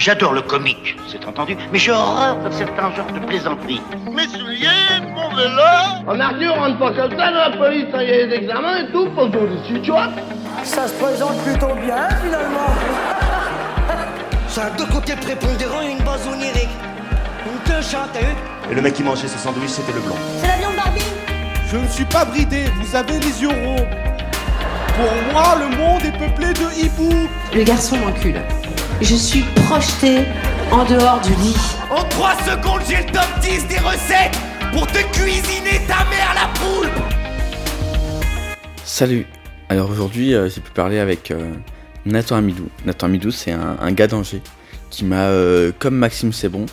J'adore le comique, c'est entendu, mais j'ai horreur de certains genres de plaisanteries. Mes souliers, mon vélo En Arthur, on rentre pas comme ça dans la police, il y a des examens et tout, pour tout dessus, tu vois Ça se présente plutôt bien, finalement. Ça a deux côtés prépondérants et une base onirique. Une queue chante, t'as vu Et le mec qui mangeait ce sandwich, c'était le blanc. C'est la viande Barbie Je ne suis pas bridé, vous avez les yeux ronds. Pour moi, le monde est peuplé de hiboux. Le garçon m'encule. Je suis projetée en dehors du lit. En 3 secondes, j'ai le top 10 des recettes pour te cuisiner ta mère la poule Salut Alors aujourd'hui, euh, j'ai pu parler avec euh, Nathan Amidou. Nathan Amidou, c'est un, un gars d'Angers qui m'a, euh, comme Maxime C'est bon,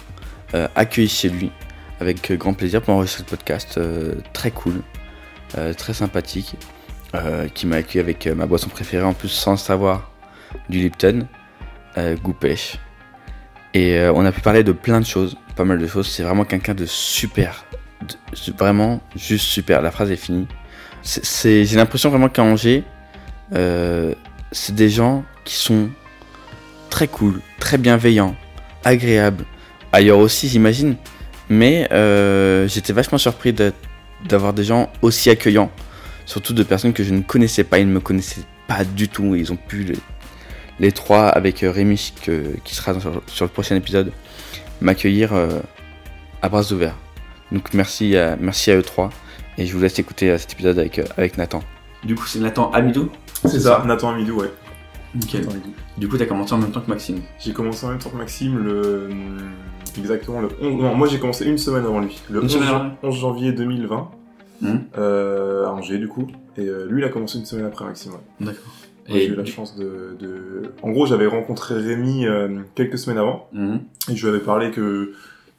euh, accueilli chez lui avec grand plaisir pour enregistrer le podcast. euh, très cool, euh, très sympathique, euh, qui m'a accueilli avec euh, ma boisson préférée en plus sans le savoir, du Lipton, euh, goût pêche. Et euh, on a pu parler de plein de choses, pas mal de choses. C'est vraiment quelqu'un de super, vraiment juste super. La phrase est finie. C'est- j'ai l'impression vraiment qu'à Angers, euh, c'est des gens qui sont très cool, très bienveillants, agréables. Ailleurs aussi, j'imagine. Mais j'étais vachement surpris d'avoir des gens aussi accueillants. Surtout de personnes que je ne connaissais pas. Ils ne me connaissaient pas du tout. Ils ont pu, les, trois, avec euh, Rémi, que- qui sera dans- sur, sur le prochain épisode, m'accueillir euh, à bras ouverts. Donc merci à, merci à eux trois. Et je vous laisse écouter euh, cet épisode avec, avec Nathan. Du coup, c'est Nathan Amidou? C'est ça, Nathan Amidou, ouais. Nickel. Nathan Amidou. Du coup, t'as commencé en même temps que Maxime. J'ai commencé en même temps que Maxime le. Exactement le 11. Non, moi j'ai commencé une semaine avant lui. Le Une 11, semaine jan- avant lui 11 janvier 2020. Mhm. euh, à Angers, du coup. Et euh, lui, il a commencé une semaine après Maxime, ouais. D'accord. J'ai eu la chance de, de- En gros, j'avais rencontré Rémi euh, quelques semaines avant. Mhm. Et je lui avais parlé que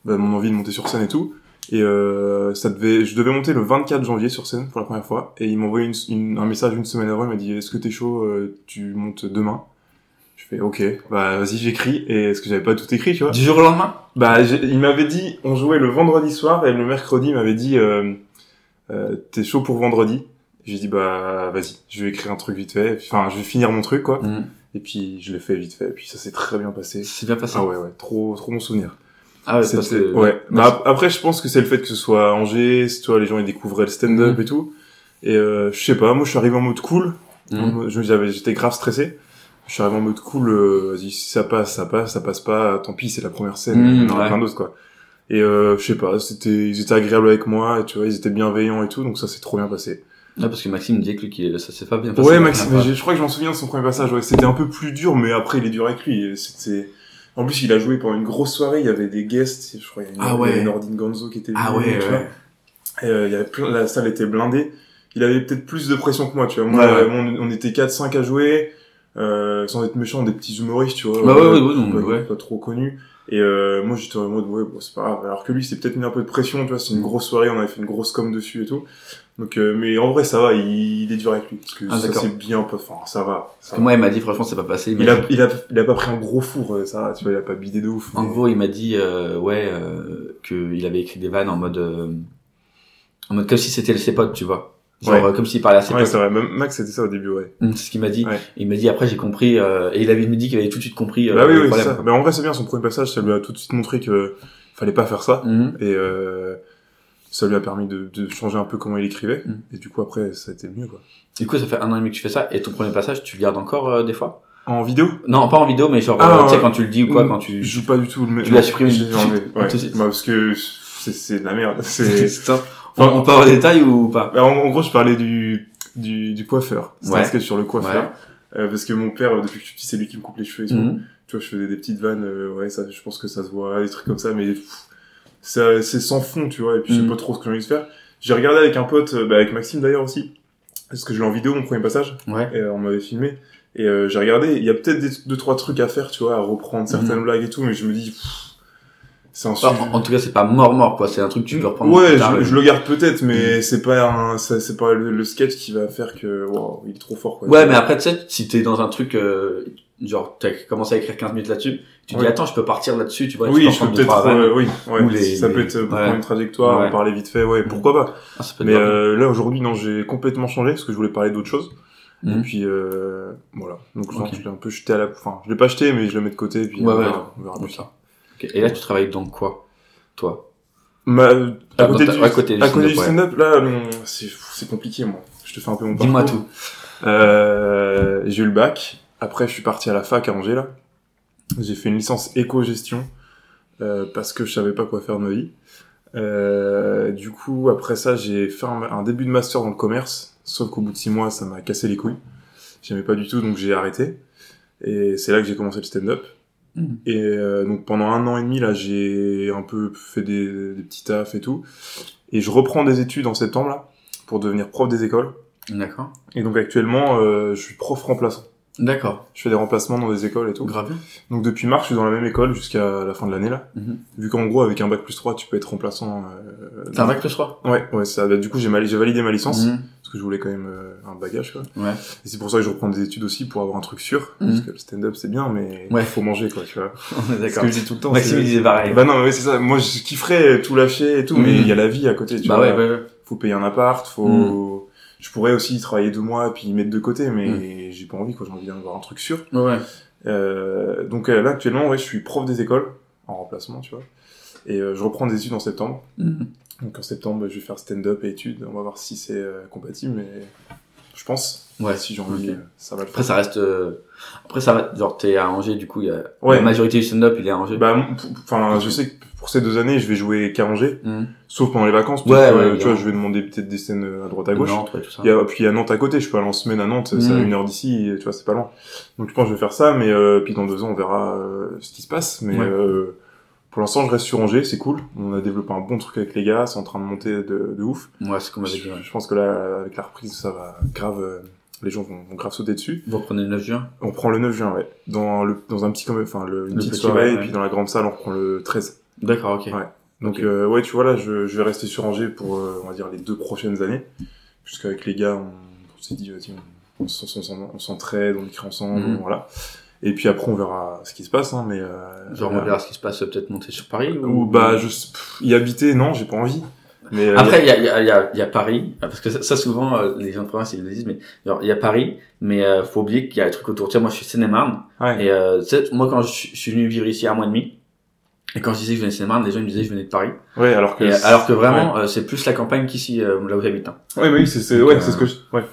bah, mon envie de monter sur scène et tout. Et euh, ça devait, je devais monter le 24 janvier sur scène pour la première fois. Et il m'a envoyé une- une- un message une semaine avant. Il m'a dit Est-ce que t'es chaud euh, Tu montes demain? Je fais Ok, bah vas-y, j'écris. Et est-ce que j'avais pas tout écrit, tu vois? Du jour au lendemain? Bah, il m'avait dit On jouait le vendredi soir. Et le mercredi, il m'avait dit euh, euh, T'es chaud pour vendredi J'ai dit Bah vas-y, je vais écrire un truc vite fait. Enfin, je vais finir mon truc, quoi. Mhm. Et puis je l'ai fait vite fait. Et puis ça s'est très bien passé. C'est bien passé. Ah ouais, ouais, trop, trop bon souvenir. Ah ouais, parce que... ouais. Bah, ap- après, je pense que c'est le fait que ce soit à Angers, tu vois, les gens ils découvraient le stand-up Mhm. et tout. Et euh, je sais pas, moi je suis arrivé en mode cool. Je- j'avais- J'étais grave stressé. Je suis arrivé en mode cool. euh, Vas-y, si ça passe, ça passe, ça passe pas. Tant pis, c'est la première scène. Il y en ouais. plein d'autres quoi. Et euh, je sais pas, c'était, ils étaient agréables avec moi. Tu vois, ils étaient bienveillants et tout. Donc ça s'est trop bien passé. Ouais, parce que Maxime me disait que lui, qu'il- ça s'est pas bien passé. Ouais, Maxime, je crois que je m'en souviens de son premier passage. Ouais, c'était un peu plus dur, mais après il est dur avec lui. C'était. En plus, il a joué pendant une grosse soirée. Il y avait des guests. Je crois il y avait, Ah avait ouais. Nordine Gonzo qui était Ah ouais, tu vois. ouais. Et, euh, il y avait plein, la salle était blindée. Il avait peut-être plus de pression que moi, tu vois. Moi, Ouais, euh, on, on était 4-5 à jouer, euh, sans être méchant, des petits humoristes, tu vois. Bah ouais, euh, ouais, ouais, non, pas, ouais. pas trop connus. Et euh, moi, j'étais en mode, ouais, bon, c'est pas grave. Alors que lui, c'est peut-être mis un peu de pression, tu vois. C'est une grosse soirée, on avait fait une grosse com dessus et tout. Donc, euh, mais en vrai, ça va, il, il est dur avec lui. Parce que Ah, ça c'est bien, enfin, ça va. Ça va. moi, il m'a dit, franchement, c'est pas passé. il, a, il, a, il a pas pris un gros four, euh, ça, tu vois, il a pas bidé de ouf. En mais- gros, il m'a dit, euh, ouais, euh, qu'il avait écrit des vannes en mode, euh, en mode comme si c'était ses potes, tu vois. Genre, Ouais. euh, comme s'il parlait à ses Ouais, potes. c'est vrai. Même Max, c'était ça au début, ouais. Hum, C'est ce qu'il m'a dit. Ouais. Il m'a dit, après, j'ai compris, euh, et il avait me dit qu'il avait tout de suite compris, bah oui, le oui, c'est problème, ça. Mais en vrai, c'est bien, son premier passage, ça lui a tout de suite montré que fallait pas faire ça. Mhm. Et euh, ça lui a permis de, de changer un peu comment il écrivait. Mhm. Et du coup, après, ça a été mieux, quoi. Du coup, ça fait un an et demi que tu fais ça, et ton premier passage, tu le gardes encore, euh, des fois? En vidéo? Non, pas en vidéo, mais genre, Ah, euh, tu sais, quand tu le dis ou quoi, Mm, quand tu... Je joue pas du tout le même. Tu l'as supprimé ouais. Bah, parce que c'est, de la merde. C'est... ça. On, on peut avoir des détails ou pas? Bah, en, en gros, je parlais du, du, du coiffeur. C'était Ouais. un sketch sur le coiffeur. Ouais. Euh, parce que mon père, euh, depuis que je suis petit, c'est lui qui me coupe les cheveux et tout. Mhm. Tu vois, je faisais des petites vannes, euh, ouais, ça, je pense que ça se voit, des trucs comme ça, mais pff, c'est sans fond, tu vois, et puis je sais pas trop ce que j'ai envie de faire. J'ai regardé avec un pote, euh, bah, avec Maxime d'ailleurs aussi, parce que je l'ai en vidéo, mon premier passage, Ouais. et euh, on m'avait filmé, et euh, j'ai regardé, il y a peut-être des, deux, trois trucs à faire, tu vois, à reprendre certaines Mhm. blagues et tout, mais je me dis, pff, c'est un Enfin, sujet. en, tout cas, c'est pas mort mort, quoi. C'est un truc que tu peux reprendre. Ouais, plus tard, je, le- je le garde peut-être, mais c'est pas un, c'est pas le, le sketch qui va faire que, wow, il est trop fort, quoi. Ouais, mais après, tu sais, si t'es dans un truc, euh, genre, t'as commencé à écrire 15 minutes là-dessus, tu te dis, attends, je peux partir là-dessus, tu vois. oui, je peux peut-être, euh, oui, ouais, Ou les- ça peut être euh, pour ouais. une trajectoire, Ouais. parler vite fait, ouais, pourquoi pas. Ah, ça Mais euh, là aujourd'hui non, j'ai complètement changé parce que je voulais parler d'autre chose. Et Mhm. puis euh, voilà. Donc je l'ai un peu jeté à la. Enfin, je l'ai pas jeté, mais je le mets de côté. Et puis on verra, on verra plus. Ok. Et là, tu travailles dans quoi, toi? Ma- à, Ah, côté dans ta- du, à côté du à côté du stand-up, là, c'est c'est compliqué, moi. Je te fais un peu mon Dis-moi parcours. tout. Euh, j'ai eu le bac. Après, je suis parti à la fac à Angers, là. J'ai fait une licence éco-gestion euh, parce que je savais pas quoi faire de ma vie. Euh, du coup, après ça, j'ai fait un, un début de master dans le commerce. Sauf qu'au bout de six mois, ça m'a cassé les couilles. J'aimais pas du tout, donc j'ai arrêté. Et c'est là que j'ai commencé le stand-up. Mhm. Et euh, donc pendant un an et demi, là, j'ai un peu fait des, des petits tafs et tout. Et je reprends des études en septembre, là, pour devenir prof des écoles. D'accord. Et donc actuellement, euh, je suis prof remplaçant. D'accord. Je fais des remplacements dans des écoles et tout. Grave. Donc depuis mars, je suis dans la même école jusqu'à la fin de l'année là. Mhm. Vu qu'en gros, avec un bac plus 3, tu peux être remplaçant. Euh, T'as un bac plus 3 Ouais, ouais, ça. bah, du coup, j'ai mal- j'ai validé ma licence Mhm. parce que je voulais quand même euh, un bagage quoi. Ouais. Et c'est pour ça que je reprends des études aussi pour avoir un truc sûr. Mhm. Parce que le stand-up c'est bien, mais Ouais. il faut manger quoi, tu vois. On est Ce d'accord. que je dis tout le temps. Disait pareil. Bah non, mais c'est ça. Moi, je kifferais tout lâcher et tout, mais il y a la vie à côté. Tu Bah vois. ouais, ouais, ouais. Faut payer un appart, faut. Je pourrais aussi travailler deux mois puis mettre de côté, mais j'ai pas envie quoi. J'ai envie d'avoir un truc sûr. Ouais. Euh, donc euh, là actuellement, ouais, je suis prof des écoles en remplacement, tu vois. Et euh, je reprends des études en septembre. Mhm. Donc en septembre, je vais faire stand-up et études. On va voir si c'est euh, compatible, mais je pense. Ouais, Si j'ai envie, ok. euh, ça va le Après, ça reste. euh, Après, ça va. Genre, t'es à Angers, du coup, il y a. Ouais. La majorité du stand-up, il est à Angers. Bah, enfin, je sais que pour ces deux années, je vais jouer qu'à Angers, Mhm. sauf pendant les vacances. Ouais, que, ouais, tu vois, je vais demander peut-être des scènes euh, à droite à gauche. Nantes, ouais, tout ça. Il y a, puis il y a Nantes à côté, je peux aller en semaine à Nantes, c'est à une heure d'ici, tu vois, c'est pas loin. Donc je pense que je vais faire ça, mais euh, puis dans deux ans, on verra euh, ce qui se passe. Mais euh, pour l'instant, je reste sur Angers, c'est cool. On a développé un bon truc avec les gars, c'est en train de monter de, de ouf. Ouais, c'est comme avec. Je, je pense que là, avec la reprise, ça va grave... euh, les gens vont, vont grave sauter dessus. Vous reprenez le 9 juin On prend le 9 juin, ouais. Dans, le, dans un petit... comme- Enfin, le, une Le petite petit, soirée, ouais, et ouais. puis dans la grande salle, on reprend le 13. D'accord, ok. Ouais. Donc euh, ouais, tu vois là, je, je vais rester sur Angers pour, euh, on va dire, les deux prochaines années. Puisqu'avec les gars, on, on s'est dit, vas-y, on, on, s'entraide, on écrit ensemble, Mhm. voilà. Et puis après, on verra ce qui se passe, hein, mais... Euh, Genre, on voilà. verra ce qui se passe, euh, peut-être monter sur Paris Ou bah, je, pff, y habiter, non, j'ai pas envie. Mais euh, Après, il y a, y, a, y, a, il y a Paris, parce que ça, ça, souvent, euh, les gens de province, ils le disent, mais il y a Paris, mais euh, faut oublier qu'il y a un truc autour. Tu sais, moi, je suis Seine-et-Marne, ouais. et euh, moi, quand je, suis- je suis venu vivre ici un mois et demi, et quand je disais que je venais de Seine-et-Marne, les gens ils me disaient que je venais de Paris. ouais, alors que... Et, alors que vraiment, euh, c'est plus la campagne qu'ici, euh, là où j'habite. Hein. Ouais, mais oui, c'est ouais, c'est ce que je... Ouais.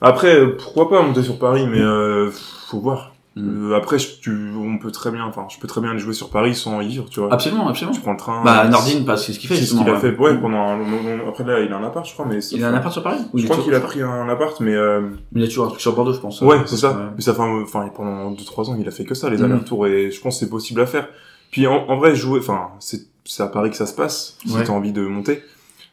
Après, pourquoi pas monter sur Paris, mais euh, faut voir. Mm. Euh, après, je- tu, on peut très bien... Enfin, je peux très bien aller jouer sur Paris sans y vivre, tu vois. Absolument, absolument. Tu prends le train... Bah, Nordine, parce que c'est ce qu'il fait, C'est ce qu'il a fait, ouais, Mm. pendant un. Après, là, il a un appart, je crois, mais... Il a un appart sur Paris Je crois qu'il a pris un appart, mais... Euh... Il a toujours un truc sur Bordeaux, je pense. Ouais, c'est ça. Ouais. Mais ça fait, enfin, pendant 2-3 ans, il a fait que ça, les Mhm. allers-retours, et je pense que c'est possible à faire. Puis, en, en vrai, jouer, enfin, c'est, c'est à Paris que ça se passe, si Ouais. t'as envie de monter.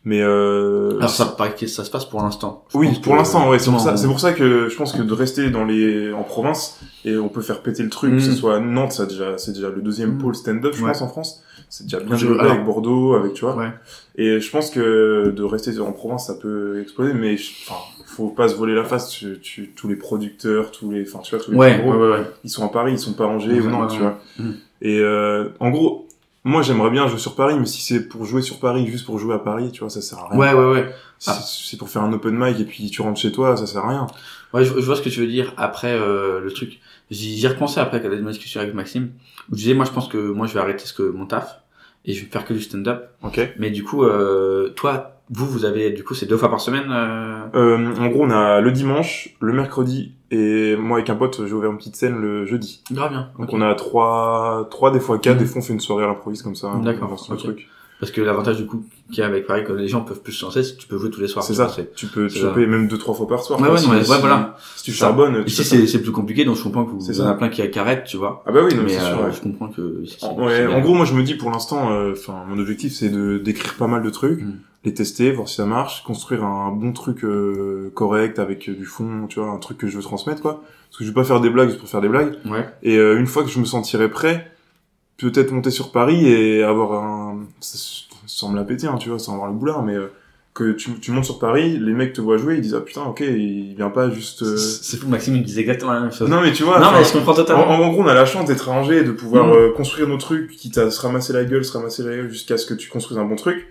Mais, euh... Alors ça paraît que ça se passe pour l'instant. Oui, pour l'instant, ouais, c'est pour ça, c'est pour ça que je pense que de rester dans les, en province, et on peut faire péter le truc, que ce soit Nantes, ça déjà, c'est déjà le deuxième Mhm. pôle stand-up, je Ouais. pense, en France. C'est déjà bien développé avec Bordeaux, avec, tu vois. Ouais. Et je pense que de rester en province, ça peut exploser, mais enfin, faut pas se voler la face. Tu, tu- tous les producteurs, tous les, enfin, tu vois, tous les Ouais, gros, ouais, ouais, ouais. ils sont à Paris, ils sont pas à Angers ou non, tu vois. Mhm. Et euh, en gros, moi, j'aimerais bien jouer sur Paris, mais si c'est pour jouer sur Paris, juste pour jouer à Paris, tu vois, ça sert à rien. Ouais, ouais, ouais. Si Ah. c'est pour faire un open mic et puis tu rentres chez toi, ça sert à rien. Ouais, je, je vois ce que tu veux dire. Après, euh, le truc, j'y j'y ai repensé après quand ma discussion avec Maxime. Où je disais, moi, je pense que moi, je vais arrêter ce que mon taf et je vais faire que du stand-up. Ok. Mais du coup, euh, toi, vous, vous avez, du coup, c'est deux fois par semaine. Euh... Euh, en gros, on a le dimanche, le mercredi, et moi avec un pote, j'ai ouvert une petite scène le jeudi. Grave bien. Donc on a trois, trois des fois quatre, Mhm. des fois on fait une soirée à l'improviste comme ça. D'accord, on lance le ok. truc. Parce que l'avantage du coup qu'il y a avec Paris, que les gens peuvent plus se lancer, c'est que tu peux jouer tous les soirs. C'est ça. Tu peux choper même deux, trois fois par soir. Ouais, ouais, Si- non, mais si- ouais, voilà. Si tu charbonnes, Ici, c'est c'est plus compliqué, donc je comprends que vous, en a plein qui, arrêtent, tu vois. Ah bah oui, non, mais c'est sûr. euh, ouais. je comprends que. ouais, en gros, moi, je me dis pour l'instant, euh, enfin, mon objectif, c'est de d'écrire pas mal de trucs, Mm. les tester, voir si ça marche, construire un bon truc euh, correct avec euh, du fond, tu vois, un truc que je veux transmettre, quoi. Parce que je vais pas faire des blagues pour faire des blagues. Ouais. Et euh, une fois que je me sentirai prêt, peut-être monter sur Paris et avoir un, sans me la péter, hein, tu vois, sans avoir le boulard, mais euh, que tu, tu montes sur Paris, les mecs te voient jouer, ils disent ah putain, ok, il vient pas juste. euh, C'est fou, Maxime, il disait exactement la même chose. Non mais tu vois. Non, mais je comprends en, totalement. en gros, on a la chance d'être à Angers, de pouvoir Mhm. euh, construire nos trucs, quitte à se ramasser la gueule, se ramasser la gueule jusqu'à ce que tu construises un bon truc.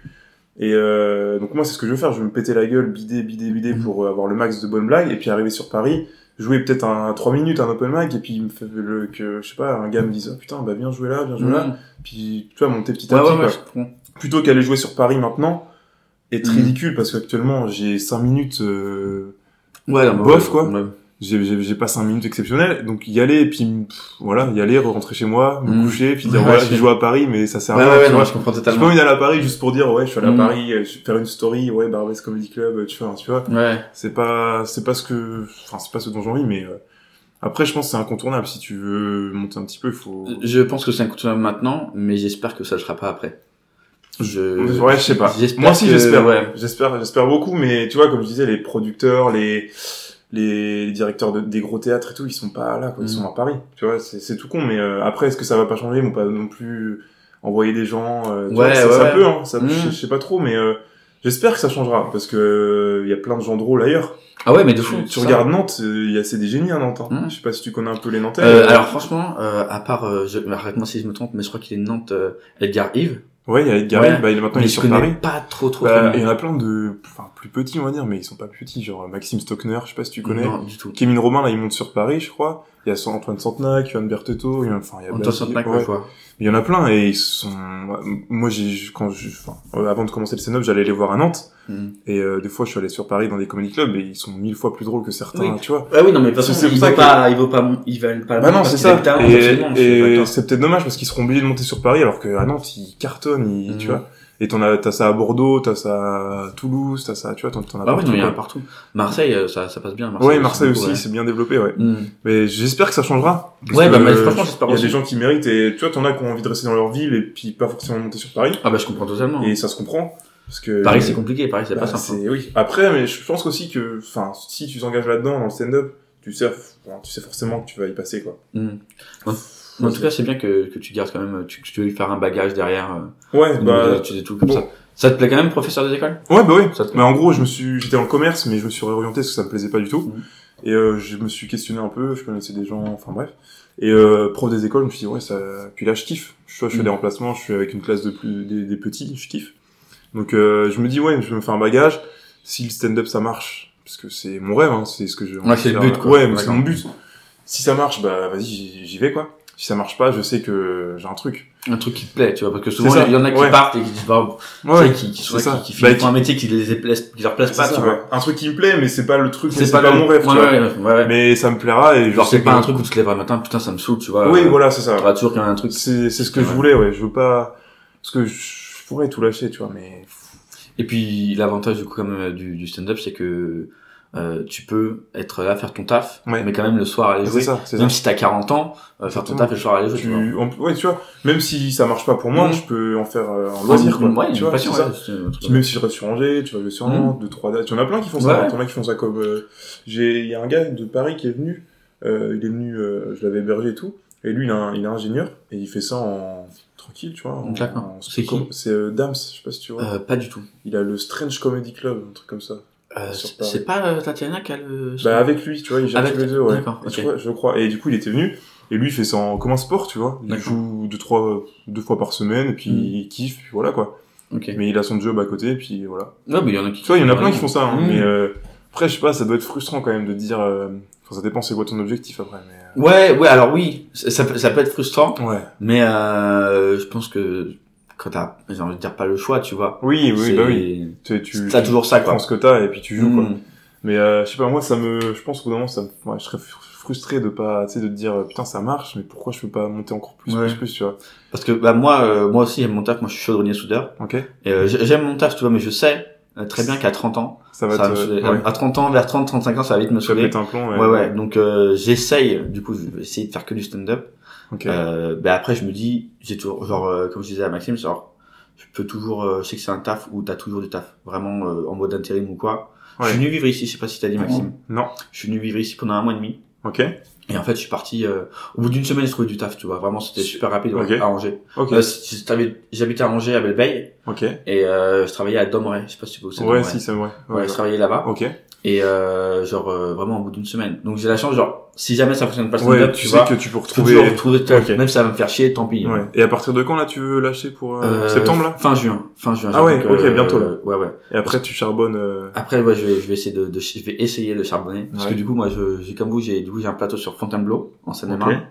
Et euh, donc moi, c'est ce que je veux faire. Je vais me péter la gueule, bider, bider, bider Mhm. pour euh, avoir le max de bonnes blagues. Et puis arriver sur Paris, jouer peut-être un 3 minutes un open mic et puis il me fait le que je sais pas un gars me dise oh, putain bah viens jouer là viens jouer Mhm. là puis tu vois monter petit à Ouais, petit ouais, quoi. plutôt qu'aller jouer sur Paris maintenant est Mhm. ridicule parce qu'actuellement j'ai 5 minutes euh, Ouais, non, Bof, ouais, quoi. J'ai pas 5 minutes exceptionnelles donc y aller et puis pff, voilà y aller rentrer chez moi me Mhm. coucher puis dire Ouais, voilà je- j'ai joué à Paris mais ça sert à rien ouais, tu ouais, non, vois. je comprends j'ai pas totalement. envie d'aller à Paris juste pour dire ouais je suis allé à Mhm. Paris euh, faire une story ouais Barbès Comedy Club tu vois tu vois Ouais. c'est pas c'est pas ce que enfin c'est pas ce dont j'ai envie mais euh, après je pense que c'est incontournable si tu veux monter un petit peu il faut Je pense que c'est incontournable maintenant, mais j'espère que ça le sera pas après. Je... ouais je sais pas moi aussi que- j'espère ouais. j'espère j'espère beaucoup mais tu vois comme je disais les producteurs les les, les directeurs de, des gros théâtres et tout ils sont pas là quoi. ils sont à Paris tu vois c'est c'est tout con mais euh, après est-ce que ça va pas changer? Ils vont pas non plus envoyer des gens euh, Ouais, vois, ça, ouais, ça peut hein ça, Mhm. je, je sais pas trop mais euh, j'espère que ça changera parce que euh, il y a plein de gens drôles ailleurs Ah ouais, mais de fou. tu regardes Nantes euh, il y a c'est des génies à Nantes hein. Mhm. je sais pas si tu connais un peu les Nantais Euh, euh, alors franchement, euh, à part, euh, je... arrête-moi si je me trompe, mais je crois qu'il est de Nantes, euh, Edgar Yves. ouais il y a Edgar. Hill, bah, il est maintenant mais il est sur Paris pas trop trop. Bah, il y en a plein de enfin plus petits on va dire mais ils sont pas petits genre Maxime Stockner je sais pas si tu connais Non, du tout. Kevin Robin, là, il monte sur Paris, je crois. Il y a Antoine Santenac, Yoann Berteto, il y a, enfin, il y a Antoine Santenac, ouais. Il y en a plein, et ils sont, moi, j'ai, quand je, enfin, euh, avant de commencer le stand-up, j'allais les voir à Nantes. Mhm. Et, euh, des fois, je suis allé sur Paris dans des comedy clubs, et ils sont mille fois plus drôles que certains, Oui. tu vois. Ah oui, non, mais de toute façon, C'est pour il ça vaut que- pas, il vaut pas, il va pas Bah non, c'est ça. Et, Et, et c'est peut-être dommage parce qu'ils seront obligés de monter sur Paris alors qu'à Nantes, ils cartonnent, ils, Mhm. tu vois. Et t'en as, t'as ça à Bordeaux, t'as ça à Toulouse, t'as ça, tu vois, t'en, t'en as Ah partout, non, il y en a quoi. partout. Marseille, euh, ça, ça passe bien. Marseille, Ouais, Marseille aussi, ouais. c'est bien développé, ouais. Mhm. Mais j'espère que ça changera. Ouais, bah, mais euh, franchement, j'espère Il y a aussi. des gens qui méritent et tu vois, t'en as qui ont envie de rester dans leur ville et puis pas forcément monter sur Paris. Ah bah je comprends totalement. Et ça se comprend. Parce que. Paris, c'est compliqué. Paris, c'est Bah, pas simple. hein. Oui. Après, mais je pense aussi que, enfin, si tu t'engages là-dedans, dans le stand-up, tu sais, tu sais forcément que tu vas y passer, quoi. Mhm. En, tout cas, c'est bien que, que tu gardes quand même, tu, tu veux faire un bagage derrière, euh, Ouais, bah. niveau des tout comme bon. ça. Ça te plaît quand même, professeur des écoles? Ouais, bah oui. Ça te plaît Mais en gros, je me suis, j'étais dans le commerce, mais je me suis réorienté parce que ça me plaisait pas du tout. Mhm. Et euh, je me suis questionné un peu, je connaissais des gens, enfin bref. Et euh, prof des écoles, je me suis dit, ouais, ça... Puis là, je kiffe. Je, vois, je fais Mhm. des remplacements, je suis avec une classe de plus des, des petits, je kiffe. Donc euh, je me dis, ouais, je vais me faire un bagage. Si le stand-up, ça marche, parce que c'est mon rêve, hein, c'est ce que je... Ouais, c'est le but, quoi. Ouais, c'est mon but. Si ça marche, bah vas-y, j'y vais, quoi. Si ça marche pas, je sais que j'ai un truc. Un truc qui te plaît, tu vois, parce que souvent, il y en a qui Ouais. partent et qui disent, bah, Ouais, tu qui, qui, qui, qui Bah, finissent qui- un métier qui les plaise, qui leur plaise pas, tu vois. Un truc qui me plaît, mais c'est pas le truc, C'est c'est pas, pas, le- mon rêve, ouais, tu vois. ouais, ouais, ouais. Mais ça me plaira et je Genre, sais c'est pas que- un truc où tu te lèves un matin, putain, ça me saoule, tu vois. Oui, euh, voilà, c'est ça. T'auras toujours qu'il y a un truc. C'est, c'est ce que je voulais, ouais. Je veux pas, parce que je pourrais tout lâcher, tu vois, mais Et puis, l'avantage, du coup, quand même, du, du stand-up, c'est que, euh, tu peux être là, faire ton taf, Ouais. mais quand même le soir aller jouer. ça, c'est ça. Même si t'as 40 ans, euh, faire ton taf et le soir aller jouer, tu, vois. Tu, en- ouais, tu vois, même si ça marche pas pour moi, Mhm. je peux en faire euh, en loisir, quoi. Ouais, tu vois, passion, ça. même si je reste sur Angers, tu vas jouer sur Nantes, Mhm. deux, trois dates. Il y en a plein qui font ça. Ouais. Il y en a qui font ça comme, euh, j'ai, il y a un gars de Paris qui est venu, euh, il est venu, euh, je l'avais hébergé et tout. Et lui, il est, un, il est ingénieur, et il fait ça en, tranquille, tu vois. C'est qui? C'est euh, Dams, je sais pas si tu vois. Euh, pas du tout. Il a le Strange Comedy Club, un truc comme ça. Euh, c'est pas euh, Tatiana qui a le... Bah avec lui, tu vois, il gère Avec- tous les deux, ouais. d'accord, Et tu ok. vois, je crois. Et du coup, il était venu. Et lui, il fait ça en, comme un sport, tu vois. Il joue deux, trois, deux fois par semaine, et puis Mm. il kiffe, puis voilà, quoi. Ok. Mais il a son job à côté, et puis voilà. Ouais, mais il y en a qui... Tu vois, il y en a plein qui font ça, hein. Mm. Mais, euh, après, je sais pas, ça doit être frustrant quand même de dire, euh, enfin, ça dépend c'est quoi ton objectif après, mais, Ouais, ouais, alors oui, ça, ça peut, ça peut être frustrant, euh, ouais. mais euh, je pense que quand t'as, j'ai envie de dire pas le choix, tu vois. Oui, oui, bah oui. Tu, tu, T'as toujours ça, quoi. prends ce que t'as, et puis tu joues, quoi. Mm. Mais, euh, je sais pas, moi, ça me, je pense qu'au bout d'un moment, ça me, ouais, je serais frustré de pas, tu sais, de te dire, putain, ça marche, mais pourquoi je peux pas monter encore plus, Ouais. plus, plus, tu vois. Parce que bah moi, euh, moi aussi j'aime mon taf, moi je suis chaudronnier soudeur. Ok? Et euh, j'ai- j'aime mon taf, tu vois, mais je sais euh, très bien qu'à 30 ans, Ça va ça va me te, ouais. à 30 ans, vers 30, 35 ans, ça va vite me saouler. plomb, Ouais, ouais. Donc euh, j'essaye, du coup, je vais essayer de faire que du stand-up. Ok. Euh, ben après, je me dis, j'ai toujours, genre, euh, comme je disais à Maxime, genre, je peux toujours, euh, je sais que c'est un taf où t'as toujours du taf, vraiment euh, en mode intérim ou quoi. Je Ouais. suis venu vivre ici, je sais pas si t'as dit Maxime. Non. Je suis venu vivre ici pendant un mois et demi. Ok. Et en fait, je suis parti, euh, au bout d'une semaine, j'ai trouvé du taf, tu vois. Vraiment, c'était super rapide ouais, Ok. à Angers. Ok. Euh, J'habitais à Angers, à Belleveille, Ok. et euh, je travaillais à Domrey. Je sais pas si vous savez Ouais, Domrey. si, c'est vrai. Ouais, je travaillais là-bas. Ok. Et euh, genre euh, vraiment au bout d'une semaine. Donc j'ai la chance, genre si jamais ça fonctionne pas le Ouais, tu tu sais vois, que tu peux peux retrouver. toujours retrouver toi, Ok. même si ça va me faire chier, tant pis. Ouais. Et à partir de quand là tu veux lâcher pour euh, Euh, septembre là? Fin juin, fin juin. Ah ouais, Donc, ok, bientôt, là. Ouais ouais. Et après tu charbonnes. euh, Après ouais, je vais je vais essayer de, de je vais essayer de charbonner parce Ouais. que du coup moi je j'ai comme vous j'ai du coup j'ai un plateau sur Fontainebleau en Seine-et-Marne.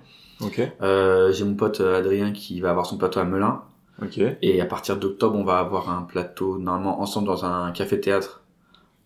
Ok. Euh, j'ai mon pote euh, Adrien qui va avoir son plateau à Melun Ok. et à partir d'octobre on va avoir un plateau normalement ensemble dans un café théâtre.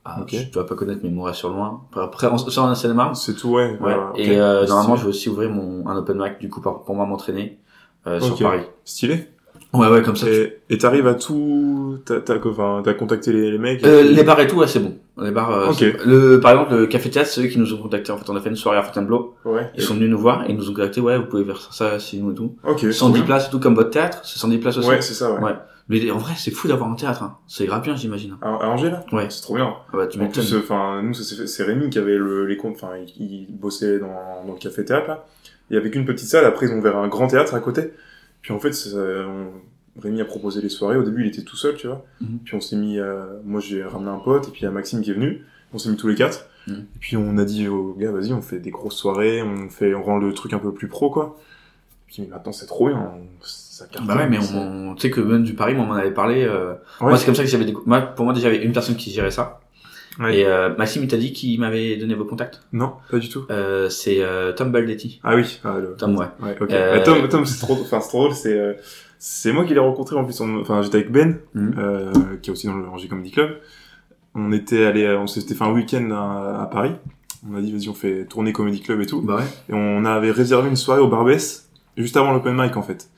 Ah, Ok. Je dois pas connaître mais Mourir sur loin. Après on sort en Seine-et-Marne. C'est tout ouais. Ouais. voilà, ok. Et euh, normalement, je vais aussi ouvrir mon un open mic du coup pour, pour moi m'entraîner euh, sur Paris. Stylé. Ouais ouais comme ça. Et t'arrives à tout. T'as t'as enfin, t'as contacté les, les mecs. Euh, les bars et tout, ouais, c'est bon. Les bars, euh, Ok. c'est- le, par exemple, le café théâtre, c'est eux qui nous ont contactés. En fait, on a fait une soirée à Fontainebleau. Ouais. Ils sont venus nous voir et ils nous ont contactés. Ouais, vous pouvez faire ça chez nous et tout. Ok. trop 110 bien. places et tout comme votre théâtre. C'est 110 places aussi. Ouais, c'est ça ouais. Ouais. Mais en vrai, c'est fou d'avoir un théâtre. Hein. C'est grave bien, j'imagine. À, à Angers là. Ouais. C'est trop bien. Ah bah, tu En plus, enfin, nous, fait- c'est Rémi qui avait le, les comptes, enfin, il, il bossait dans, dans le café théâtre, là. Il y avait qu'une petite salle, après, ils ont ouvert un grand théâtre à côté. Puis, en fait, on- Rémi a proposé les soirées. Au début, il était tout seul, tu vois. Mhm. Puis, on s'est mis, euh, moi, j'ai ramené un pote, et puis, il y a Maxime qui est venu. On s'est mis tous les quatre. Mhm. Et puis, on a dit aux gars, vas-y, on fait des grosses soirées, on fait, on rend le truc un peu plus pro, quoi. Puis, mais maintenant, c'est trop bien. ça cartonne, Bah ouais, mais on- tu sais que même du Paris, moi, on m'en avait parlé. Euh... Ouais. Moi, c'est comme ça que j'avais décou- Moi, pour moi, déjà, il y avait une personne qui gérait ça. Ouais. Et euh, Maxime, il t'a dit qu'il m'avait donné vos contacts. Non, pas du tout. Euh, c'est euh, Tom Baldetti. Ah oui, ah, le- Tom, ouais. Ouais, ok. Euh, Bah, Tom, Tom, c'est trop, enfin, c'est trop drôle, c'est, euh, c'est moi qui l'ai rencontré en plus. on- Enfin, j'étais avec Ben, euh, qui est aussi dans le Angers Comedy Club. On était allé, on s'était fait un week-end à, à Paris. On a dit, vas-y, on fait tourner Comedy Club et tout. Bah ouais. Et on avait réservé une soirée au Barbès, juste avant l'open mic, en fait.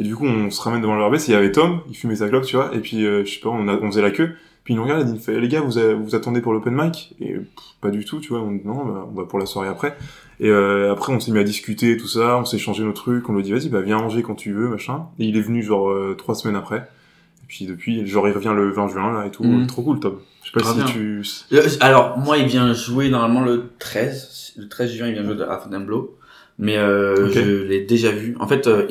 Et du coup, on se ramène devant le Barbès, et il y avait Tom, il fumait sa clope, tu vois, et puis, euh, je sais pas, on, a, on faisait la queue. Puis il nous regarde, il nous fait, les gars, vous, a- vous attendez pour l'open mic? Et pff, pas du tout, tu vois, on dit, non, bah, on va pour la soirée après. Et euh, après, on s'est mis à discuter, tout ça, on s'est changé nos trucs, on lui a dit, vas-y, bah, viens à Angers quand tu veux, machin. Et il est venu, genre, euh, trois semaines après. Et puis depuis, genre, il revient le 20 juin, là, et tout. Mhm. Trop cool, Tom. Je sais pas si bien. tu... Euh, Alors, moi, il vient jouer normalement le 13. Le 13 juin, il vient jouer à Fontainebleau. Mais euh, je l'ai déjà vu. En fait, euh,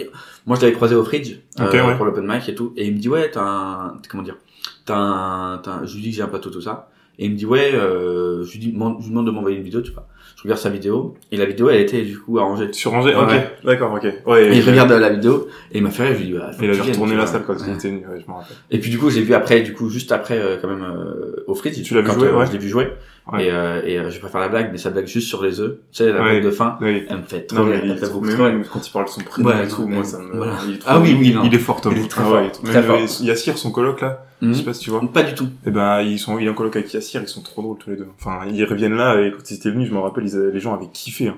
moi, je l'avais croisé au Fridge euh, ouais. pour l'open mic et tout. Et il me dit, ouais, t'as un... Comment dire? T'as un... t'as un- Je lui dis que j'ai un plateau, tout ça. Et il me dit, ouais, euh... je, lui dis, demande- je lui demande de m'envoyer une vidéo, tu vois. Je regarde sa vidéo. Et la vidéo, elle était du coup à Angers. Sur Angers? Ouais. Ok. D'accord, ok. Ouais. Et il regarde la vidéo et il m'a fait rire, je lui dis, bah, Il viennes, retourné la salle quand il Ouais. était venu, ouais, je m'en rappelle. Et puis du coup, j'ai vu après, du coup, juste après, euh, quand même, euh, au Fridge. Tu l'as vu jouer, euh, ouais. Je l'ai vu jouer. Ouais. Et, euh, et euh, je vais pas faire la blague, mais sa blague juste sur les œufs. Tu sais, la Ouais. blague de fin. Oui. Elle me fait trop Non, rire. il Elle est trop, mais même quand il parle de son prénom Ouais, et tout, moi, ça me, voilà. il est trop- Ah oui, oui, il- non. Il est fort, Tom. Il est très Ah fort. ouais, Très Même fort. Yassir, son coloc, là. Je Mhm. sais pas si tu vois. Pas du tout. Eh ben, ils sont, il est en coloc avec Yassir, ils sont trop drôles tous les deux. Enfin, ils reviennent là, et quand ils étaient venus, je me rappelle, ils avaient- les gens avaient kiffé, hein.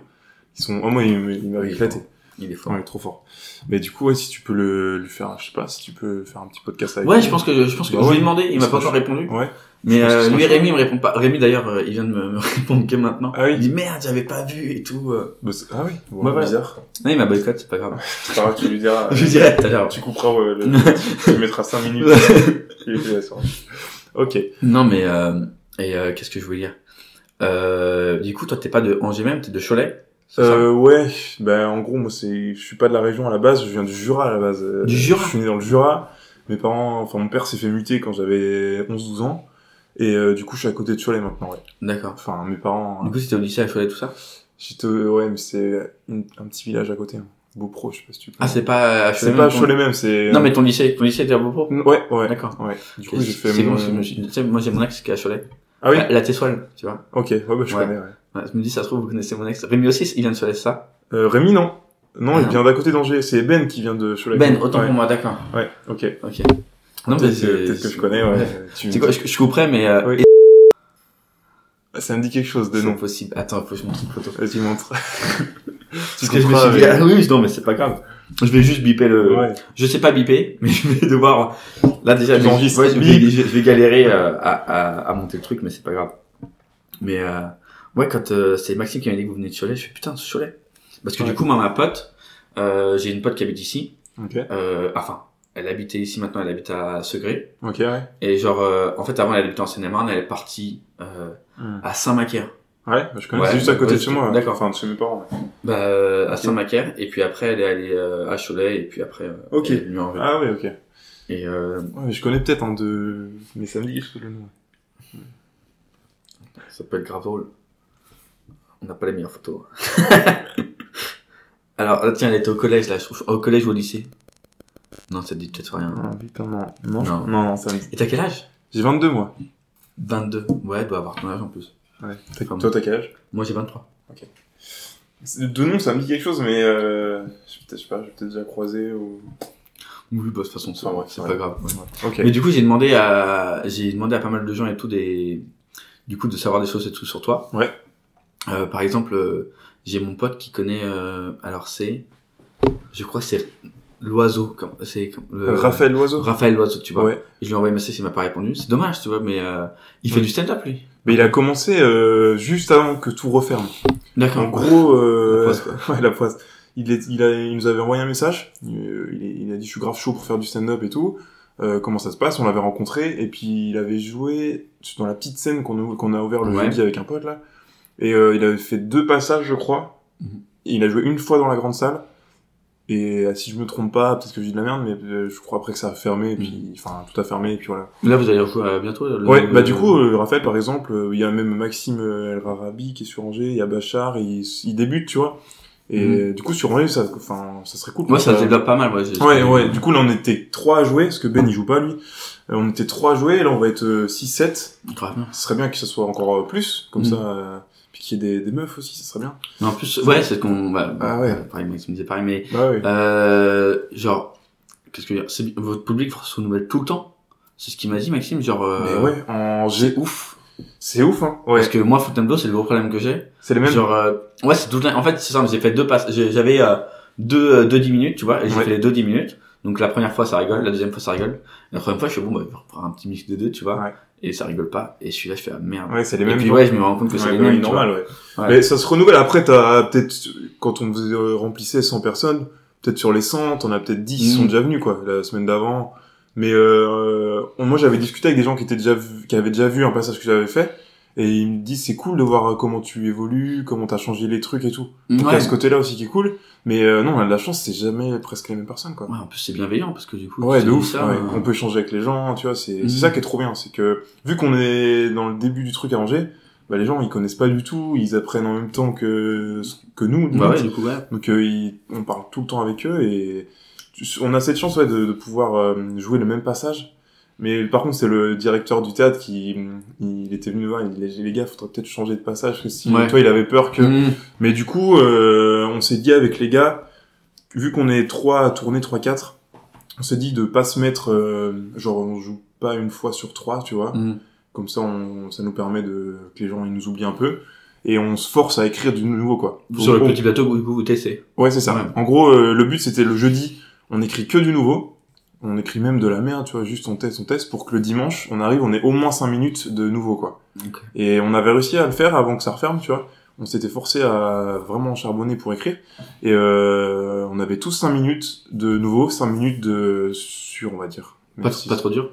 Ils sont, oh, moi, ils, m'avaient Il est éclaté. fort. Il est fort. Ouais, trop fort. Mais du coup, ouais, si tu peux le, lui faire, je sais pas, si tu peux faire un petit podcast avec Ouais, lui. je pense que je pense que Bah je lui ouais. ai demandé, il m'a pas encore répondu. Ouais. Mais euh, lui Rémi il me répond pas. Rémi d'ailleurs, euh, il vient de me, me répondre que maintenant. Ah oui. Il dit merde, j'avais pas vu et tout. euh. Bah, ah oui. Bon, Ouais, ouais. bizarre. Non, il m'a boycott, c'est pas grave. C'est pas grave, tu lui diras. Je lui dirai tout à l'heure. Tu couperas, ouais, le, tu mettras 5 minutes. Il est Ok. Non, mais euh, et euh, qu'est-ce que je voulais dire? Euh, Du coup, toi, t'es pas de Angers même, t'es de Cholet. Euh, ouais, ben en gros moi c'est, je suis pas de la région à la base, je viens du Jura à la base. Euh, Du Jura? Je suis né dans le Jura. Mes parents, enfin mon père s'est fait muter quand j'avais 11-12 ans, et euh, du coup je suis à côté de Cholet maintenant. Ouais. D'accord. Enfin mes parents, Du coup, c'était au lycée à Cholet, tout ça j'étais, ouais mais c'est une- un petit village à côté, hein. Beaupro, je sais pas si tu connais. Ah, c'est pas à Cholet. c'est pas à ton- Cholet même, c'est. Non, mais ton lycée, ton lycée était à Beauport. Ouais, ouais. D'accord. Ouais. Du coup j'ai fait C'est mon. bon, c'est bon. Tu sais, moi j'ai mon ex qui est à Cholet. Ah oui. La, la Tessoile, tu vois. Ok, ouais bah je Ouais. connais. Ouais. Ouais, je me dis, ça se trouve, vous connaissez mon ex. Rémi aussi, il vient de Cholet, c'est ça Euh, Rémi non. Non, Ah il non. vient d'à côté d'Angers. C'est Ben qui vient de Cholet. Ben, autant ouais. pour moi, d'accord. Ouais. Ok. Ok. Non, mais c'est. que, peut-être que je connais. Ouais. Tu... Quoi, je, je couperais, mais. Euh, Oui. et- Ça me dit quelque chose de nom. possible. Attends, faut que je montre une photo. Vas-y montre. Parce que je me suis dit, ah oui, non, mais c'est pas grave. Je vais juste biper le. Ouais. Je sais pas biper, mais je vais devoir. Là déjà, je, ouais, je, vais, je vais galérer euh, à, à, à monter le truc, mais c'est pas grave. Mais euh, ouais, quand euh, c'est Maxime qui m'a dit que vous venez de Cholet, je fais putain, Cholet. Parce que Ouais. du coup, moi, ma pote, euh, j'ai une pote qui habite ici. Ok. Euh, enfin, elle habitait ici maintenant, elle habite à Segré. Ok, ouais. Et genre, euh, en fait, avant, elle habitait en Seine-et-Marne, elle est partie euh, Hmm. à Saint-Macaire. Ouais, bah, je connais. Ouais, c'est juste à côté ouais, de chez moi. d'accord. Enfin, de chez mes parents. ouais. Bah, euh, à. Saint-Macaire. Et puis après, elle est allée euh, à Cholet. Et puis après, euh, Ok. elle est venue en ville. Ah ouais, ok. Et euh, Ouais, mais je connais peut-être un de... Mais ça me dit quelque le nom. Ça peut être grave drôle. On n'a pas les meilleures photos. Alors, là, tiens, elle était au collège, là, je trouve. Au collège ou au lycée Non, ça te dit peut-être rien. Ah, putain, non. Non, Non. non, non, ça me. Et t'as quel âge? J'ai 22 mois. 22. Ouais, elle doit avoir ton âge en plus. Ouais. T'as- Comme- Toi, t'as quel âge? Moi, j'ai 23. De nom, ça me dit quelque chose, mais euh, je peut-être, je sais pas, j'ai peut-être déjà croisé ou. Oui, bah, de toute façon, c'est Ah ouais, c'est ouais. pas grave. ouais. Ok. Mais du coup, j'ai demandé à, j'ai demandé à pas mal de gens et tout des, du coup, de savoir des choses et tout sur toi. Ouais. Euh, par exemple, euh, j'ai mon pote qui connaît, euh, alors c'est, je crois que c'est l'oiseau, c'est, comme, euh, Raphaël Loiseau. Raphaël l'oiseau, tu vois. Ouais. Et je lui ai envoyé un message, il m'a pas répondu. C'est dommage, tu vois, mais euh, il fait du stand-up lui. Mais il a commencé euh, juste avant que tout referme. D'accord. En gros, euh, La poisse, quoi. ouais, la poisse. Il, est, il, a, il nous avait envoyé un message. Euh, Il, est- il a dit je suis grave chaud pour faire du stand-up et tout. Euh, comment ça se passe? On l'avait rencontré et puis il avait joué dans la petite scène qu'on a, qu'on a ouvert le Ouais. jeudi avec un pote là. Et euh, il avait fait deux passages, je crois. Mhm. Il a joué une fois dans la grande salle. Et euh, si je me trompe pas, peut-être que je dis de la merde, mais euh, je crois après que ça a fermé, et puis enfin tout a fermé, et puis voilà. Là, vous allez rejouer euh, bientôt. le- Ouais, bah du coup, euh, Raphaël, par exemple, euh, il y a même Maxime El Rarabi qui est sur Angers, il y a Bachar, il, il débute, tu vois. Et euh, du coup, sur Angers, ça, enfin, ça serait cool. Moi, ça se développe pas mal, ouais. j'ai- Ouais, ouais. Du coup, là, on était trois à jouer, parce que Ben, il joue pas, lui. Euh, on était trois à jouer, là, on va être euh, 6-7. Grave. Ce serait bien que ce soit encore plus, comme Mhm. ça, qu'il y ait des, des meufs aussi, ça serait bien. Mais en plus, ouais, c'est qu'on, bah, Ah ouais. euh, pareil, Maxime disait pareil, mais, Bah ouais. euh, genre, qu'est-ce que je veux dire, votre public se renouvelle tout le temps. C'est ce qu'il m'a dit, Maxime, genre, euh, Mais ouais, en G, ouf. c'est ouf, hein. Ouais. Parce que moi, Fontainebleau, c'est le gros problème que j'ai. C'est les mêmes. Genre, euh, ouais, c'est tout le temps. En fait, c'est simple, j'ai fait deux passes. J'avais euh, deux, euh, deux 10 minutes, tu vois, et j'ai Ouais. fait les deux 10 minutes. Donc la première fois, ça rigole, la deuxième fois, ça rigole. La troisième fois, je fais bon, bah, je vais reprendre un petit mix des deux, tu vois. Ouais. Et ça rigole pas. Et celui-là, je fais ah, merde. Ouais, c'est les et mêmes. puis gens. ouais, je me rends compte que c'est les mêmes. normal, ouais. Ouais. Mais ça se renouvelle. Après, t'as peut-être, quand on euh, remplissait 100 personnes, peut-être sur les 100, t'en as peut-être 10 qui Mm. sont déjà venus, quoi, la semaine d'avant. Mais euh, moi, j'avais discuté avec des gens qui étaient déjà vu- qui avaient déjà vu un passage que j'avais fait, et ils me disent c'est cool de voir comment tu évolues, comment t'as changé les trucs et tout. Donc il y a ce côté-là aussi qui est cool. Mais euh, non, on a de la chance, c'est jamais presque les mêmes personnes, quoi. Ouais, en plus, c'est bienveillant parce que du coup, Ouais, de ouf. ça, ouais. euh, On peut échanger avec les gens, tu vois. C'est Mhm. c'est ça qui est trop bien, c'est que vu qu'on est dans le début du truc à Angers, bah les gens ils connaissent pas du tout, ils apprennent en même temps que que nous. Bah ouais, du coup, ouais. Donc euh, ils- on parle tout le temps avec eux et on a cette chance ouais, de, de pouvoir euh, jouer le même passage. Mais par contre, c'est le directeur du théâtre qui il était venu nous voir, il dit les, gars, faudrait peut-être changer de passage parce que si Ouais. toi il avait peur que. Mmh. Mais du coup, euh, on s'est dit avec les gars, vu qu'on est trois à tourner, trois quatre, on s'est dit de pas se mettre, euh, genre on joue pas une fois sur trois, tu vois. Mmh. Comme ça, on, ça nous permet de que les gens ils nous oublient un peu et on se force à écrire du nouveau quoi. Sur le petit plateau, du coup, vous testez. Ouais, c'est ça. Ouais. En gros, euh, le but c'était le jeudi, on écrit que du nouveau. On écrit même de la merde, tu vois, juste on teste, on teste pour que le dimanche, on arrive, on ait au moins 5 minutes de nouveau, quoi. Et on avait réussi à le faire avant que ça referme, tu vois. On s'était forcé à vraiment charbonner pour écrire. Et euh, on avait tous 5 minutes de nouveau, 5 minutes de sur, on va dire. Pas, Même si- pas trop dur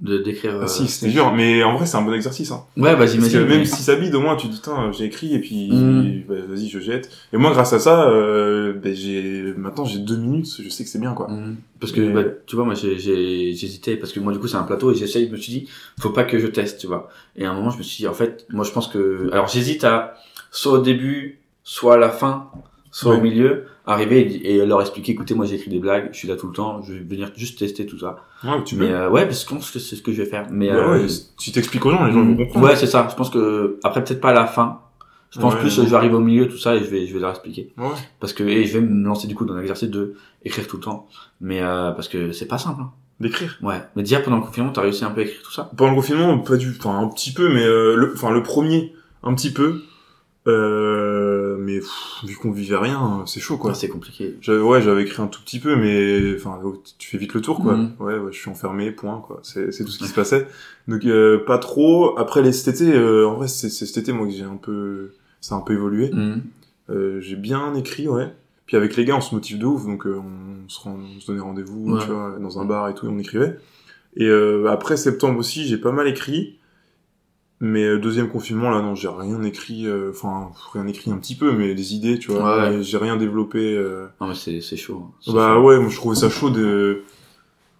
de d'écrire. Ah, euh, si, c'était dur, mais en vrai, c'est un bon exercice. Hein. Ouais, bah j'imagine. même mais- si ça bide, au moins, tu te dis, j'ai écrit, et puis, Mm. bah, vas-y, je jette. Et moi, grâce à ça, euh, ben, j'ai, maintenant, j'ai deux minutes, je sais que c'est bien, quoi. Mhm. Parce que, Mais- bah, tu vois, moi, j'ai, j'ai, j'hésitais, parce que moi, du coup, c'est un plateau, et j'essaye, je me suis dit, faut pas que je teste, tu vois. Et à un moment, je me suis dit, en fait, moi, je pense que, alors, j'hésite à, soit au début, soit à la fin, soit Ouais. au milieu, arriver et, et leur expliquer, écoutez, moi, j'écris des blagues, je suis là tout le temps, je vais venir juste tester tout ça. Ouais, tu Mais, euh, ouais, parce que je pense que c'est ce que je vais faire. Mais, Bah euh, ouais, tu t'expliques aux gens, les gens vont comprendre. ouais, c'est ça. Je pense que, après, peut-être pas à la fin. Je pense Ouais. plus, je vais arriver au milieu, tout ça, et je vais, je vais leur expliquer. Ouais. Parce que, et je vais me lancer, du coup, dans l'exercice de écrire tout le temps. Mais, euh, parce que c'est pas simple, hein. D'écrire. Ouais. Mais déjà pendant le confinement, t'as réussi un peu à écrire tout ça? Pendant le confinement, pas du, enfin, un petit peu, mais, euh, le, enfin, le premier, un petit peu. Euh, mais, pff, vu qu'on vivait rien, c'est chaud, quoi. Ouais, C'est compliqué. J'avais, ouais, j'avais écrit un tout petit peu, mais enfin, tu fais vite le tour, quoi. Mhm. Ouais, ouais, je suis enfermé, point, quoi. C'est, c'est tout ce qui se passait. Donc, euh, pas trop. Après, les cet été, euh, en vrai, c'est, c'est cet été, moi, que j'ai un peu, ça a un peu évolué. Mhm. Euh, j'ai bien écrit, ouais. Puis avec les gars, on se motive de ouf, donc euh, on, se rend, on se donnait rendez-vous, Ouais. tu vois, dans un bar et tout, et on écrivait. Et euh, après septembre aussi, j'ai pas mal écrit. Mais euh, deuxième confinement, là, non, j'ai rien écrit, euh, enfin, rien écrit un petit peu, mais des idées, tu vois. Ouais. J'ai rien développé. euh, Non mais c'est c'est chaud. hein. Bah chaud. ouais, moi je trouvais ça chaud de.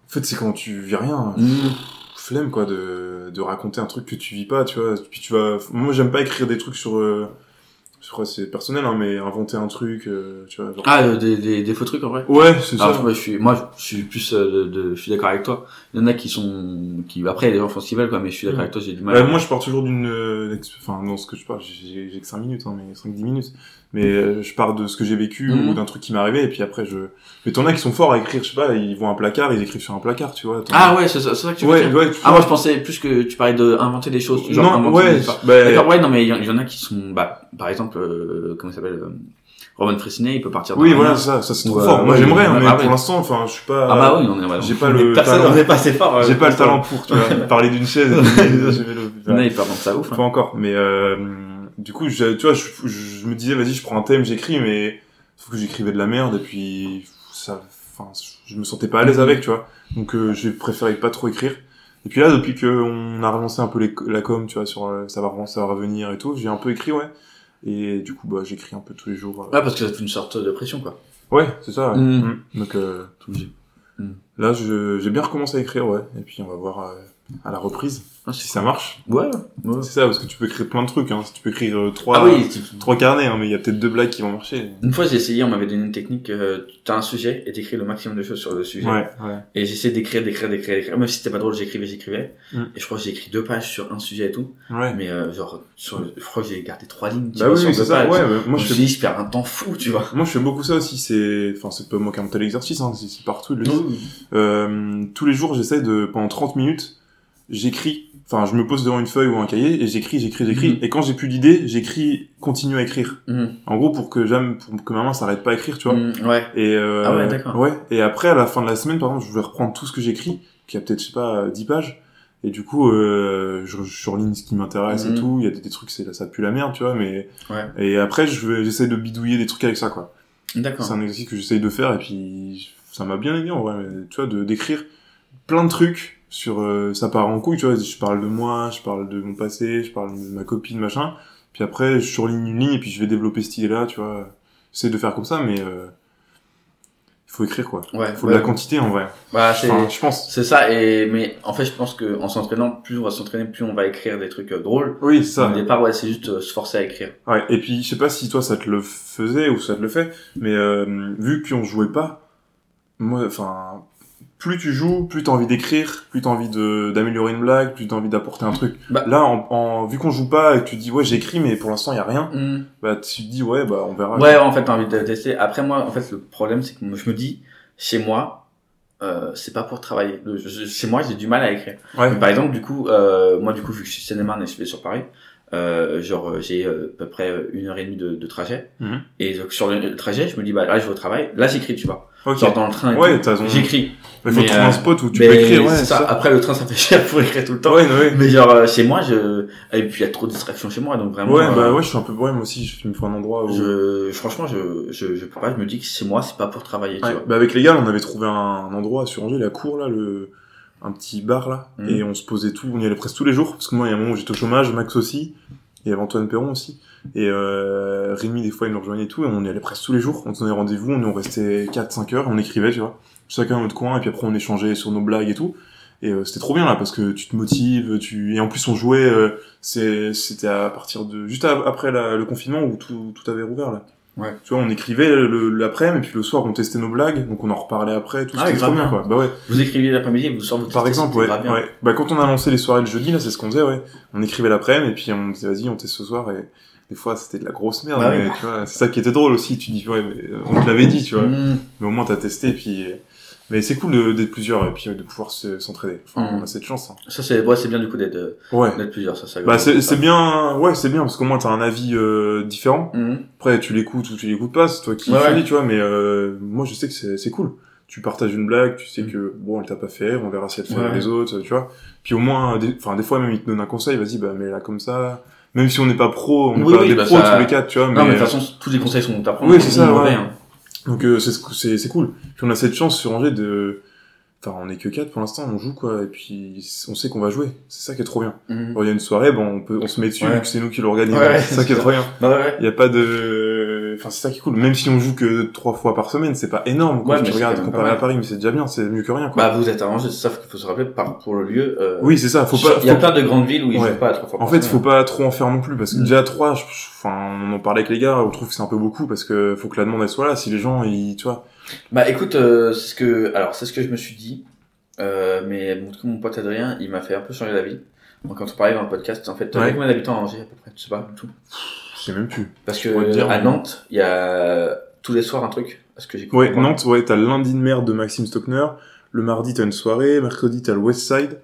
En fait, c'est quand tu vis rien. Mhm. flemme quoi de, de raconter un truc que tu vis pas, tu vois. Puis tu vas, moi j'aime pas écrire des trucs sur, euh, je crois que c'est personnel, hein, mais inventer un truc, euh, tu vois. genre- Ah, euh, des, des, des faux trucs en vrai? Ouais, c'est ça. Moi, je suis, moi, je suis plus, euh, de, de- je suis d'accord avec toi. Il y en a qui sont, qui, après, les gens font ce qu'ils veulent, quoi, mais je suis d'accord Mhm. avec toi, j'ai du mal. Ouais, moi je pars toujours d'une, euh, enfin dans ce que je parle, j'ai j'ai que 5 minutes, hein, mais 5-10 minutes. Mais euh, je pars de ce que j'ai vécu ou d'un truc qui m'est arrivé, et puis après je... Mais t'en as qui sont forts à écrire, je sais pas, ils voient un placard, ils écrivent sur un placard, tu vois. Ah ouais, c'est ça, c'est ça que tu Ouais, dire. ouais, tu Ah, vois. moi, je pensais plus que tu parlais de inventer des choses. Genre Non, ouais, bah, D'accord, ouais, non, mais il y, y en a qui sont, bah, par exemple, euh, comment il s'appelle, euh, Roman Fressinet, il peut partir Oui, voilà, ça, ça c'est trop fort. Moi j'aimerais, hein, mais ah pour l'instant, enfin, je suis pas. Ah bah oui, on est, J'ai pas le personne, talent. on est pas assez fort. J'ai pas le talent pour, tu vois, parler d'une chaise. le- Il partent dans ça ouf. Pas hein. encore, mais euh, du coup, je, tu vois, je, me disais, vas-y, je prends un thème, j'écris, mais sauf que j'écrivais de la merde, et puis ça, enfin, je me sentais pas à l'aise avec, tu vois. Donc, euh, j'ai préféré pas trop écrire. Et puis là, depuis que on a relancé un peu les, la com, tu vois, sur euh, ça va, ça va revenir et tout, j'ai un peu écrit, ouais. Et du coup, bah, j'écris un peu tous les jours. euh. Ouais, parce que ça fait une sorte de pression, quoi. Ouais, c'est ça. Ouais. Mm. Donc euh, Tout obligé. Mm. là, je- j'ai bien recommencé à écrire, ouais. Et puis on va voir euh, à la reprise Ah, si ça marche. Ouais, ouais. C'est ça, parce que tu peux écrire plein de trucs. Hein. Tu peux écrire euh, trois, Ah oui, tu- trois carnets, hein, mais il y a peut-être deux blagues qui vont marcher. Une fois, j'ai essayé, on m'avait donné une technique, euh, t'as un sujet et t'écris le maximum de choses sur le sujet. Ouais, ouais. Et j'essayais d'écrire, d'écrire, d'écrire, d'écrire. Même si c'était pas drôle, j'écrivais, j'écrivais. Mm. Et je crois que j'ai écrit deux pages sur un sujet et tout. Ouais. Mais euh, genre, sur, je crois que j'ai gardé trois lignes. tu Bah vois, oui, sur deux c'est ça. pages. Ouais, bah, moi je je me suis fais, dit, je perds un temps fou, tu vois. moi je fais beaucoup ça aussi. C'est, enfin, c'est pas moi qui ai inventé l'exercice. Hein. C'est partout. le. Euh, tous les jours, j'essaie de pendant 30 minutes, j'écris. Enfin, je me pose devant une feuille ou un cahier et j'écris, j'écris, j'écris. Mhm. Et quand j'ai plus d'idées, j'écris, continue à écrire. Mhm. En gros, pour que jamais, pour que ma main s'arrête pas à écrire, tu vois. Mm, ouais. Et euh, Ah ouais, d'accord. Ouais. Et après, à la fin de la semaine, par exemple, je vais reprendre tout ce que j'écris, qui a peut-être, je sais pas, 10 pages. Et du coup, euh, je, je surligne ce qui m'intéresse Mhm. et tout. Il y a des, des trucs, c'est ça pue la merde, tu vois. Mais Ouais. et après, je vais, j'essaie de bidouiller des trucs avec ça, quoi. D'accord. C'est un exercice que j'essaye de faire et puis ça m'a bien aidé en vrai. mais, Tu vois, de d'écrire plein de trucs sur euh, ça part en couille, tu vois. Je parle de moi, je parle de mon passé, je parle de ma copine, machin. Puis après, je surligne une ligne et puis je vais développer cette idée-là, tu vois. J'essaie de faire comme ça, mais euh, il faut écrire quoi. Ouais. Il faut ouais. de la quantité en vrai. Bah, c'est, Enfin, je pense. c'est ça. Et, mais en fait, je pense que en s'entraînant, plus on va s'entraîner, plus on va écrire des trucs euh, drôles. Oui, c'est ça. Au départ, ouais, c'est juste se forcer à écrire. Ouais. Et puis, je sais pas si toi ça te le faisait ou ça te le fait, mais vu qu'on jouait pas, moi, enfin, plus tu joues, plus t'as envie d'écrire, plus t'as envie de d'améliorer une blague, plus t'as envie d'apporter un truc. Bah. Là, en, en vu qu'on joue pas et que tu dis ouais j'écris, mais pour l'instant y a rien, Mm. bah tu te dis ouais bah on verra. Ouais, en fait, t'as envie de tester. Après, moi, en fait, le problème, c'est que je me dis, chez moi, euh, c'est pas pour travailler. Je- chez moi, j'ai du mal à écrire. Ouais. Par exemple, du coup, euh, moi, du coup, vu que je suis cinéma et je vais sur Paris, euh, genre, euh, j'ai euh, à peu près euh, une heure et demie de, de trajet. Mhm. Et donc, sur le trajet, je me dis, bah, là, je vais au travail. Là, j'écris, tu vois. Ok. Genre, dans le train Ouais, j'écris. Il faut Mais, trouver euh, un spot où tu peux écrire. Ouais, ça. ça. Après, le train, ça fait cher pour écrire tout le temps. Ouais, ouais. Mais genre, euh, chez moi, je, et puis il y a trop de distractions chez moi, donc vraiment. Ouais, euh, bah ouais, je suis un peu ouais moi aussi, je- me faut un endroit où. je, franchement, je, je, je peux pas, je me dis que chez moi, c'est pas pour travailler, tu vois. Bah avec les gars, on avait trouvé un, un endroit sur Angers, la cour là, le un petit bar là, Mhm. et on se posait tout, on y allait presque tous les jours, parce que moi il y a un moment où j'étais au chômage, Max aussi, et Antoine Perron aussi, et euh, Rémi des fois il nous rejoignait et tout, et on y allait presque tous les jours, on tenait rendez-vous, on, on restait 4-5 heures, on écrivait, tu vois, chacun dans notre coin, et puis après on échangeait sur nos blagues et tout, et euh, c'était trop bien là, parce que tu te motives, tu et en plus on jouait, euh, c'était à partir de juste à- après la- le confinement où tout tout avait rouvert là. Ouais. Tu vois, on écrivait l'après-midi, et puis le soir, on testait nos blagues, donc on en reparlait après, tout Ah, c'était trop bien, quoi. Bah ouais. Vous écriviez l'après-midi, vous sortez, vous Par exemple, ouais. Bah, quand on a lancé les soirées le jeudi, là, c'est ce qu'on faisait, ouais. On écrivait l'après-midi, et puis on disait, vas-y, on teste ce soir, et des fois, c'était de la grosse merde, Bah mais oui. tu vois, c'est ça qui était drôle aussi, tu dis, ouais, mais euh, on te l'avait dit, tu vois. Mmh. Mais au moins, t'as testé, et puis, mais c'est cool d'être plusieurs, et puis de pouvoir se- s'entraider. Enfin, Mm. on a cette chance, hein. Ça, c'est, ouais, c'est bien du coup d'être, euh, Ouais. d'être plusieurs, ça, ça. Bah, c'est c'est bien, ouais, c'est bien, parce qu'au moins, t'as un avis, euh, différent. Mmh. Après, tu l'écoutes ou tu l'écoutes pas, c'est toi qui Ouais, choisis, ouais. tu vois, mais euh, moi, je sais que c'est c'est cool. Tu partages une blague, tu sais Mm. que, bon, elle t'a pas fait on verra si elle fait rire les autres, tu vois. Puis au moins, des, enfin, des fois, même, ils te donnent un conseil, vas-y, bah, mets-la comme ça. Même si on n'est pas pro, on n'est Oui, pas oui, des bah, pros ça- tous les quatre, tu vois, Non, mais de mais, toute façon, tous les conseils sont à prendre. Oui, c'est ça, mauvais, hein. Donc, euh, c'est, c'est, c'est cool. Puis on a cette chance sur Angers de, enfin, on est que quatre pour l'instant, on joue, quoi, et puis, on sait qu'on va jouer. C'est ça qui est trop bien. Mmh. Il y a une soirée, bon, on peut, on se met dessus, Ouais. c'est nous qui l'organisons. Ouais, c'est ça qui est trop bien. Bah, ouais, ouais. Il y a pas de, enfin, c'est ça qui est cool. Même si on joue que trois fois par semaine, c'est pas énorme, quoi. Ouais, tu regardes, comparé à. Paris, mais c'est déjà bien, c'est mieux que rien, quoi. Bah, vous êtes arrangé, c'est ça qu'il faut se rappeler par, pour le lieu. euh, oui, c'est ça, faut pas, Il y a faut- plein de grandes villes où ils Ouais. jouent pas à trois fois En par fait, semaine. faut pas trop en faire non plus, parce que Mm. déjà trois, enfin, on en parlait avec les gars, on trouve que c'est un peu beaucoup, parce que faut que la demande elle soit là, si les gens, ils, tu vois. Bah écoute, euh, c'est ce que, alors c'est ce que je me suis dit, euh, mais mon, mon pote Adrien, il m'a fait un peu changer d'avis. Donc quand on parlait dans le podcast, en fait, Ouais. combien d'habitants à Angers à peu près? Je sais pas du tout. Je sais même plus. Parce que dire, à Nantes, il y a tous les soirs un truc. Est-ce que Ouais, Nantes, ouais, t'as le lundi de merde de Maxime Stockner, le mardi t'as une soirée, mercredi t'as le West Side,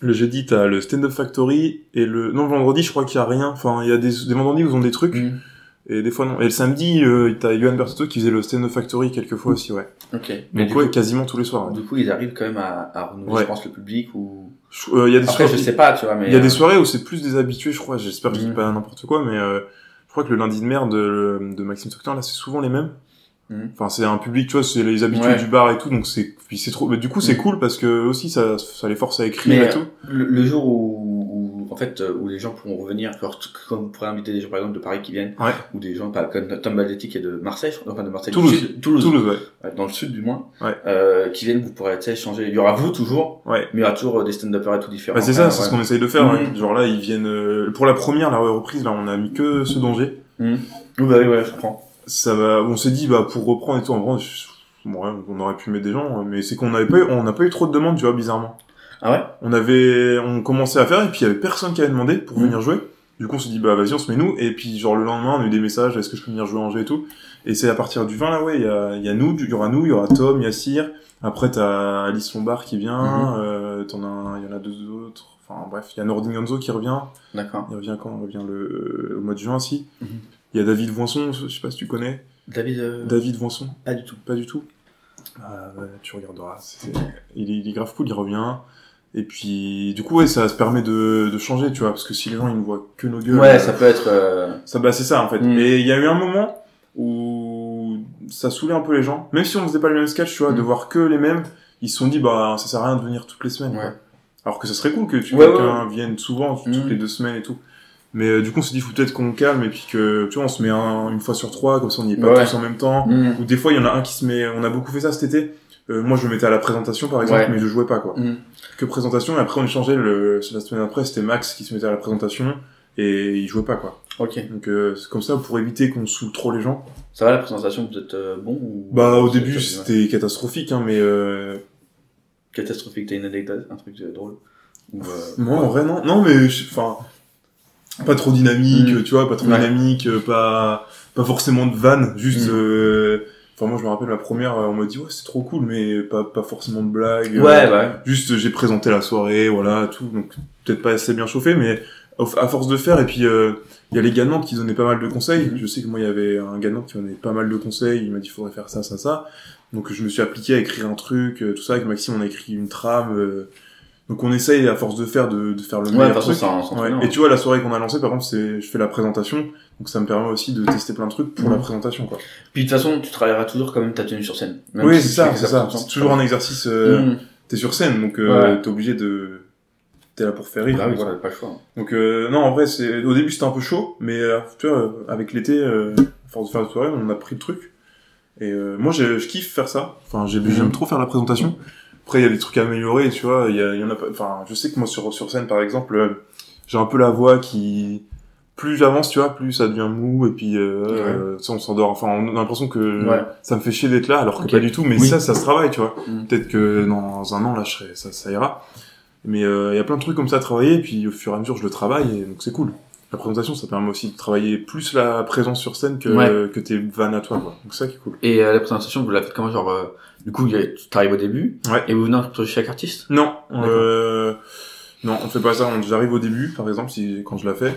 le jeudi t'as le Stand Up Factory, et le, non, le vendredi je crois qu'il y a rien, enfin, il y a des, des vendredis où ils ont des trucs, Mhm. Et des fois non. Et le samedi, euh, t'as Johan Bertotto qui faisait le Up Factory quelques fois aussi, ouais. Ok. Mais Donc du, ouais, coup, quasiment tous les soirs. ouais. du coup, ils arrivent quand même à, à renouveler, Ouais. je pense, le public ou? Je- euh, Il y a des Après, soirées, je sais pas, tu vois, mais. il y a des euh, soirées où c'est plus des habitués, je crois, j'espère que je dis Mhm. pas n'importe quoi, mais euh, je crois que le lundi de merde de, de Maxime Stockner, là, c'est souvent les mêmes. Mhm. Enfin, c'est un public, tu vois, c'est les habitués Ouais. du bar et tout, donc c'est, puis c'est trop, mais du coup, c'est Mhm. cool parce que aussi, ça, ça les force à écrire Mais et tout. le, le jour où, en fait, euh, où les gens pourront revenir, genre, t- quand vous pourrez inviter des gens, par exemple, de Paris qui viennent, Ouais. ou des gens, pas comme Tom Baldetti qui est de Marseille, enfin de Marseille Toulouse. Sud, Toulouse, Toulouse, ouais. Ouais, dans le sud du moins, Ouais. euh, qui viennent, vous pourrez, tu sais, échanger. Il y aura vous toujours, mais il y aura toujours euh, des stand-uppers et tout différents. Bah, c'est ça, c'est ce qu'on essaye de faire, ouais. Genre là, ils viennent, euh, pour la première, la reprise, là, on a mis que ceux d'Angers. Oui, bah ouais, je comprends. Ça va, on s'est dit, bah, pour reprendre et tout, en vrai, je- bon, ouais, on aurait pu mettre des gens, mais c'est qu'on n'avait pas eu, on n'a pas eu trop de demandes, tu vois, bizarrement. Ah ouais? On avait, on commençait à faire, et puis il y avait personne qui avait demandé pour Mhm. venir jouer. Du coup, on s'est dit, bah, vas-y, on se met nous, et puis, genre, le lendemain, on a eu des messages, est-ce que je peux venir jouer à Angers et tout. Et c'est à partir du 20, là, ouais, il y a, il y a nous, il y aura nous, il y aura Tom, Yassir. Après, t'as Alice Lombard qui vient, Mhm. euh, t'en as, il y en a deux autres. Enfin, bref, il y a Nordin Gonzo qui revient. D'accord. Il revient quand? Il revient le, au mois de juin, aussi. Mhm. Il y a David Voinson, je sais pas si tu connais. David, euh, David Voinson. pas du tout. Pas du tout. Ah ouais, tu regarderas. Il, est, il est grave cool, il revient. Et puis, du coup, ouais, ça se permet de, de changer, tu vois, parce que si les gens ils ne voient que nos gueules, Ouais, euh, ça peut être, euh, ça, bah, c'est ça en fait. Mm. Et il y a eu un moment où ça saoulait un peu les gens, même si on faisait pas le même sketch, tu vois, Mm. de voir que les mêmes, ils se sont dit bah ça sert à rien de venir toutes les semaines. Ouais. Quoi. Alors que ça serait cool que tu Ouais, quelqu'un vienne souvent, toutes Mm. les deux semaines et tout. Mais euh, du coup, on s'est dit faut peut-être qu'on calme et puis que tu vois, on se met un, une fois sur trois, comme ça on n'y est pas tous en même temps. mm, Ou des fois, il y en a un qui se met. On a beaucoup fait ça cet été. Euh, moi, je me mettais à la présentation, par exemple, Ouais. mais je jouais pas, quoi. mm. Que présentation. Et après, on échangeait. Le... La semaine après, c'était Max qui se mettait à la présentation et il jouait pas, quoi. Ok. Donc, euh, c'est comme ça pour éviter qu'on saoule trop les gens. Ça va la présentation, vous êtes euh, bon ou... Bah, au début, c'était catastrophique, hein, mais euh... Catastrophique, t'as une anecdote, un truc euh, drôle? Ou, euh, non, en vrai, non. Non, mais enfin, pas trop dynamique, Mm. tu vois, pas trop Ouais. dynamique, euh, pas pas forcément de vanne, juste. Mm. Euh, Enfin, moi, je me rappelle la première, euh, on m'a dit ouais, c'est trop cool, mais pas pas forcément de blague. Ouais, bah ouais. Juste, euh, j'ai présenté la soirée, voilà, tout. Donc, peut-être pas assez bien chauffé, mais à force de faire, et puis euh, il y a les gars de Nantes qui donnaient pas mal de conseils. Mhm. Je sais que moi, il y avait un Nantes qui donnait pas mal de conseils. Il m'a dit, faudrait faire ça, ça, ça. Donc, je me suis appliqué à écrire un truc, euh, tout ça. Avec Maxime, on a écrit une trame. euh, donc, on essaye, à force de faire, de, de faire le Ouais, meilleur truc. ça Ouais. bien, Et tu vois, la soirée qu'on a lancée, par contre, c'est, je fais la présentation. Donc, ça me permet aussi de tester plein de trucs pour Mhm. la présentation, quoi. Puis de toute façon, tu travailleras toujours quand même ta tenue sur scène. Même oui, si c'est ça, c'est ça. C'est toujours un exercice, euh, Mm. t'es sur scène, donc, euh, Ouais. t'es obligé de, t'es là pour faire rire. Bah oui, voilà. pas le choix. Donc euh, non, en vrai, c'est au début c'était un peu chaud, mais euh, tu vois, euh, avec l'été, euh, à force de faire la soirée, on a pris le truc. Et euh, moi, je, je kiffe faire ça. Enfin, Mhm. j'aime trop faire la présentation. Après, il y a des trucs à améliorer, tu vois. Il y, a- il y en a pas. Enfin, je sais que moi sur sur scène, par exemple, euh, j'ai un peu la voix qui plus j'avance, tu vois, plus ça devient mou et puis euh, euh, tu sais, on s'endort. Enfin, on a l'impression que Ouais. ça me fait chier d'être là, alors que pas du tout. Mais Oui. ça, ça se travaille, tu vois. Mhm. Peut-être que dans un an là, je serai, ça, ça ira. Mais euh, il y a plein de trucs comme ça à travailler, et puis au fur et à mesure, je le travaille, et donc c'est cool. La présentation, ça permet aussi de travailler plus la présence sur scène que, Ouais. que tes vannes à toi, quoi. Donc c'est ça qui est cool. Et euh, la présentation, vous la faites comment Genre, euh, du coup, il y a- tu arrives au début, Ouais. et vous venez entre chaque artiste? Non, euh, non, on fait pas ça. On- J'arrive au début, par exemple, si quand je la fais,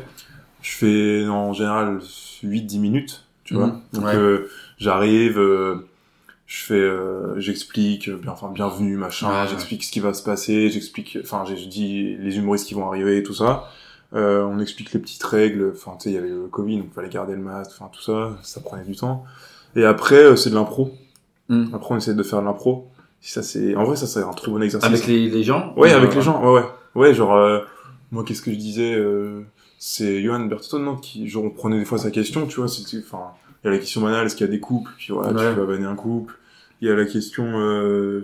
je fais en général 8-10 minutes, tu vois. Mhm. Donc Ouais. euh, j'arrive, euh, je fais, euh, j'explique, euh, bien, enfin bienvenue, machin, Ouais, ouais. j'explique ce qui va se passer, j'explique, enfin j'ai- je dis les humoristes qui vont arriver, tout ça. Euh, on explique les petites règles. Enfin, tu sais, il y avait le Covid, donc fallait garder le masque, enfin tout ça, ça prenait du temps. Et après, euh, c'est de l'impro. Mhm. Après, on essaie de faire de l'impro. Ça, c'est, en vrai, ça, c'est un très bon exercice. Avec les, les gens Ouais, Ou, avec les gens, ouais, ouais. Ouais, genre, euh, moi, qu'est-ce que je disais euh, C'est Johan Bertotto, non qui, Genre, on prenait des fois sa question, tu vois, c'était, enfin, Il y a la question banale, est-ce qu'il y a des couples Puis voilà, Ouais. tu vas banner un couple. Il y a la question, euh,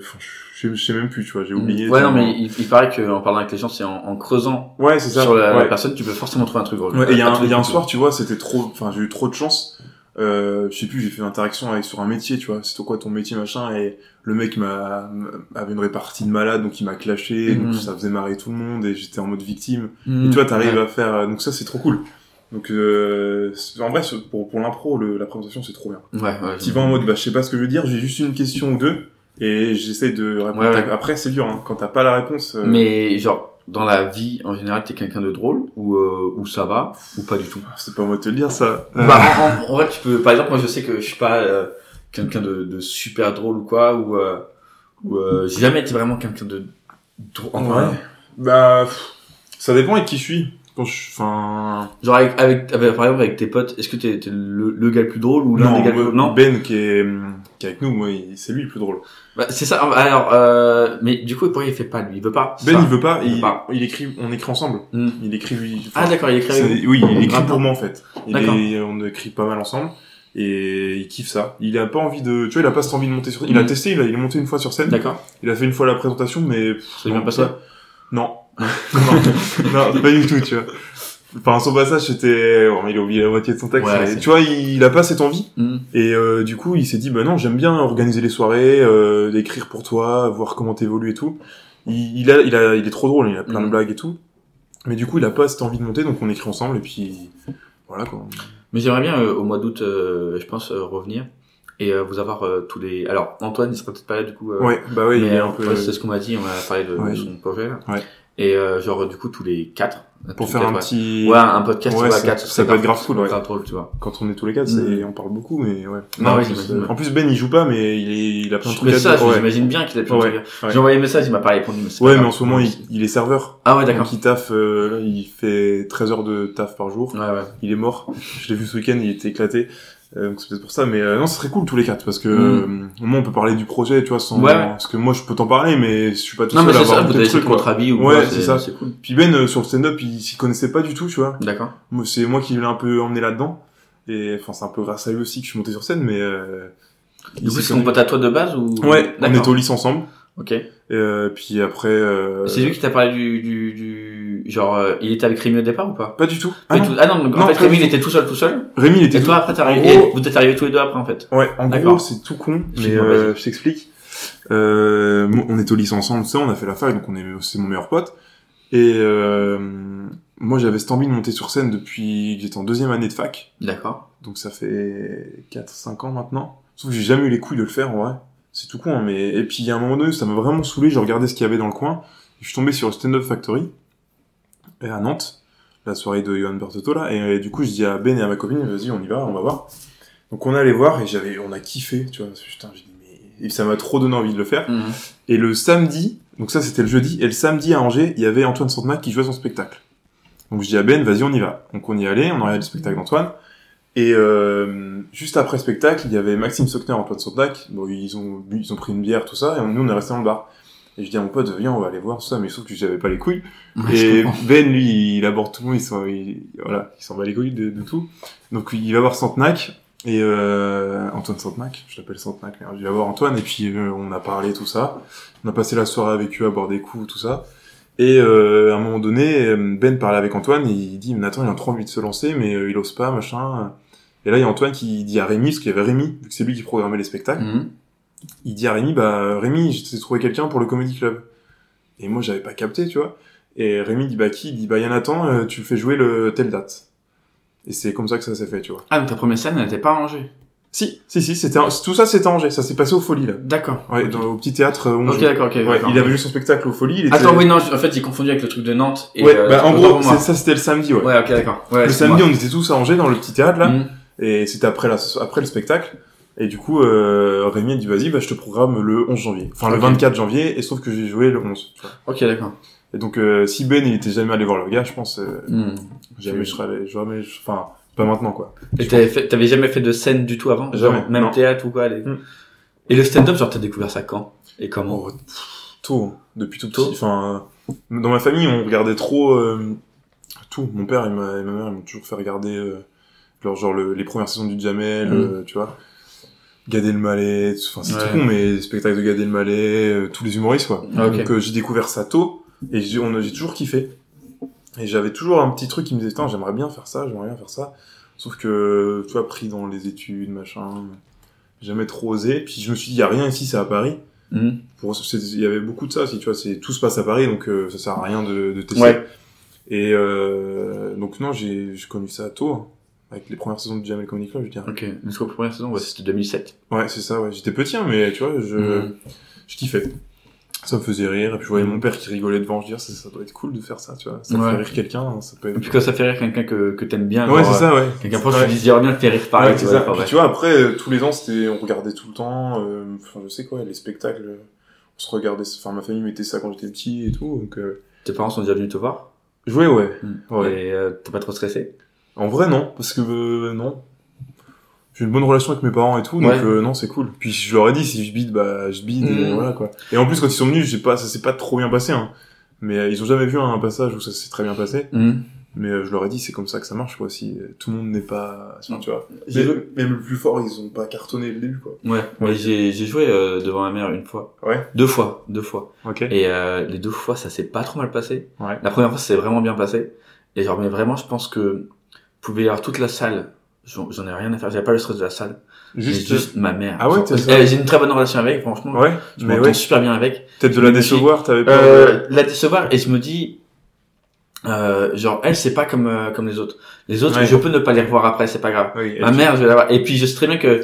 je, je sais même plus, tu vois, j'ai oublié. Ouais, non, mais il, il paraît qu'en parlant avec les gens, c'est en, en creusant Ouais, c'est ça. sur la, personne, tu peux forcément trouver un truc. Ouais, et il y a un, y a un soir, tu vois, c'était trop, enfin, j'ai eu trop de chance. Euh, je sais plus, j'ai fait une interaction avec sur un métier, tu vois, c'est quoi ton métier, machin, et le mec m'a, avait une répartie de malade, donc il m'a clashé, donc ça faisait marrer tout le monde, et j'étais en mode victime. Mm. Et tu vois, t'arrives Ouais. à faire, donc ça, c'est trop cool. Donc, euh, en vrai, pour, pour l'impro, la présentation, c'est trop bien. Ouais, ouais. Tu vas en mode, bah, je sais pas ce que je veux dire, j'ai juste une question ou deux, et j'essaie de répondre. Ouais, ouais. Après, c'est dur, hein, quand t'as pas la réponse. euh, Mais genre, dans la vie, en général, t'es quelqu'un de drôle ou, euh, ou ça va ou pas du tout? C'est pas moi de te le dire, ça. Bah, en, en- en vrai, tu peux. Par exemple, moi, je sais que je suis pas euh, quelqu'un de, de super drôle ou quoi, ou euh, ou euh, j'ai jamais été vraiment quelqu'un de drôle. Enfin, Ouais. Bah, ça dépend avec qui je suis. Quand je, enfin, Genre avec, avec, avec- par exemple avec tes potes, est-ce que t'es t'es le, le gars le plus drôle ou l'un des gars le plus non Ben qui est, qui est avec nous, moi, c'est lui le plus drôle. bah, C'est ça. Alors, euh, mais du coup, pourquoi il fait pas lui? Il veut pas. Ben, ça il veut pas, Il veut il, pas. il écrit, on écrit ensemble. Hmm. Il écrit lui. Ah d'accord, il écrit oui, il écrit pour moi en fait. Il D'accord. est, on écrit pas mal ensemble. Et il kiffe ça. Il a pas envie de, tu vois, il a pas cette envie de monter sur scène. Il a Hmm. testé, il, a, il est monté une fois sur scène. D'accord. Il a fait une fois la présentation, mais. Ça s'est bien passé? Ça- Non. Non, non, pas du tout, tu vois. Enfin, son passage, c'était, bon, il a oublié la moitié de son texte. Ouais, mais tu vois, il, il a pas cette envie. Hmm. Et euh, du coup, il s'est dit, bah non, j'aime bien organiser les soirées, euh, d'écrire pour toi, voir comment t'évolues et tout. Il, il, a, il, a, il est trop drôle, il a plein de Mhm. blagues et tout. Mais du coup, il a pas cette envie de monter, donc on écrit ensemble et puis voilà quoi. Mais j'aimerais bien euh, au mois d'août, euh, je pense, euh, revenir et euh, vous avoir euh, tous les. Alors Antoine, il sera peut-être pas là du coup. euh, Ouais, bah ouais, il est un peu c'est ce qu'on m'a dit. On a parlé de, de Ouais. son projet là. Ouais. Et euh, genre du coup tous les quatre. pour faire un petit. Ouais, un podcast Ouais, ça- quatre. ça peut être grave cool, ouais. grave drôle, tu vois. Quand on est tous les quatre, c'est on parle beaucoup, mais ouais. Ah plus, j'imagine, euh, ouais. en plus, Ben il joue pas, mais il, est, il a plein de trucs à dire. J'imagine bien qu'il a plein de trucs. J'ai envoyé un message, il m'a pas répondu. Mais Ouais, mais en ce moment, il, il est serveur. Ah ouais, d'accord. Donc il taffe, euh, il fait 13 heures de taf par jour. Ouais, ouais. Il est mort. Je l'ai vu ce week-end, il était éclaté. Euh, donc c'est peut-être pour ça, mais euh, non, ce serait cool tous les quatre parce que Mm. euh, au moins on peut parler du projet, tu vois, sans Ouais. parce que moi je peux t'en parler, mais je suis pas tout Non, mais seul à c'est ça, avoir vous avez truc, votre avis ou Ouais, c'est ça. Cool. Puis Ben euh, sur le stand-up, il s'y connaissait pas du tout, tu vois. D'accord. C'est moi qui l'ai un peu emmené là-dedans. Et enfin, c'est un peu grâce à lui aussi que je suis monté sur scène, mais euh, Du coup, c'est ton pote à toi de base ou Ouais, on était au lycée ensemble. Ok. Et, euh, puis après, euh, C'est lui qui t'a parlé du, du, du... genre, euh, il était avec Rémi au départ ou pas pas du tout. Ah du non. tout. Ah non, donc, en fait Rémi il était tout seul, tout seul. Rémi, il était Et tout- toi après t'es arrivé, gros- vous êtes arrivés tous les deux après en fait. Ouais, en D'accord. gros, c'est tout con, mais euh, je t'explique. Euh, on est au lycée ensemble, ça, on a fait la fac, donc on est, c'est mon meilleur pote. Et euh, moi, j'avais cette envie de monter sur scène depuis que j'étais en deuxième année de fac, D'accord. donc ça fait 4-5 ans maintenant. Sauf que j'ai jamais eu les couilles de le faire, en vrai. C'est tout con, hein, mais... Et puis, à un moment donné, ça m'a vraiment saoulé, je regardais ce qu'il y avait dans le coin, et je suis tombé sur le Stand Up Factory, à Nantes, la soirée de Johan Bertotto, là, et, euh, du coup, je dis à Ben et à ma copine, vas-y, on y va, on va voir. Donc on est allé voir et j'avais, on a kiffé, tu vois. Putain, j'ai dit mais et ça m'a trop donné envie de le faire. Mhm. Et le samedi, donc ça c'était le jeudi, et le samedi à Angers, il y avait Antoine Santenac qui jouait son spectacle. Donc je dis à Ben, vas-y on y va. Donc on y allait, on a regardé le spectacle d'Antoine. Et euh, juste après le spectacle, il y avait Maxime Sockner, Antoine Santenac. Bon, ils ont bu, ils ont pris une bière, tout ça, et nous on est resté dans le bar. Et je dis à mon pote, viens, on va aller voir ça, mais sauf que j'avais pas les couilles. Ouais, Et. Ben, lui, il aborde tout le monde, il s'en, il, voilà, il s'en bat les couilles de, de tout. Donc il va voir Santenac, et euh, Antoine Santenac, je l'appelle Santenac, il va voir Antoine, et puis euh, on a parlé, tout ça. On a passé la soirée avec eux à boire des coups, tout ça. Et euh, à un moment donné, Ben parlait avec Antoine, et il dit, mais Nathan, il a trop envie de se lancer, mais euh, il ose pas, machin. Et là, il y a Antoine qui dit à Rémi, parce qu'il y avait Rémi, vu que c'est lui qui programmait les spectacles, Mhm. Il dit à Rémi, bah Rémi, j'ai trouvé quelqu'un pour le Comedy Club. Et moi, j'avais pas capté, tu vois. Et Rémi dit, bah qui? Il dit, bah Yanathan, euh, tu le fais jouer le telle date. Et c'est comme ça que ça s'est fait, tu vois. Ah, donc ta première scène, elle n'était pas à Angers. Si, si, si, c'était un- tout ça, c'était à Angers. Ça s'est passé aux Folies, là. D'accord. Ouais, dans, au petit théâtre. euh, Ok, d'accord, ok. Ouais, il avait vu son spectacle aux Folies. Il était... Attends, oui, non, en fait, j'ai confondu avec le truc de Nantes. Et, Ouais, euh, bah en gros, ça c'était le samedi, ouais. Ouais, ok, d'accord. Ouais, le samedi, on était tous à Angers dans le petit théâtre, là. Mhm. Et c'était après, la, après le spectacle. Et du coup, euh, Rémi a dit, vas-y, bah, je te programme le 11 janvier. Enfin, le Ok. 24 janvier, et sauf que j'ai joué le 11. tu vois. Ok, d'accord. Et donc, euh, si Ben, il était jamais allé voir le gars, je pense, euh, Mhm. jamais je serais allé, jamais, enfin, pas maintenant, quoi. Et t'avais fait, t'avais jamais fait de scène du tout avant? Jamais, Genre, Même non. théâtre ou quoi les- Mm. Et le stand-up, genre, t'as découvert ça quand? Et comment? Oh, pff, tôt, depuis tout Tôt. petit. Enfin, dans ma famille, on regardait trop, euh, tout. Mon père et ma, et ma mère, ils m'ont toujours fait regarder, euh, Genre, genre le- les premières saisons du Jamel, Mm. euh, tu vois. Gad Elmaleh, enfin c'est Ouais. tout con, mais les spectacles de Gad Elmaleh, euh, tous les humoristes quoi. Ah. Donc euh, j'ai découvert ça tôt et j'ai on a- j'ai toujours kiffé. Et j'avais toujours un petit truc qui me disait putain j'aimerais bien faire ça, j'aimerais bien faire ça. Sauf que tu vois pris dans les études machin, jamais trop osé. Puis je me suis dit il y a rien ici, c'est à Paris. Mhm. Pour il y avait beaucoup de ça, si tu vois, c'est tout se passe à Paris donc euh, ça sert à rien de, de tester. Ouais. Et euh, donc non j'ai j'ai connu ça tôt. hein. Avec les premières saisons du Jamel Comedy Club, je dirais. Ok, donc la première saison, ouais, c'était 2007. Ouais, c'est ça, ouais. J'étais petit, hein, mais tu vois, je, Mhm. je kiffais. Ça me faisait rire, et puis je voyais mon père qui rigolait devant, je disais, ça, ça doit être cool de faire ça, tu vois. Ça Ouais. fait rire quelqu'un, hein, ça peut Et être... puis quand ça fait rire quelqu'un que, que t'aimes bien, Ouais, c'est ça, ouais. Quelqu'un proche, tu dis, bien te faire rire pareil, Ouais, tu vois, Puis tu vois, après, euh, tous les ans, c'était, on regardait tout le temps, euh, enfin, je sais quoi, les spectacles, euh, on se regardait, enfin, ma famille mettait ça quand j'étais petit et tout, donc, euh... Tes parents sont déjà venus te voir? Jouer, ouais. Mm. Ouais. Et euh, t'es pas trop stressé? En vrai, non, parce que, euh, non. J'ai une bonne relation avec mes parents et tout, donc Ouais. euh, non, c'est cool. Puis je leur ai dit, si je bide, bah, je bide, et Mhm. voilà, quoi. Et en plus, quand ils sont venus, j'ai pas, ça s'est pas trop bien passé, hein. Mais euh, ils ont jamais vu un passage où ça s'est très bien passé. Mhm. Mais euh, je leur ai dit, c'est comme ça que ça marche, quoi. Si euh, tout le monde n'est pas, enfin, tu vois. Mais- Même le plus fort, ils ont pas cartonné le début, quoi. Ouais, ouais j'ai j'ai joué euh, devant ma mère une fois. Ouais. Deux fois, deux fois. Ok. Et euh, les deux fois, ça s'est pas trop mal passé. Ouais. La première fois, ça s'est vraiment bien passé. Et genre, mais vraiment, je pense que pouvez y avoir toute la salle. J'en ai rien à faire. J'avais pas le stress de la salle. Juste- Juste, ma mère. Ah ouais, J'ai une très bonne relation avec, franchement. Ouais. Je m'entends ouais. super bien avec. Peut-être de la décevoir, t'avais peur Euh, la décevoir et je me dis euh, genre elle c'est pas comme euh, comme les autres les autres Ouais. je peux ne pas les revoir après c'est pas grave Oui, ma mère je vais la voir et puis je sais très bien que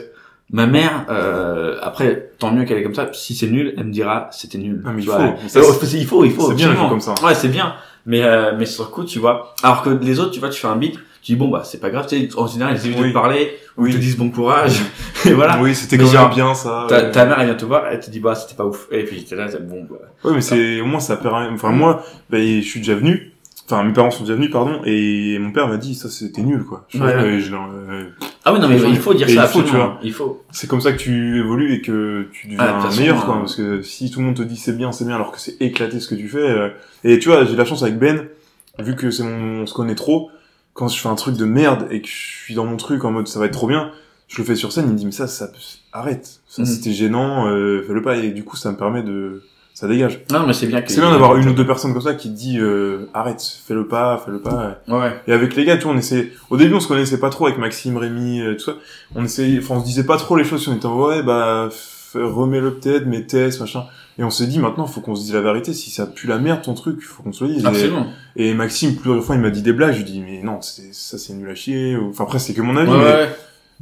ma mère euh, après tant mieux qu'elle est comme ça si c'est nul elle me dira c'était nul Ah, mais tu il vois. faut. Ça, oh, c'est- c'est- il faut il faut c'est bien, comme ça. ouais c'est bien mais euh, mais sur le coup tu vois alors que les autres tu vois tu fais un beat tu dis bon bah c'est pas grave tu sais en général ils évitent de Oui. te parler ou Oui. ils te disent bon courage et voilà Oui, c'était quand genre, même bien, ça. ta, ouais. ta mère elle vient te voir elle te dit bah c'était pas ouf et puis t'es là c'est bon bah. Ouais, mais c'est, au moins, ça permet, enfin, moi, bah, je suis déjà venu. Enfin, mes parents sont déjà venus, pardon, et mon père m'a dit, ça, c'était nul, quoi. Je- Ouais, ouais. euh, je euh, ah oui non mais il faut dire ça il faut, tu vois. il faut c'est comme ça que tu évolues et que tu deviens Ah, de façon, meilleur, quoi. euh, Parce que si tout le monde te dit c'est bien, c'est bien, alors que c'est éclaté ce que tu fais. euh, Et tu vois, j'ai de la chance avec Ben, vu que c'est mon, on se connaît trop. Quand je fais un truc de merde et que je suis dans mon truc en mode ça va être trop bien, je le fais sur scène, il me dit mais ça, ça, arrête. Ça, Mhm. c'était gênant, euh, fais-le pas. Et du coup, ça me permet de, ça dégage. non mais c'est bien C'est bien d'avoir une ou deux personnes comme ça qui te dit euh, arrête, fais-le pas, fais-le pas. ouais Et avec les gars, tu vois, on essaie. Au début, on se connaissait pas trop avec Maxime, Rémi, euh, tout ça. On essayait, enfin, on se disait pas trop les choses. On était en ouais, bah, remets-le peut-être, mais test, machin. Et on s'est dit maintenant, faut qu'on se dise la vérité. Si ça pue la merde ton truc, faut qu'on se le dise. Et- absolument Et, Maxime, plusieurs fois, il m'a dit des blagues. Je lui dis mais non, ça c'est nul à chier. Enfin après, c'est que mon avis. ouais, mais, ouais.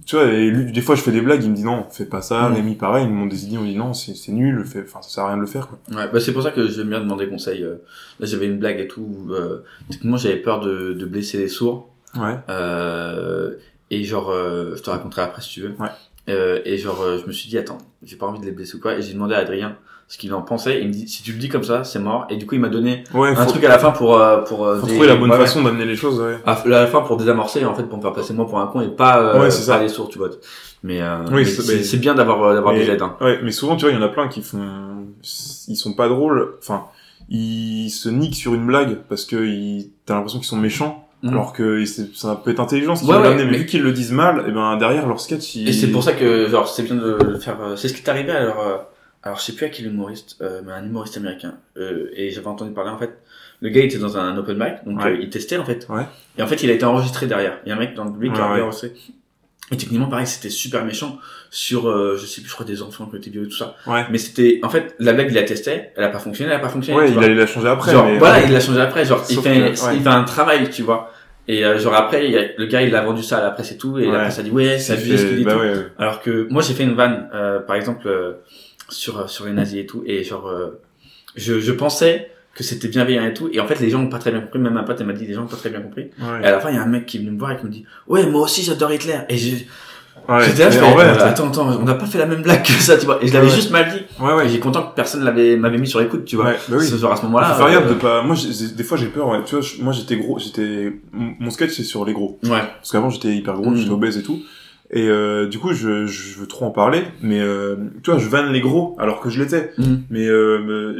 Tu vois, et lui, des fois, je fais des blagues. Il me dit non, fais pas ça. Mm. Rémi, pareil, ils m'ont des idées. On dit non, c'est nul. Fais, enfin, ça sert à rien de le faire. Quoi. Ouais, bah c'est pour ça que j'aime bien demander conseil. euh. Là, j'avais une blague et tout. Euh, techniquement, j'avais peur de, de blesser les sourds. Ouais. Euh, et genre, euh, je te raconterai après si tu veux. Ouais. Euh, et genre, euh, je me suis dit, attends, j'ai pas envie de les blesser ou quoi. Et j'ai demandé à Adrien ce qu'il en pensait. Il me dit, si tu le dis comme ça, c'est mort. Et du coup, il m'a donné Ouais. un truc à la fin pour euh, pour euh, faut trouver la bonne ouais, façon d'amener les choses. Ouais. À la fin pour désamorcer en fait pour me faire passer moi pour un con et pas euh, Ouais, pas les sourds tu vois mais, euh, Oui, mais c'est- bien d'avoir euh, d'avoir des aides hein. Ouais, mais souvent, tu vois, il y en a plein qui font, ils sont pas drôles. Enfin, ils se niquent sur une blague parce que ils... t'as l'impression qu'ils sont méchants, Mhm. alors que ça peut être intelligent ce qu'ils Ouais, ouais, mais, mais- vu qu'ils le disent mal, et ben derrière leur sketch, ils... Et c'est pour ça que genre c'est bien de le faire. C'est ce qui est arrivé alors euh, alors je sais plus à quel humoriste, euh, mais un humoriste américain. Euh, et j'avais entendu parler en fait. Le gars était dans un open mic, donc Ouais. euh, il testait en fait. Ouais. Et en fait il a été enregistré derrière. Il y a un mec dans le public qui a enregistré. Et techniquement pareil c'était super méchant sur euh, je sais plus je crois des enfants qui ont été violés tout ça. Ouais. Mais c'était en fait la blague il la testait, elle a pas fonctionné, elle a pas fonctionné. Ouais, il la changer après. Genre, mais... voilà, il l'a changé après. Genre, il fait, que, il fait un travail, tu vois. Et euh, genre après, a- le gars, il a vendu ça à la presse et tout, et Ouais. la presse a dit ouais, ça Il abuse ce qu'il dit. et bah ouais, ouais. Alors que moi, j'ai fait une vanne, euh, par exemple, euh, sur euh, sur les nazis et tout, et genre, euh, je je pensais que c'était bienveillant et tout, et en fait, les gens n'ont pas très bien compris. Même ma pote, elle m'a dit, les gens n'ont pas très bien compris. Ouais. Et à la fin, il y a un mec qui est venu me voir et qui me dit, ouais, moi aussi, j'adore Hitler. Et j'ai- Ouais. j'étais là, je fais, t'as- attends, attends, on n'a pas fait la même blague que ça, tu vois. Et je l'avais Ouais. juste mal dit. Ouais, ouais. J'ai content que personne l'avait m'avait mis sur l'écoute, tu vois. Ouais, bah oui. Ce genre à ce moment-là. Faire gaffe euh, de pas. Moi, des fois, j'ai peur. Ouais. Tu vois, moi, j'étais gros. J'étais. Mon sketch, c'est sur les gros. Ouais. Parce qu'avant, j'étais hyper gros, Mhm. j'étais obèse et tout. Et euh, du coup, je, je veux trop en parler, mais euh, tu vois, je vanne les gros alors que je l'étais. Mhm. Mais euh,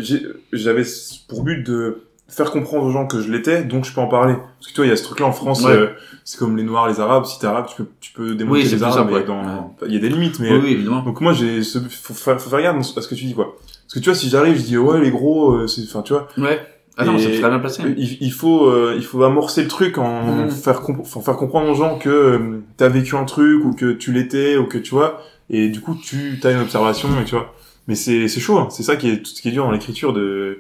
j'avais pour but de faire comprendre aux gens que je l'étais, donc je peux en parler. Parce que tu vois, il y a ce truc-là en France, Ouais. euh, c'est comme les Noirs, les Arabes. Si t'es arabe, tu peux, tu peux démonter Oui, les Arabes. mais ouais. dans- Il y a des limites, mais Oui, oui, évidemment. donc moi j'ai, ce... faut, faire, faut faire gaffe à ce que tu dis quoi. Parce que tu vois, si j'arrive, je dis ouais les gros, euh, c'est, enfin tu vois. Ouais. Ah non, Et c'est très bien placé. Il, il faut, euh, il faut amorcer le truc en Mhm. faire, comp- faut faire comprendre aux gens que euh, t'as vécu un truc ou que tu l'étais ou que tu vois, et du coup tu as une observation et tu vois. Mais c'est, c'est chaud, hein. c'est ça qui est, tout ce qui est dur dans l'écriture de,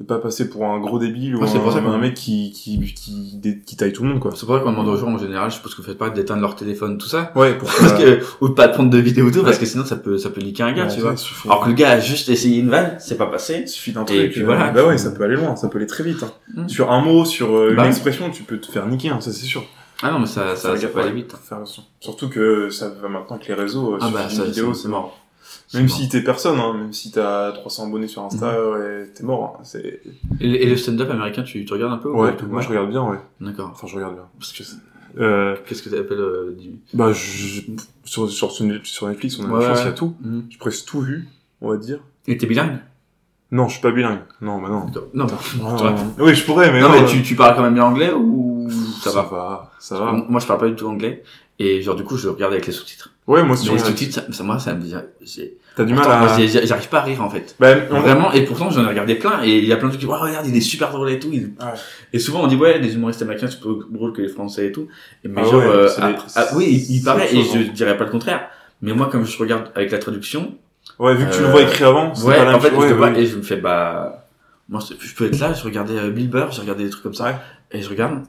de pas passer pour un gros débile ou Ouais, c'est un, pour ça qu'on- un mec qui, qui, qui, dé- qui taille tout le monde quoi. C'est pour ça qu'on demande aux gens en général, je suppose que vous faites pas d'éteindre leur téléphone, tout ça. Ouais, pour Parce que, ou de pas prendre de vidéos ou tout, parce que sinon ça peut, ça peut niquer un gars, Ouais, tu ça, vois. suffit- Alors que le gars a juste essayé une vanne, c'est pas passé. Il suffit d'un Et truc. puis euh, voilà. Bah ouais, ça peut aller loin, ça peut aller très vite. hein. Mm. Sur un mot, sur euh, Bah une ouais. expression, tu peux te faire niquer, hein, ça c'est sûr. Ah non, mais ça, ça, ça gaffe, peut aller vite. faire attention. Surtout que ça va maintenant avec les réseaux, euh, Ah bah, d'une ça, vidéo, c'est mort. Même si t'es personne, hein, même si t'as 300 abonnés sur Insta, ouais, t'es mort. hein, c'est... Et, et le stand-up américain, tu, tu regardes un peu ou Ouais, tout moi je regarde bien, ouais. D'accord. Enfin, je regarde bien. Parce que, euh, Qu'est-ce que t'appelles euh, du... bah, je, sur, sur, sur Netflix, on a Ouais, la chance, ouais. il y a tout. Mhm. J'ai presque tout vu, on va dire. Et t'es bilingue? Non, je suis pas bilingue. Non, bah non. Non, bah, Non, tu oui, je pourrais, mais non, non. mais euh, tu, tu parles quand même bien anglais ou ça, ça va? va, ça va. Moi, je parle pas du tout anglais. Et genre, du coup, je regarde avec les sous-titres. Ouais, moi, sur les sous-titres, ça, moi, ça me dit... T'as du mal à... j'arrive pas à rire, en fait. On- Vraiment, et pourtant j'en ai regardé plein, et il y a plein de trucs qui disent, ouais, regarde, il est super drôle et tout. il- Ouais. Et souvent on dit, ouais, les humoristes américains sont plus drôles que les français et tout. Et mais Ah genre, ouais, euh, c'est ah, les- ah, oui, il, il paraît, et je hein. dirais pas le contraire. Mais moi, comme je regarde avec la traduction, Ouais, vu que tu le Euh, vois écrit avant, c'est ouais, pas la en fait, chose. je Ouais, vois, ouais. et je me fais, bah, moi, je peux être là, je regardais euh, Bill Burr, j'ai regardé des trucs comme ça, Ouais. et je regarde,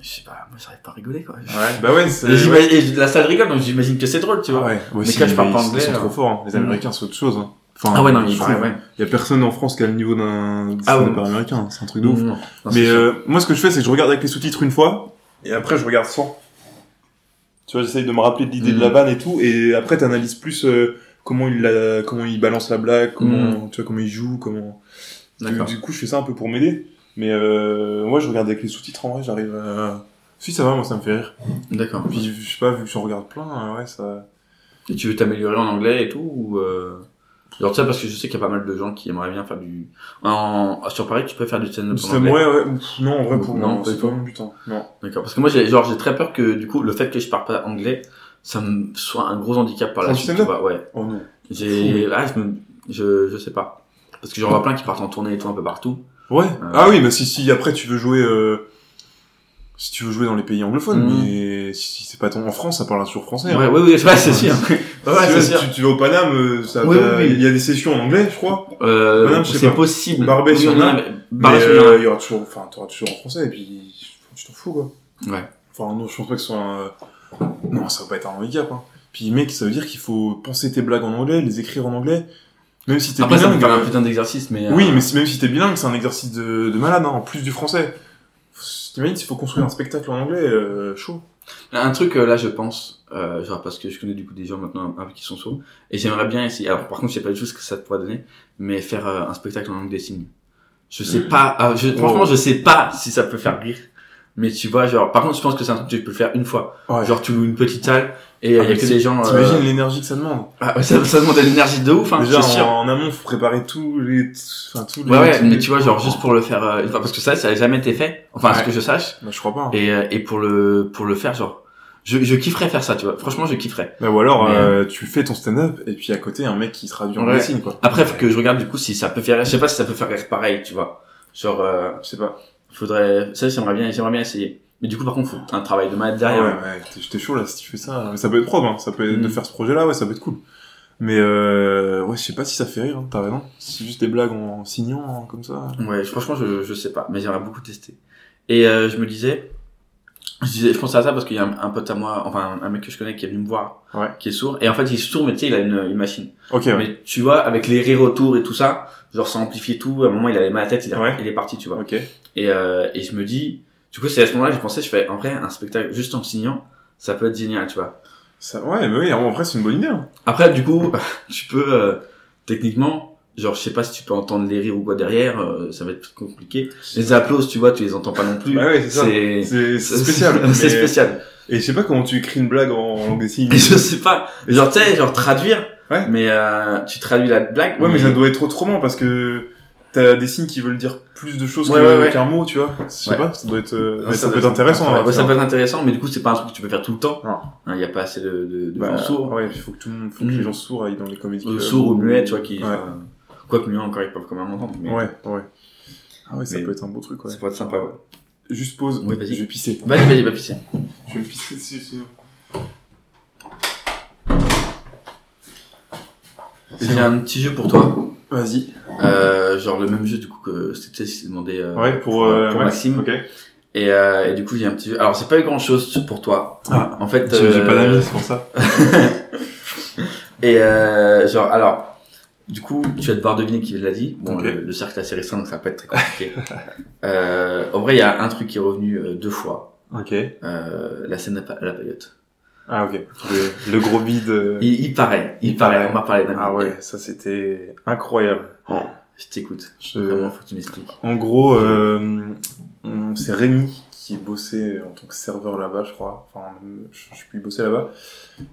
je sais pas, moi, j'arrive pas à rigoler, quoi. Ouais, bah ouais, c'est... Et, la salle rigole, donc j'imagine que c'est drôle, tu Ah vois. ouais, Mais quand je parle pas anglais, Ils sont euh, trop forts, hein. Les mm. Américains, c'est autre chose, hein. Enfin, Ah ouais, non, il trouve. ouais. Y a personne en France qui a le niveau d'un Ah ouais. américain, hein. c'est un truc de ouf. Non, non, Mais euh, moi, ce que je fais, c'est que je regarde avec les sous-titres une fois, et après, je regarde sans. Tu vois, j'essaye de me rappeler de l'idée de la vanne et tout, et après, t'analyses plus euh, comment il la, comment il balance la blague, comment, Mm. tu vois, comment il joue, comment. Du, D'accord. du coup, je fais ça un peu pour m'aider. Mais euh, moi, je regarde avec les sous-titres en vrai, j'arrive à. Si ça va, moi, ça me fait rire. D'accord. Puis, je sais pas, vu que j'en regarde plein, euh, ouais, ça. Et tu veux t'améliorer en anglais et tout ou euh... Genre ça parce que je sais qu'il y a pas mal de gens qui aimeraient bien faire du en sur Paris tu peux faire du stand-up en C'est anglais? ouais, Non, en vrai, pour Non, c'est pas mon but. hein. Non. D'accord parce que moi j'ai genre j'ai très peur que du coup le fait que je parle pas anglais ça me soit un gros handicap par la suite tu vois ouais. Oh non. J'ai ah je me je je sais pas parce que j'en vois plein qui partent en tournée et tout un peu partout. Ouais. Euh. Ah oui, mais si, si après tu veux jouer, euh, si tu veux jouer dans les pays anglophones, Mhm. mais si, si c'est pas ton, en France, ça parle toujours français. Ouais hein. oui oui ouais, c'est sûr. Ouais, Si ouais, tu, c'est vas- tu, tu vas au Paname, euh, ça, Oui, oui, oui. il y a des sessions en anglais, je crois. Euh, c'est possible. Barbès, il y en a. mais euh, il y aura toujours, enfin, t'auras toujours en français, et puis tu t'en fous quoi. Ouais. Enfin non, je pense pas que ce soit un... Non, ça va pas être un handicap. Hein. Puis mec, ça veut dire qu'il faut penser tes blagues en anglais, les écrire en anglais, même si t'es Après ça me bilingue. un putain d'exercice mais Oui, euh, mais même si t'es bilingue, c'est un exercice de, de malade, hein, en plus du français. T'imagines s'il faut construire un spectacle en anglais, euh, chaud. Un truc euh, là, je pense, euh, genre parce que je connais du coup des gens maintenant un peu qui sont sourds, et j'aimerais bien essayer. Alors par contre, je sais pas du tout ce que ça pourrait donner, mais faire euh, un spectacle en langue des signes. Je sais pas. ah, je, franchement, je sais pas si ça peut faire rire. Mais tu vois, genre, par contre, je pense que c'est un truc que tu peux faire une fois. Ouais. Genre, tu loues une petite salle et il Ah, y a mais que des gens. euh, T'imagines l'énergie que ça demande. Ah, ouais, ça, ça demande de l'énergie de ouf, hein, Déjà, sûr. en, en amont, faut préparer tous les, enfin, tous les... Ouais, ouais, mais tu vois, genre, juste pour le faire euh, une fois, parce que ça, ça a jamais été fait. Enfin, à ce que je sache. Bah, je crois pas. hein. Et, euh, et pour le, pour le faire, genre, je, je kifferais faire ça, tu vois. Franchement, je kifferais. Bah, ou alors, Mais, euh, tu fais ton stand-up, et puis à côté, un mec qui traduit en Ouais. dessin, quoi. Après, faut que je regarde du coup si ça peut faire. Je sais pas si ça peut faire rire pareil, tu vois. Genre, euh, Je sais pas. Faudrait. Ça, j'aimerais bien, j'aimerais bien essayer. Mais du coup, par contre, faut un travail de malade ouais, derrière. ouais, t'es- j'étais chaud là si tu fais ça. Mais ça peut être probe, hein. Ça peut être Mm. de faire ce projet-là, ouais, ça peut être cool. Mais euh, ouais, je sais pas si ça fait rire, hein, t'as raison. C'est juste des blagues en signant, hein, comme ça. Ouais, franchement, je, je sais pas, mais j'aimerais beaucoup tester. Et euh, je me disais, je disais, je pensais à ça parce qu'il y a un, un pote à moi, enfin un mec que je connais qui est venu me voir, Ouais. qui est sourd. Et en fait, il est sourd, mais tu sais, il a une, une machine. Ok, ouais. Mais tu vois, avec les rires autour et tout ça, genre ça amplifie tout. À un moment, il avait mal à la tête, il, a- Ouais. il est parti, tu vois. Ok. Et, euh, et je me dis, du coup, c'est à ce moment-là que j'ai pensé, je fais, en vrai, un spectacle juste en signant, ça peut être génial, tu vois. Ça, ouais, mais oui, en vrai, c'est une bonne idée. Hein. Après, du coup, tu peux, euh, techniquement, genre, je sais pas si tu peux entendre les rires ou quoi derrière, euh, ça va être compliqué. Les applauses, tu vois, tu les entends pas non plus. Bah ouais, c'est spécial. c'est mais- spécial. Et je sais pas comment tu écris une blague en langue des signes. Je sais pas, genre, tu sais, genre traduire, Ouais. mais euh, tu traduis la blague. Ouais, mais ça doit être autrement parce que t'as des signes qui veulent dire plus de choses Ouais, qu'un mot, tu vois. Je sais pas, ça doit être, euh, ça, peut être intéressant. Ouais, hein, ouais, ça peut être intéressant, mais du coup, c'est pas un truc que tu peux faire tout le temps. Non. Il y a pas assez de, de, de Bah, gens sourds. Ouais, il faut que tout le monde, faut que les gens sourds aillent dans les comédies. Clubs. sourds ou muets, tu vois, qui, quoique muets encore, ils peuvent quand même entendre. Mais Ouais, ouais. Ah ouais, ça Mais peut être un beau truc, ouais. Ça peut être sympa, ouais. Juste pause. Vas-y. Je vais pisser. Vas-y, vas-y, va pisser. Je vais pisser dessus, sinon. J'ai un petit jeu pour toi. Vas-y. Euh, genre le même jeu du coup que c'était s'est demandé euh, Ouais, pour, euh, pour. Maxime. Ok. Et, et du coup j'ai un petit jeu. Alors c'est pas grand chose pour toi. Ah. En fait. J'ai pas d'amis, c'est pour ça. et genre alors du coup tu vas devoir deviner qui l'a dit. Bon le, le cercle est assez restreint donc ça va pas être très compliqué. euh, en vrai il y a un truc qui est revenu euh, deux fois. Ok. Euh, la scène à la paillote. Ah ok. Le, le gros bide. euh, Il, il paraît, il, paraît. On m'a parlé d'un Ah ouais, ça c'était incroyable. Je t'écoute. Je- Vraiment faut que tu m'expliques. En gros, euh, c'est Rémi qui bossait en tant que serveur là-bas, je crois. Enfin, je, je suis plus bossé là-bas.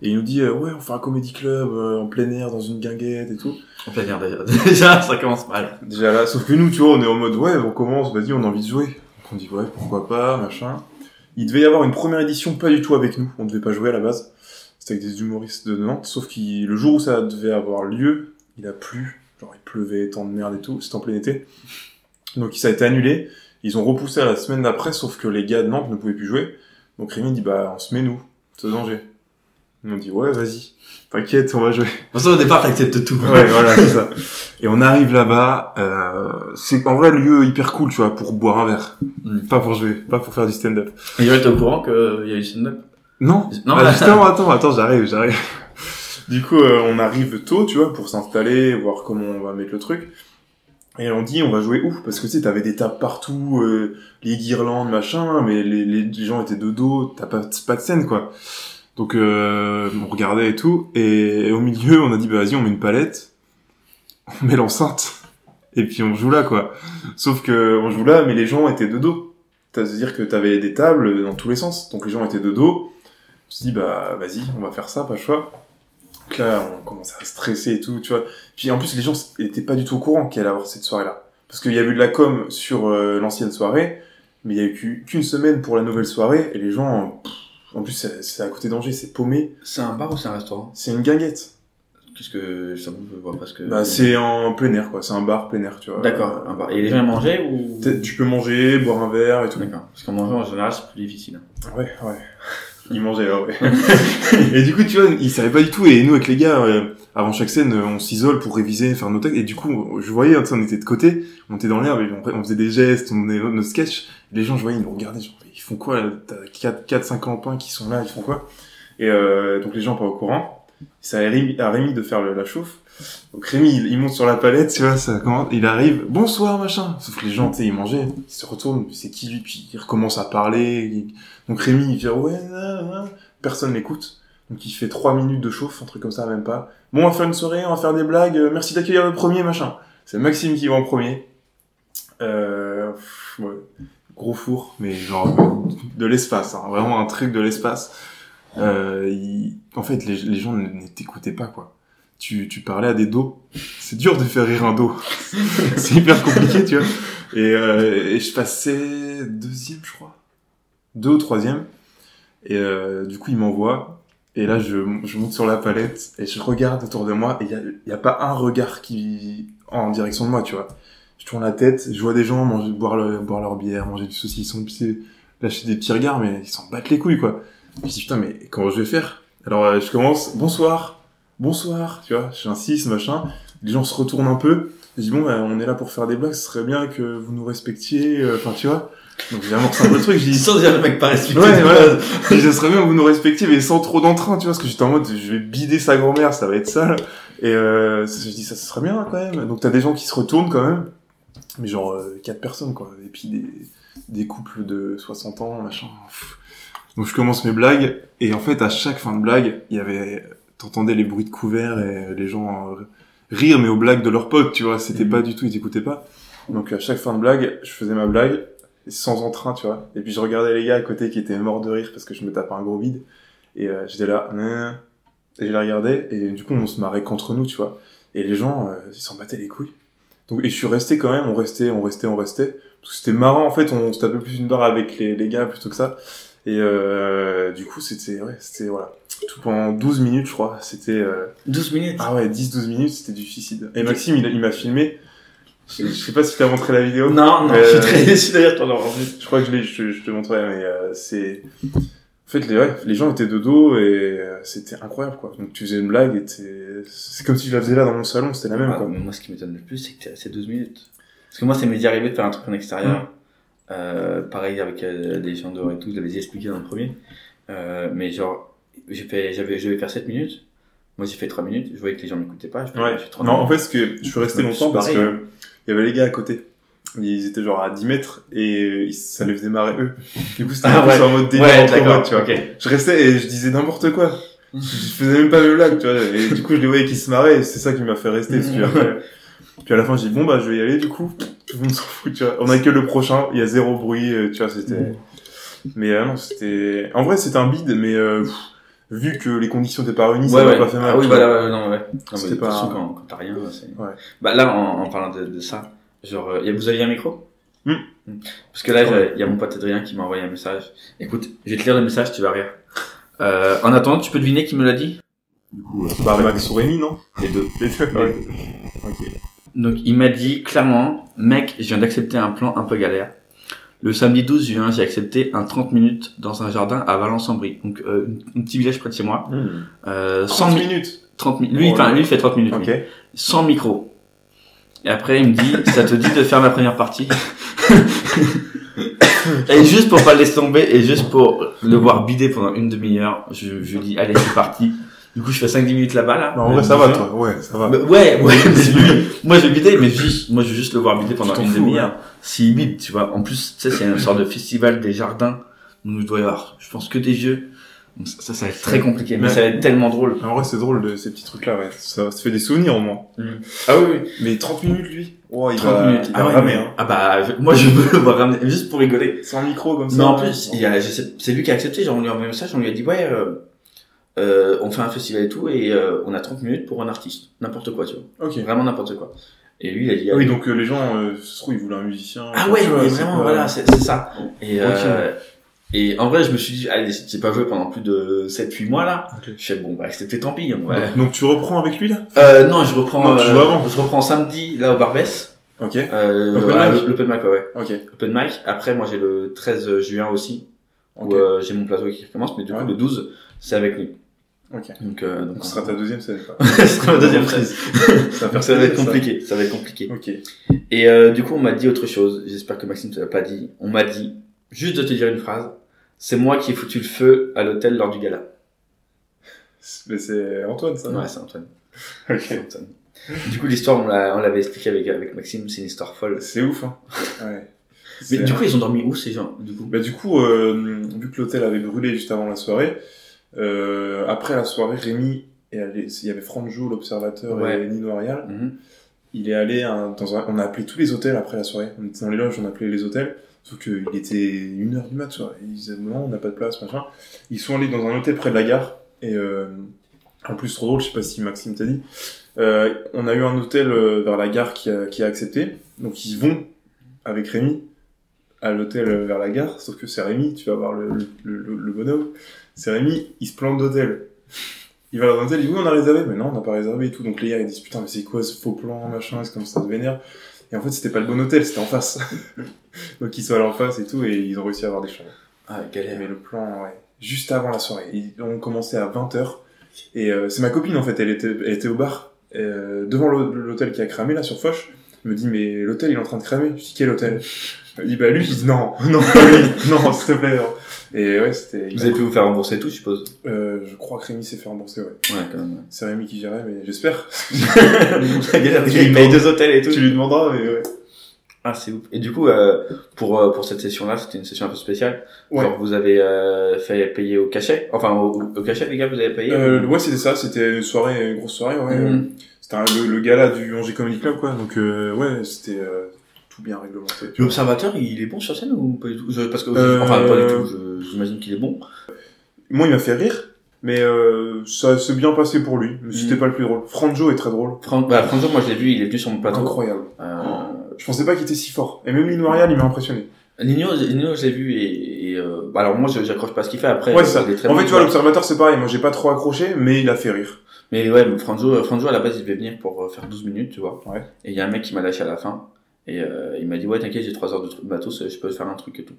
Et il nous dit, euh, ouais, on fait un comédie club euh, en plein air dans une guinguette et tout. En plein air d'ailleurs. Déjà ça commence mal. Déjà là, sauf que nous, tu vois, on est en mode, ouais, on commence, vas-y, on a envie de jouer. Donc on dit, ouais, pourquoi pas, machin. Il devait y avoir une première édition pas du tout avec nous. On devait pas jouer à la base. C'était avec des humoristes de Nantes. Sauf que le jour où ça devait avoir lieu, il a plu. Genre, il pleuvait, temps de merde et tout. C'était en plein été. Donc ça a été annulé. Ils ont repoussé à la semaine d'après, sauf que les gars de Nantes ne pouvaient plus jouer. Donc Rémi dit, bah, on se met nous. C'est danger. On dit, ouais, vas-y. T'inquiète, on va jouer. De toute façon au départ t'acceptes tout. Ouais, voilà, c'est ça. Et on arrive là-bas, euh, c'est en vrai le lieu hyper cool, tu vois, pour boire un verre. Mm. Pas pour jouer, pas pour faire du stand-up. Et tu au courant qu'il y a eu stand-up? Non, Non, bah, là- justement, attends, attends, j'arrive, j'arrive. Du coup, euh, on arrive tôt, tu vois, pour s'installer, voir comment on va mettre le truc. Et on dit, on va jouer où? Parce que tu sais, t'avais des tables partout, euh, les guirlandes, machin, mais les, les, les gens étaient de dos, t'as pas, pas de scène, quoi. Donc, euh, on regardait et tout, et, au milieu, on a dit, bah vas-y, on met une palette, on met l'enceinte, et puis on joue là, quoi. Sauf que on joue là, mais les gens étaient de dos. C'est-à-dire que t'avais des tables dans tous les sens, donc les gens étaient de dos. Je me suis dit, bah vas-y, on va faire ça, pas le choix. Donc là, on commence à stresser et tout, tu vois. Puis en plus, les gens étaient pas du tout au courant qu'il allait avoir cette soirée-là. Parce qu'il y a eu de la com sur euh, l'ancienne soirée, mais il y a eu qu'u- qu'une semaine pour la nouvelle soirée, et les gens, pff, en plus, c'est à côté d'Angers, c'est paumé. C'est un bar ou c'est un restaurant? C'est une guinguette. Qu'est-ce que ça je vois pas ce que. Bah, c'est en plein air, quoi. C'est un bar plein air, tu vois. D'accord, un bar. Et les gens mangeaient ou Tu peux manger, boire un verre et tout. D'accord. Parce qu'en mangeant en général c'est plus difficile. Ouais, ouais. Il mangeait, ouais. et du coup, tu vois, il savait pas du tout. Et nous, avec les gars, euh, avant chaque scène, euh, on s'isole pour réviser, faire nos textes. Et du coup, je voyais, tu sais, on était de côté, on était dans l'herbe, et on, on faisait des gestes, on faisait nos sketchs. Les gens, je voyais, ils nous regardaient, genre, ils font quoi, là? T'as 4, 4, 5 campins qui sont là, ils font quoi? Et euh, donc les gens pas au courant. Rémi, à Rémi de faire la chauffe. Donc Rémi, il, monte sur la palette, tu vois, ça commence, il arrive, bonsoir, machin. Sauf que les gens, tu sais, ils mangeaient, ils se retournent, c'est qui lui, puis il recommence à parler. Donc Rémi, il fait, ouais, nan, nan. personne l'écoute. Donc il fait trois minutes de chauffe, un truc comme ça, même pas. Bon, on va faire une soirée, on va faire des blagues, euh, merci d'accueillir le premier, machin. C'est Maxime qui va en premier. Euh, ouais. Gros four, mais genre de l'espace, hein, vraiment un truc de l'espace. Euh, En fait, les, gens ne t'écoutaient pas, quoi. Tu, parlais à des dos. C'est dur de faire rire un dos. C'est hyper compliqué, tu vois. Et, euh, et je passais deuxième, je crois. Deux ou troisième. Et euh, du coup, il m'envoie. Et là, je, monte sur la palette et je regarde autour de moi. Et il y a, y a pas un regard qui en direction de moi, tu vois. Je tourne la tête, je vois des gens manger, boire, boire leur bière, manger du saucisson, puis lâcher des petits regards, mais ils s'en battent les couilles, quoi. Je me dis, putain, mais comment je vais faire? Alors, euh, je commence, bonsoir, bonsoir, tu vois, j'insiste, machin. Les gens se retournent un peu. Je dis, bon, bah, on est là pour faire des blagues, ce serait bien que vous nous respectiez, euh, enfin, tu vois. Donc, j'ai amorcé un peu le truc, je dis... Sans dire le mec pas respecté. Ouais, voilà. Ce serait bien que vous nous respectiez, mais sans trop d'entrain, tu vois, parce que j'étais en mode, je vais bider sa grand-mère, ça va être sale. Et euh, je dis, ça, ce serait bien, quand même. Donc, t'as des gens qui se retournent, quand même. Mais genre, euh, quatre personnes, quoi. Et puis, des, des couples de 60 ans, machin. Pff. Donc, je commence mes blagues. Et en fait, à chaque fin de blague, il y avait... T'entendais les bruits de couverts et les gens euh, rire, mais aux blagues de leurs potes, tu vois. C'était pas du tout, ils t'écoutaient pas. Donc, à chaque fin de blague, je faisais ma blague sans entrain, tu vois. Et puis je regardais les gars à côté qui étaient morts de rire parce que je me tapais un gros vide. Et euh, j'étais là, Nan. et je les regardais, et du coup on se marrait contre nous, tu vois. Et les gens, euh, ils s'en battaient les couilles. Donc, et je suis resté quand même, on restait, on restait, on restait. Parce que c'était marrant, en fait, on se tapait plus une barre avec les, les gars plutôt que ça. Et euh, du coup, c'était, ouais, c'était, voilà. Tout pendant 12 minutes, je crois. C'était... Euh... 12 minutes Ah ouais, 10-12 minutes, c'était du suicide. Et Maxime, il, m'a filmé. Je, je sais pas si t'as montré la vidéo. Non, non, Euh, je suis très déçu d'ailleurs de t'en avoir. Je crois que je l'ai, je, te- je te montrerai, mais euh, c'est... En fait, les, ouais, les gens étaient de dos et euh, c'était incroyable, quoi. Donc tu faisais une blague et c'est comme si je la faisais là dans mon salon, c'était la même, Ah, quoi. mais moi, ce qui m'étonne le plus, c'est que resté 12 minutes. Parce que moi, ça m'est déjà arrivé de faire un truc en extérieur. Euh, pareil avec euh, des gens dehors et tout, je l'avais expliqué dans le premier. Euh, mais genre, j'ai fait, j'avais, je devais faire 7 minutes. Moi, j'ai fait 3 minutes. Je voyais que les gens m'écoutaient pas. Je fais, Ouais. 30 Non, en fait, ce que je suis resté longtemps parce pareil, que il y avait les gars à côté. Ils étaient genre à 10 mètres et ça les faisait marrer eux. Du coup, c'était Ah un peu en mode délire Ouais, entre potes, tu vois. Je restais et je disais n'importe quoi. Je faisais même pas mes blagues, tu vois. Et du coup, je les voyais qui se marraient et c'est ça qui m'a fait rester. Parce que après- puis à la fin, j'ai dit bon bah je vais y aller du coup. Tout le monde s'en fout, tu vois. On a que le prochain, il y a zéro bruit, euh, tu vois. C'était. Mais euh, non, c'était. En vrai, c'était un bide, mais euh, pff, vu que les conditions étaient pas réunies, ça Ouais, m'a ouais. pas fait mal. Ah oui, bah là, ouais, non, ouais. Non, C'était pas- façon, quand, quand t'as rien, c'est... Ouais. Bah là, en, en parlant de, de ça, genre, euh, vous aviez un micro Hmm. Hmm. Parce que là, il y a mon pote Adrien qui m'a envoyé un message. Écoute, je vais te lire le message, tu vas rire. Euh, en attendant, tu peux deviner qui me l'a dit? Bah, Max ou Rémi, non? Les deux. Les deux, ouais. Ok. Donc il m'a dit clairement, mec, je viens d'accepter un plan un peu galère. Le samedi 12 juin, j'ai accepté un 30 minutes dans un jardin à Valence-en-Brie, donc euh, un- petit village près de chez moi. Euh, 100 30 mi- minutes 30 minutes. Lui, Oh enfin, lui, il fait 30 minutes. Ok. lui. Sans micro. Et après, il me dit, ça te dit de faire ma première partie? Et juste pour pas le laisser tomber, et juste pour le voir bider pendant une demi-heure, je, je lui dis, allez, c'est parti. Du coup, je fais 5-10 minutes là-bas, là. Bah, en vrai, ça va, toi. Ouais, ça va. Bah, ouais, ouais, mais je- moi je vais bider, mais juste, moi je veux juste le voir bider pendant une demi-heure. S'il bide, tu vois. En plus, tu sais, c'est une sorte de festival des jardins. où il doit y avoir, je pense, que des jeux. Donc ça, ça, ça va être très compliqué, mais ça va être tellement drôle. En vrai, c'est drôle de ces petits trucs-là, ouais. Ça, ça fait des souvenirs au moins. Ah oui, oui. Mais 30 minutes, lui. Oh, il 30 va, minutes. il Ah va ouais, ramer, hein. ah bah, je- moi je veux le voir ramener, juste pour rigoler. Sans micro, comme ça. Mais en ouais. plus, il y a, je sais- c'est lui qui a accepté, genre on lui a envoyé un message, on lui a dit, ouais, euh, euh, on fait un festival et tout, et euh, on a 30 minutes pour un artiste. N'importe quoi, tu vois. Ok. Vraiment n'importe quoi. Et lui, il a dit, Ah oui, allez. donc euh, les gens, euh, se trouve, ils voulaient un musicien. Ah ouais, tu vois, mais c'est vraiment, pas- voilà, c'est c'est ça. Et, euh, et en vrai, je me suis dit, allez, j'ai pas joué pendant plus de 7-8 mois là. Je fais, bon, bah, c'était tant pis. on va- Donc tu reprends avec lui, là? Euh, non, je reprends, Non, tu euh, avant. je reprends samedi, là, au Barbès. Ok. Euh, Open mic. l'open mic, ouais, ouais. Ok. Open mic. Après, moi, j'ai le 13 juin aussi, où euh, j'ai mon plateau qui recommence, mais du Ouais. coup, le 12, c'est avec lui. Ok. Donc, euh, donc, ce sera ta deuxième scène, quoi. Ce sera ma deuxième phrase. Ça va ça va être compliqué, ça va être compliqué. Ok. Et euh, du coup, on m'a dit autre chose. J'espère que Maxime te l'a pas dit. On m'a dit, juste de te dire une phrase, c'est moi qui ai foutu le feu à l'hôtel lors du gala. Mais c'est Antoine, ça. Ouais, c'est Antoine. Ok. Antoine. Du coup, l'histoire, on l'a- on l'avait expliqué avec, avec Maxime, c'est une histoire folle. C'est ouf, hein. Ouais. Mais du coup, ils ont dormi où ces gens du coup? Bah du coup, euh, vu que l'hôtel avait brûlé juste avant la soirée, euh, après la soirée, Rémi, est allé, il y avait Franjo, l'observateur, Ouais. et Nino Arial. Mhm. Il est allé dans un, on a appelé tous les hôtels après la soirée. On était dans les loges, on appelait les hôtels. Sauf qu'il était une heure du mat, tu vois. Ils disaient non, on n'a pas de place, machin. Ils sont allés dans un hôtel près de la gare. Et euh, en plus, trop drôle, je sais pas si Maxime t'a dit. Euh, on a eu un hôtel euh, vers la gare qui a, qui a accepté. Donc ils vont avec Rémi à l'hôtel euh, vers la gare. Sauf que c'est Rémi, tu vas voir le, le, le, le bonhomme. C'est Rémi, il se plante d'hôtel. Il va dans un hôtel, il dit oui, on a réservé, mais non, on n'a pas réservé et tout. Donc les gars, ils disent putain, mais c'est quoi ce faux plan, machin, c'est comme ça de vénère? Et en fait, c'était pas le bon hôtel, c'était en face. Donc ils sont allés en face et tout, et ils ont réussi à avoir des chambres. Ah, galère. Mais le plan, ouais, juste avant la soirée. Ils ont commencé à 20h. Et euh, c'est ma copine, en fait, elle était, elle était au bar, euh, devant l'hô- l'hôtel qui a cramé, là, sur Foch. Elle me dit, mais l'hôtel, il est en train de cramer. Je dis, quel hôtel? Elle dit, bah lui, je dis, non, non, non, s'il te plaît, non. Et ouais, c'était... Vous avez pu vous faire rembourser tout, je suppose Euh, je crois que Rémi s'est fait rembourser, ouais. Ouais, quand même. C'est Rémi qui gérait, mais j'espère. La galère, il paye deux hôtels et tout. Tu lui demanderas, mais ouais. Ah, c'est ouf. Et du coup, euh, pour, euh, pour cette session-là, c'était une session un peu spéciale. Ouais. Genre, vous avez euh, fait payer au cachet? Enfin, au, au cachet, les gars, vous avez payé? Euh, ouais, c'était ça, c'était une soirée, une grosse soirée, ouais. Mhm. C'était un- le, le gala du Angers Comedy Club, quoi. Donc, euh, ouais, c'était euh, tout bien réglementé. L'observateur, il est bon sur scène ou pas du tout? Parce que, Euh, enfin, pas du tout, j'imagine qu'il est bon. Moi, il m'a fait rire, Mais euh, ça s'est bien passé pour lui, mais c'était Mm. pas le plus drôle. Franjo est très drôle. Fran- bah, Franjo, moi je l'ai vu, il est venu sur mon plateau. Incroyable. Euh, Je pensais pas qu'il était si fort. Et même Lino Arial, il m'a impressionné. Nino, Nino, je l'ai vu et, et euh, bah, alors moi, j'accroche pas ce qu'il fait après. Ouais, ça. En bon fait, tu vois, l'observateur, c'est pareil. Moi, j'ai pas trop accroché, mais il a fait rire. Mais ouais, Franjo, Franjo, à la base, il devait venir pour faire 12 minutes, tu vois. Ouais. Et il y a un mec qui m'a lâché à la fin. Et euh, il m'a dit, ouais, t'inquiète, j'ai 3 heures de matos, euh, je peux faire un truc et tout.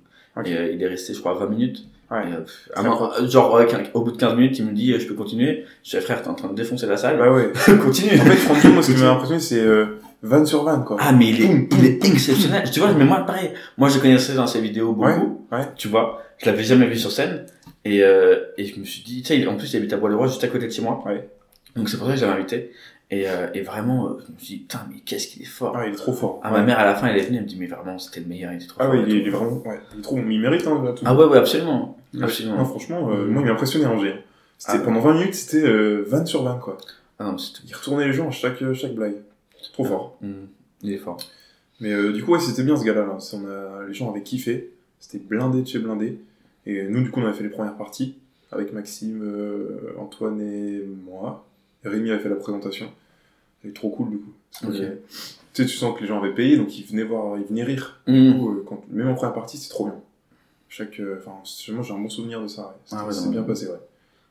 Et euh, il est resté, je crois, 20 minutes. Ouais. Et, euh, à euh, genre, ouais, au bout de 15 minutes, il me dit, je peux continuer. Je dis, frère, t'es en train de défoncer la salle. Bah ouais. Continue. En fait, Franjo, moi, ce qui m'a impressionné, c'est euh, van sur van, quoi. Ah, mais il est, Boum, il est exceptionnel. tu vois, mais moi, pareil. Moi, je connaissais dans ses vidéos beaucoup. Ouais, ouais. Tu vois. Je l'avais jamais vu sur scène. Et, euh, et je me suis dit, tu sais, en plus, il habite à Bois-le-Roi, juste à côté de chez moi. Ouais. Donc, c'est pour ça que je l'avais invité. Et, euh, et vraiment, euh, je me suis dit, putain, mais qu'est-ce qu'il est fort. Ah, il est trop fort. Ah, ma mère, à la fin, elle est venue, elle me dit, mais vraiment, c'était le meilleur, il était trop Ah fort. oui, et il est, tout. il est vraiment, ouais, il est trop, mais il mérite, hein, là, tout. Ah ouais, ouais, absolument. Ouais. Absolument. Non, franchement, euh, Mm. moi, il m'a impressionné, Angers. C'était Ah. pendant 20 minutes, c'était euh, van sur van, quoi. Ah non, c'était Il retournait les gens à chaque, chaque blague. Trop fort. Mm. Il est fort. Mais du coup, ouais, c'était bien ce gars-là. Là. On a... Les gens avaient kiffé. C'était blindé de chez blindé. Et nous, du coup, on avait fait les premières parties avec Maxime, Antoine et moi. Rémi avait fait la présentation. C'était trop cool, du coup. Que, Tu sais, tu sens que les gens avaient payé, donc ils venaient voir, ils venaient rire. Du Mm. coup, euh, quand... même en première partie, c'était trop bien. Chaque, euh, enfin, j'ai un bon souvenir de ça. Ouais. Ah ouais, c'est bien passé, ouais.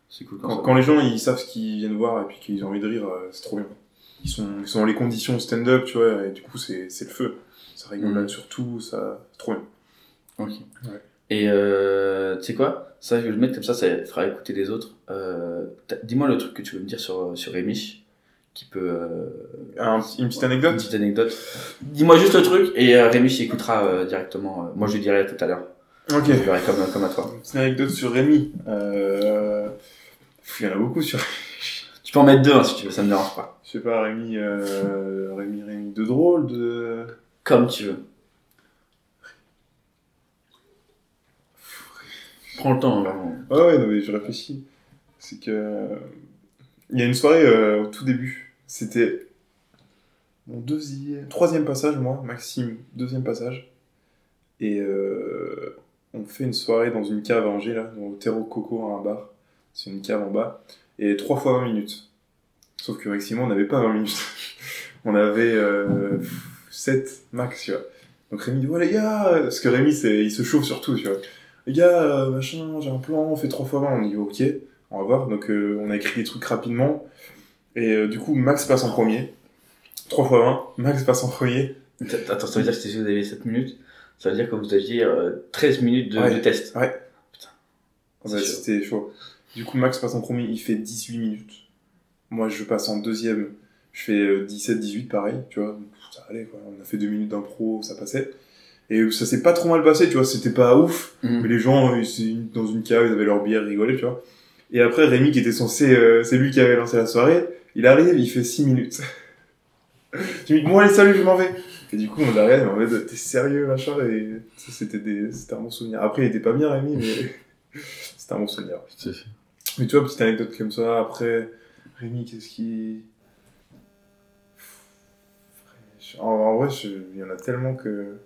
C'est cool quand, Quand, ça quand les gens ils savent ce qu'ils viennent voir et puis qu'ils ont envie de rire, euh, c'est trop bien. Ils sont, ils sont dans les conditions stand-up, tu vois, et du coup c'est c'est le feu. Ça rigole là sur tout, ça c'est trop bien. Ok. Ouais. Et euh, tu sais quoi? Ça, je vais le mettre comme ça, ça fera écouter les autres. Dis-moi le truc que tu veux me dire sur, sur Rémi, qui peut... Euh, Un une petite une anecdote petite anecdote. Dis-moi juste le truc et euh, Rémi écoutera euh, directement. moi je lui dirai tout à l'heure. Ok. Je verrai comme, comme à toi. Une petite anecdote sur Rémi. Euh... Il y en a beaucoup sur. Tu peux en mettre deux hein, si tu veux, ça me dérange pas. Je sais pas, Rémi. Rémi, Rémi de drôle, de. Comme tu veux. Prends le temps, vraiment. Ouais, ouais, non, mais je réfléchis. C'est que. Il y a une soirée euh, au tout début. C'était mon deuxième. Troisième passage, moi, Maxime, deuxième passage. Et euh, on fait une soirée dans une cave à Angers, là, dans le terreau coco à un bar. C'est une cave en bas. Et trois fois 20 minutes. Sauf que Maxime, on n'avait pas 20 minutes. on avait euh, 7 max, tu vois. Donc Rémi dit, ouais les gars, parce que Rémi, il se chauffe surtout, tu vois. Les gars, euh, machin, j'ai un plan, on fait 3 fois 20. On dit, ok, on va voir. Donc euh, on a écrit des trucs rapidement. Et euh, du coup, Max passe en premier. 3 fois 20, Max passe en premier. Attends, ça veut dire que si vous avez 7 minutes, ça veut dire que vous aviez euh, 13 minutes de, Ouais. de test. Ouais. Putain. Ouais, C'est chaud. C'était chaud. Du coup, Max passe en premier, il fait 18 minutes. Moi, je passe en deuxième, je fais euh, 17-18, pareil, tu vois. Donc, Ça allait, quoi. On a fait deux minutes d'impro, ça passait. Et ça s'est pas trop mal passé, tu vois. C'était pas ouf, Mhm. mais les gens, euh, c'est une- dans une cave, ils avaient leur bière, rigolaient, tu vois. Et après, Rémi, qui était censé, euh, c'est lui qui avait lancé la soirée, il arrive, il fait 6 minutes. tu me dis, bon, allez, salut, je m'en vais. Et du coup, on l'arrête, mais en fait, t'es sérieux, machin, et ça, c'était des, c'était un bon souvenir. Après, il était pas bien, Rémi, mais c'était un bon souvenir. Mais tu vois, petite anecdote comme ça, après, Rémi, qu'est-ce qui... En, en vrai, je- il y en a tellement que...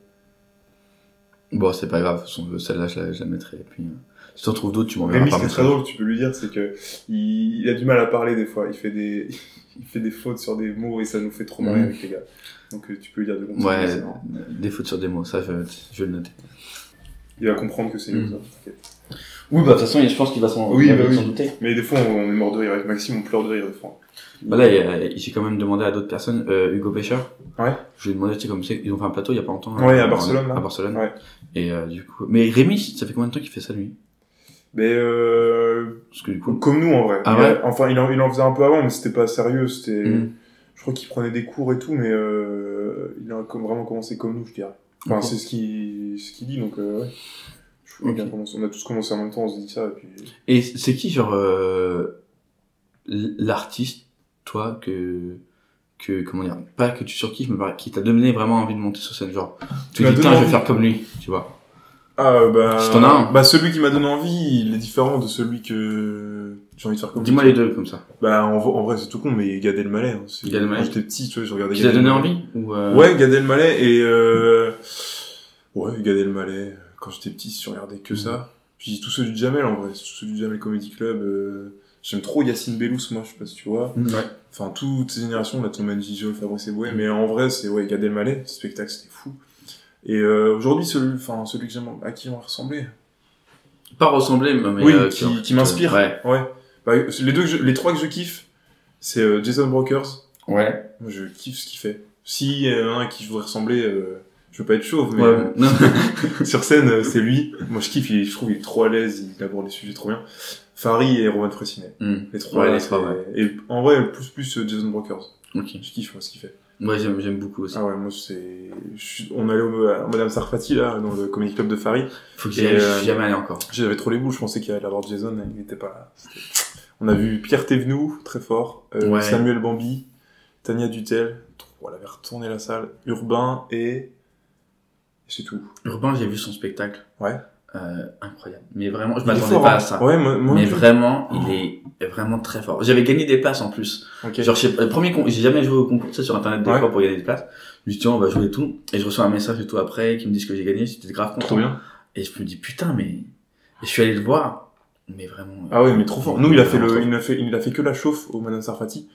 Bon, c'est pas grave, toute façon, celle-là, je la, je la mettrai. Et puis, euh, si tu en trouves d'autres, tu m'enverras par ce qui est très message. drôle, tu peux lui dire, c'est que il, il a du mal à parler des fois. Il fait des, il fait des fautes sur des mots et ça nous fait trop marrer Mhm. avec les gars. Donc euh, tu peux lui dire de continuer. Ouais, c'est des fautes sur des mots, ça, je, je vais le noter. Il va comprendre que c'est nous, ça. t'inquiète. Oui, bah, de toute façon, je pense qu'il va s'en Oui, bah oui. douter. Mais des fois, on, est mort de rire. Avec Maxime, on pleure de rire des fois. Bah là, j'ai quand même demandé à d'autres personnes, euh, Hugo Pêcheur. Ouais. Je lui ai demandé, tu sais, comme c'est, ils ont fait un plateau il y a pas longtemps. Ouais, à en- Barcelone, là. À Barcelone. Ouais. Et euh, du coup, mais Rémi, ça fait combien de temps qu'il fait ça lui? Mais euh, que coup, comme nous, en vrai. Ah a- ouais enfin, il en, il en faisait un peu avant, mais c'était pas sérieux. C'était... Mhm. Je crois qu'il prenait des cours et tout, mais euh, il a comme, vraiment commencé comme nous, je dirais. Enfin, c'est ce qu'il ce qu'il dit, donc euh, ouais. Je crois Ok. qu'on commence- on a tous commencé en même temps, on se dit ça, et puis... et c'est qui genre euh, l'artiste, toi, que que comment dire, pas que tu surkiffes, mais qui t'a donné vraiment envie de monter sur scène, genre, tu m'a dis je vais faire comme lui, tu vois. Ah, bah... Si t'en as un. Bah, celui qui m'a donné envie, il est différent de celui que j'ai envie de faire comme Dis-moi les deux comme ça. Bah, en, en vrai, c'est tout con, mais Gad Elmaleh. Hein. C'est- Gad Elmaleh. Quand j'étais petit, tu vois, je regardais Qui t'a donné envie ou euh... Ouais, Gad Elmaleh et... Euh... Ouais, Gad Elmaleh. Quand j'étais petit, je regardais que ça. Puis tous ceux du Jamel, en vrai. Tous ceux du Jamel Comedy Club. Euh... J'aime trop Yacine Bellous, moi, je sais pas si tu vois. Ouais. Enfin, toutes ces générations, là, Thomas Gigio, Fabrice Eboué, mais en vrai, c'est, ouais, Gad Elmaleh, ce spectacle, c'était fou. Et euh, aujourd'hui, celui, enfin, celui que à qui on ressemblait Pas ressembler, mais Oui, euh, qui, qui m'inspire. Ouais. Ouais. Bah, les deux, que je- les trois que je kiffe, c'est euh, Jason Brokers. Ouais. Moi, je kiffe ce qu'il fait. Si a un à qui je voudrais ressembler, euh, je veux pas être chauve, mais Ouais, euh, non. sur scène, euh, c'est lui. Moi, je kiffe, il, je trouve il est trop à l'aise, il aborde les sujets trop bien. Farid et Roman Fressinet. Hmm. Les trois, Ouais, les trois, ouais. Et en vrai, plus plus euh, Jason Brokers. Ok. Je kiffe moi, ce qu'il fait. Moi, j'aime, j'aime beaucoup aussi. Ah ouais, moi, c'est... suis- On allait au à Madame Sarfati, là, dans le Comedy Club de Farid. Faut que j'y aille, euh, jamais allé encore. J'avais trop les boules, je pensais qu'il allait avoir Jason, il n'était pas là. C'était- On a vu Pierre Thévenoud, très fort, euh, Ouais. Samuel Bambi, Tania Dutel, oh, elle avait retourné la salle, Urbain et... C'est tout. Urbain, j'ai vu son spectacle. Ouais. Euh, incroyable. Mais vraiment, je Il m'attendais fort, pas hein. à ça. Ouais, moi, moi mais vraiment, il est vraiment très fort. J'avais gagné des places en plus. Ok. Genre, je sais le premier j'ai jamais joué au concours, tu sais, sur internet des Ouais. fois pour gagner des places. Je me dis, tiens, on va jouer tout. Et je reçois un message et tout après qui me disent que j'ai gagné. J'étais grave content. Trop bien. Et je me dis, putain, mais, et je suis allé le voir. Mais vraiment. Ah ouais, mais trop fort. Nous, il a fait le, il a fait, il a fait que la chauffe au Madame Sarfati.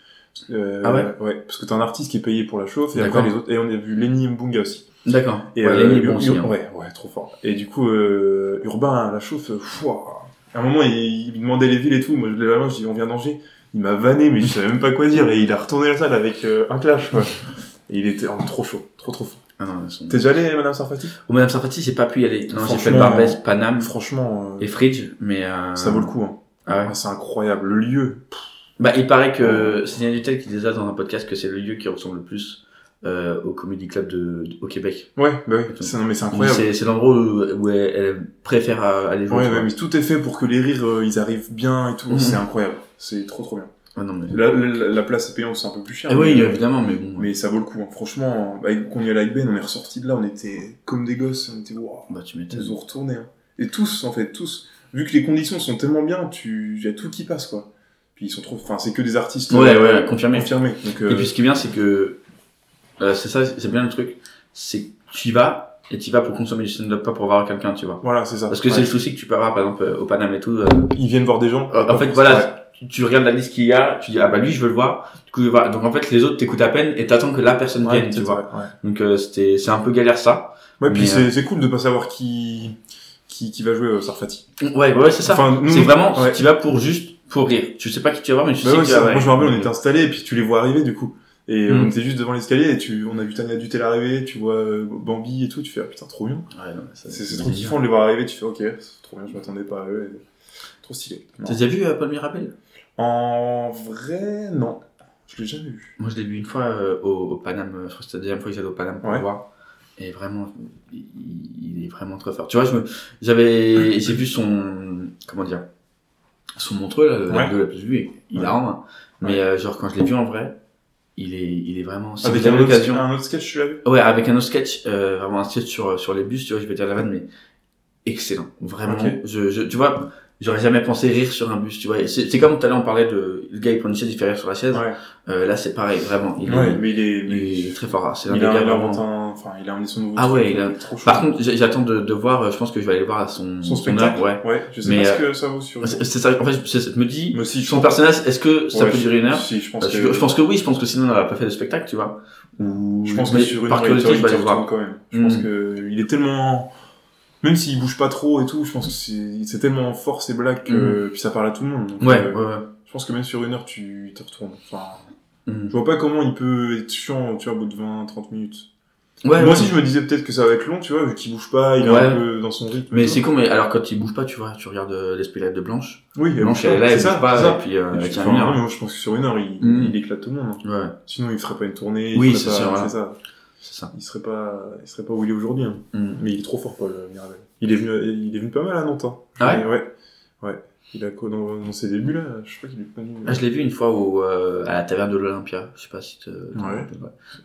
Euh, Ah ouais Ouais, parce que t'es un artiste qui est payé pour la chauffe, et après les autres, et on a vu Lenny Mbunga aussi. D'accord. Et Ouais, euh, Lenny est bon Ur- hein. ouais, ouais, trop fort. Et du coup, euh, Urbain, la chauffe, euh, fouah. À un moment, il, il me demandait les villes et tout. Moi, je lève la main, je dis, on vient d'Angers. Il m'a vanné, mais je savais même pas quoi dire. Et il a retourné la salle avec euh, un clash, quoi. Et il était oh, trop chaud, trop trop fort. Ah T'es déjà allé, Madame Sarfati? Au Madame Sarfati, j'ai pas pu y aller. Non, j'ai fait Barbès, Paname Franchement, euh, et Fridge, mais euh... ça vaut le coup. Hein. Ah ouais. Ah, c'est incroyable. Le lieu. Bah, il paraît que c'est Dutel qui disait dans un podcast que c'est le lieu qui ressemble le plus euh, au Comedy Club de, de- au Québec. Ouais, bah oui. C'est, non, mais c'est incroyable. C'est, l'endroit où, où elle, elle préfère euh, aller jouer. Ouais, mais tout est fait pour que les rires, euh, ils arrivent bien et tout. Mhm. C'est incroyable. C'est trop trop bien. Ah non, mais... La, la, la place payante, c'est un peu plus cher. Ah oui, mais, évidemment, mais bon. mais ça vaut le coup. hein. Franchement, bah, quand on y allait avec Ben, on est ressorti de là, on était comme des gosses. On était, waouh. Bah, tu Ils m'étonnes. ont retourné. Hein. Et tous, en fait, tous. Vu que les conditions sont tellement bien, tu, y a tout qui passe, quoi. Puis ils sont trop, enfin, c'est que des artistes. Ouais, euh, ouais, confirmé. Confirmés. Donc, euh, Et puis ce qui est bien, c'est que euh, c'est ça, c'est bien le truc, c'est tu y vas et tu y vas pour consommer du stand-up, pas pour voir quelqu'un, tu vois. voilà, c'est ça. Parce que Ouais. c'est le souci que tu peux avoir, par exemple, euh, au Paname et tout. euh, Ils viennent voir des gens. en fait, Ouais. voilà, tu, tu regardes la liste qu'il y a, tu dis ah bah lui je veux le voir. Du coup, voilà. donc en fait les autres t'écoutes à peine et t'attends que la personne Ouais, vienne, tu vois. vrai. Donc euh, c'était c'est un peu galère ça. Ouais, puis c'est, c'est cool de pas savoir qui, qui, qui va jouer Sarfati. Ouais, ouais, c'est ça. Enfin, c'est vraiment, tu vas pour juste pour rire. Tu sais pas qui tu vas voir, mais tu Bah sais que moi je me rappelle, on était installés et puis tu les vois arriver du coup. Et euh, Mm. on était juste devant l'escalier et tu, on a vu Tania Dutel arriver, tu vois Bambi et tout, tu fais ah putain trop bien. Ouais, C'est, trop kiffant de les voir arriver, tu fais ok, c'est trop bien, je m'attendais pas à eux. et- Trop stylé. T'as déjà vu euh, Paul Mirabel? En vrai, non. Je l'ai jamais vu. Moi, je l'ai vu une fois euh, au, au Paname. Je crois que c'était la deuxième fois que j'allais au Paname pour Ouais. le voir. Et vraiment, il, il est vraiment très fort. Tu vois, je me, j'avais, j'ai vu son, comment dire, son montreux, là, la vidéo la plus vue, il a en main. Mais euh, genre, quand je l'ai vu en vrai, il est, il est vraiment. Avec un autre, un autre sketch, tu l'as vu? Ouais, avec un autre sketch, euh, vraiment un sketch sur, sur les bus, tu vois, je vais dire la vanne, mais excellent. Vraiment. Je, je, tu vois, j'aurais jamais pensé rire sur un bus, tu vois. C'est, c'est comme tout à l'heure, on parlait de, le gars, il prend une chaise, il fait rire sur la chaise. Ouais. Euh, là, c'est pareil, vraiment. Il, Ouais, est, mais il est, il est très fort. hein. C'est l'un il des a, gars il a vraiment- un, enfin, il a amené son nouveau Ah ouais, il a- trop chaud. Par contre, j'attends de, de voir, euh, je pense que je vais aller voir son, son spectacle. œuvre, ouais. Ouais, je sais Mais, pas ce euh, que ça vaut sur. C'est ça, en fait, je me dis, Moi aussi, je son pense- personnage, est-ce que ça Ouais, peut durer une heure? Si, je pense Euh, que. je, je pense que oui, je pense que sinon on n'aurait pas fait de spectacle, tu vois. Ou... Je pense que mais sur une heure, il te aller voir. retourne quand même. Je pense que il est tellement, même s'il bouge pas trop et tout, je pense que c'est, c'est tellement fort ces blagues que, puis ça parle à tout le monde. donc, Mm. Ouais, euh, ouais, ouais. Je pense que même sur une heure, tu te retournes. Enfin, Mm. je vois pas comment il peut être chiant, tu vois, au bout de 20, 30 minutes. Ouais, Moi aussi, je me disais peut-être que ça va être long, tu vois, vu qu'il bouge pas, il est Ouais. un peu dans son rythme. Mais c'est con, mais alors quand il bouge pas, tu vois, tu regardes euh, les spectacles de Blanche. Oui, Blanche, elle est là, elle bouge ça, pas, ça. et puis euh, Et puis, une heure. moi, je pense que sur une heure, il, Mm. il éclate tout le monde. hein. Ouais, Sinon, il ferait pas une tournée. Oui. C'est ça. C'est ça. Il serait pas, il serait pas où il est aujourd'hui. hein. Mm. Mais il est trop fort, Paul Mirabel. Il est venu, il est venu pas mal à Nantes. hein. Ah ouais ouais. Ouais. Il a quoi dans, dans ses débuts là Je crois qu'il est pas venu. Ah, je l'ai vu une fois au, euh, à la taverne de l'Olympia. Je sais pas si te... Ouais.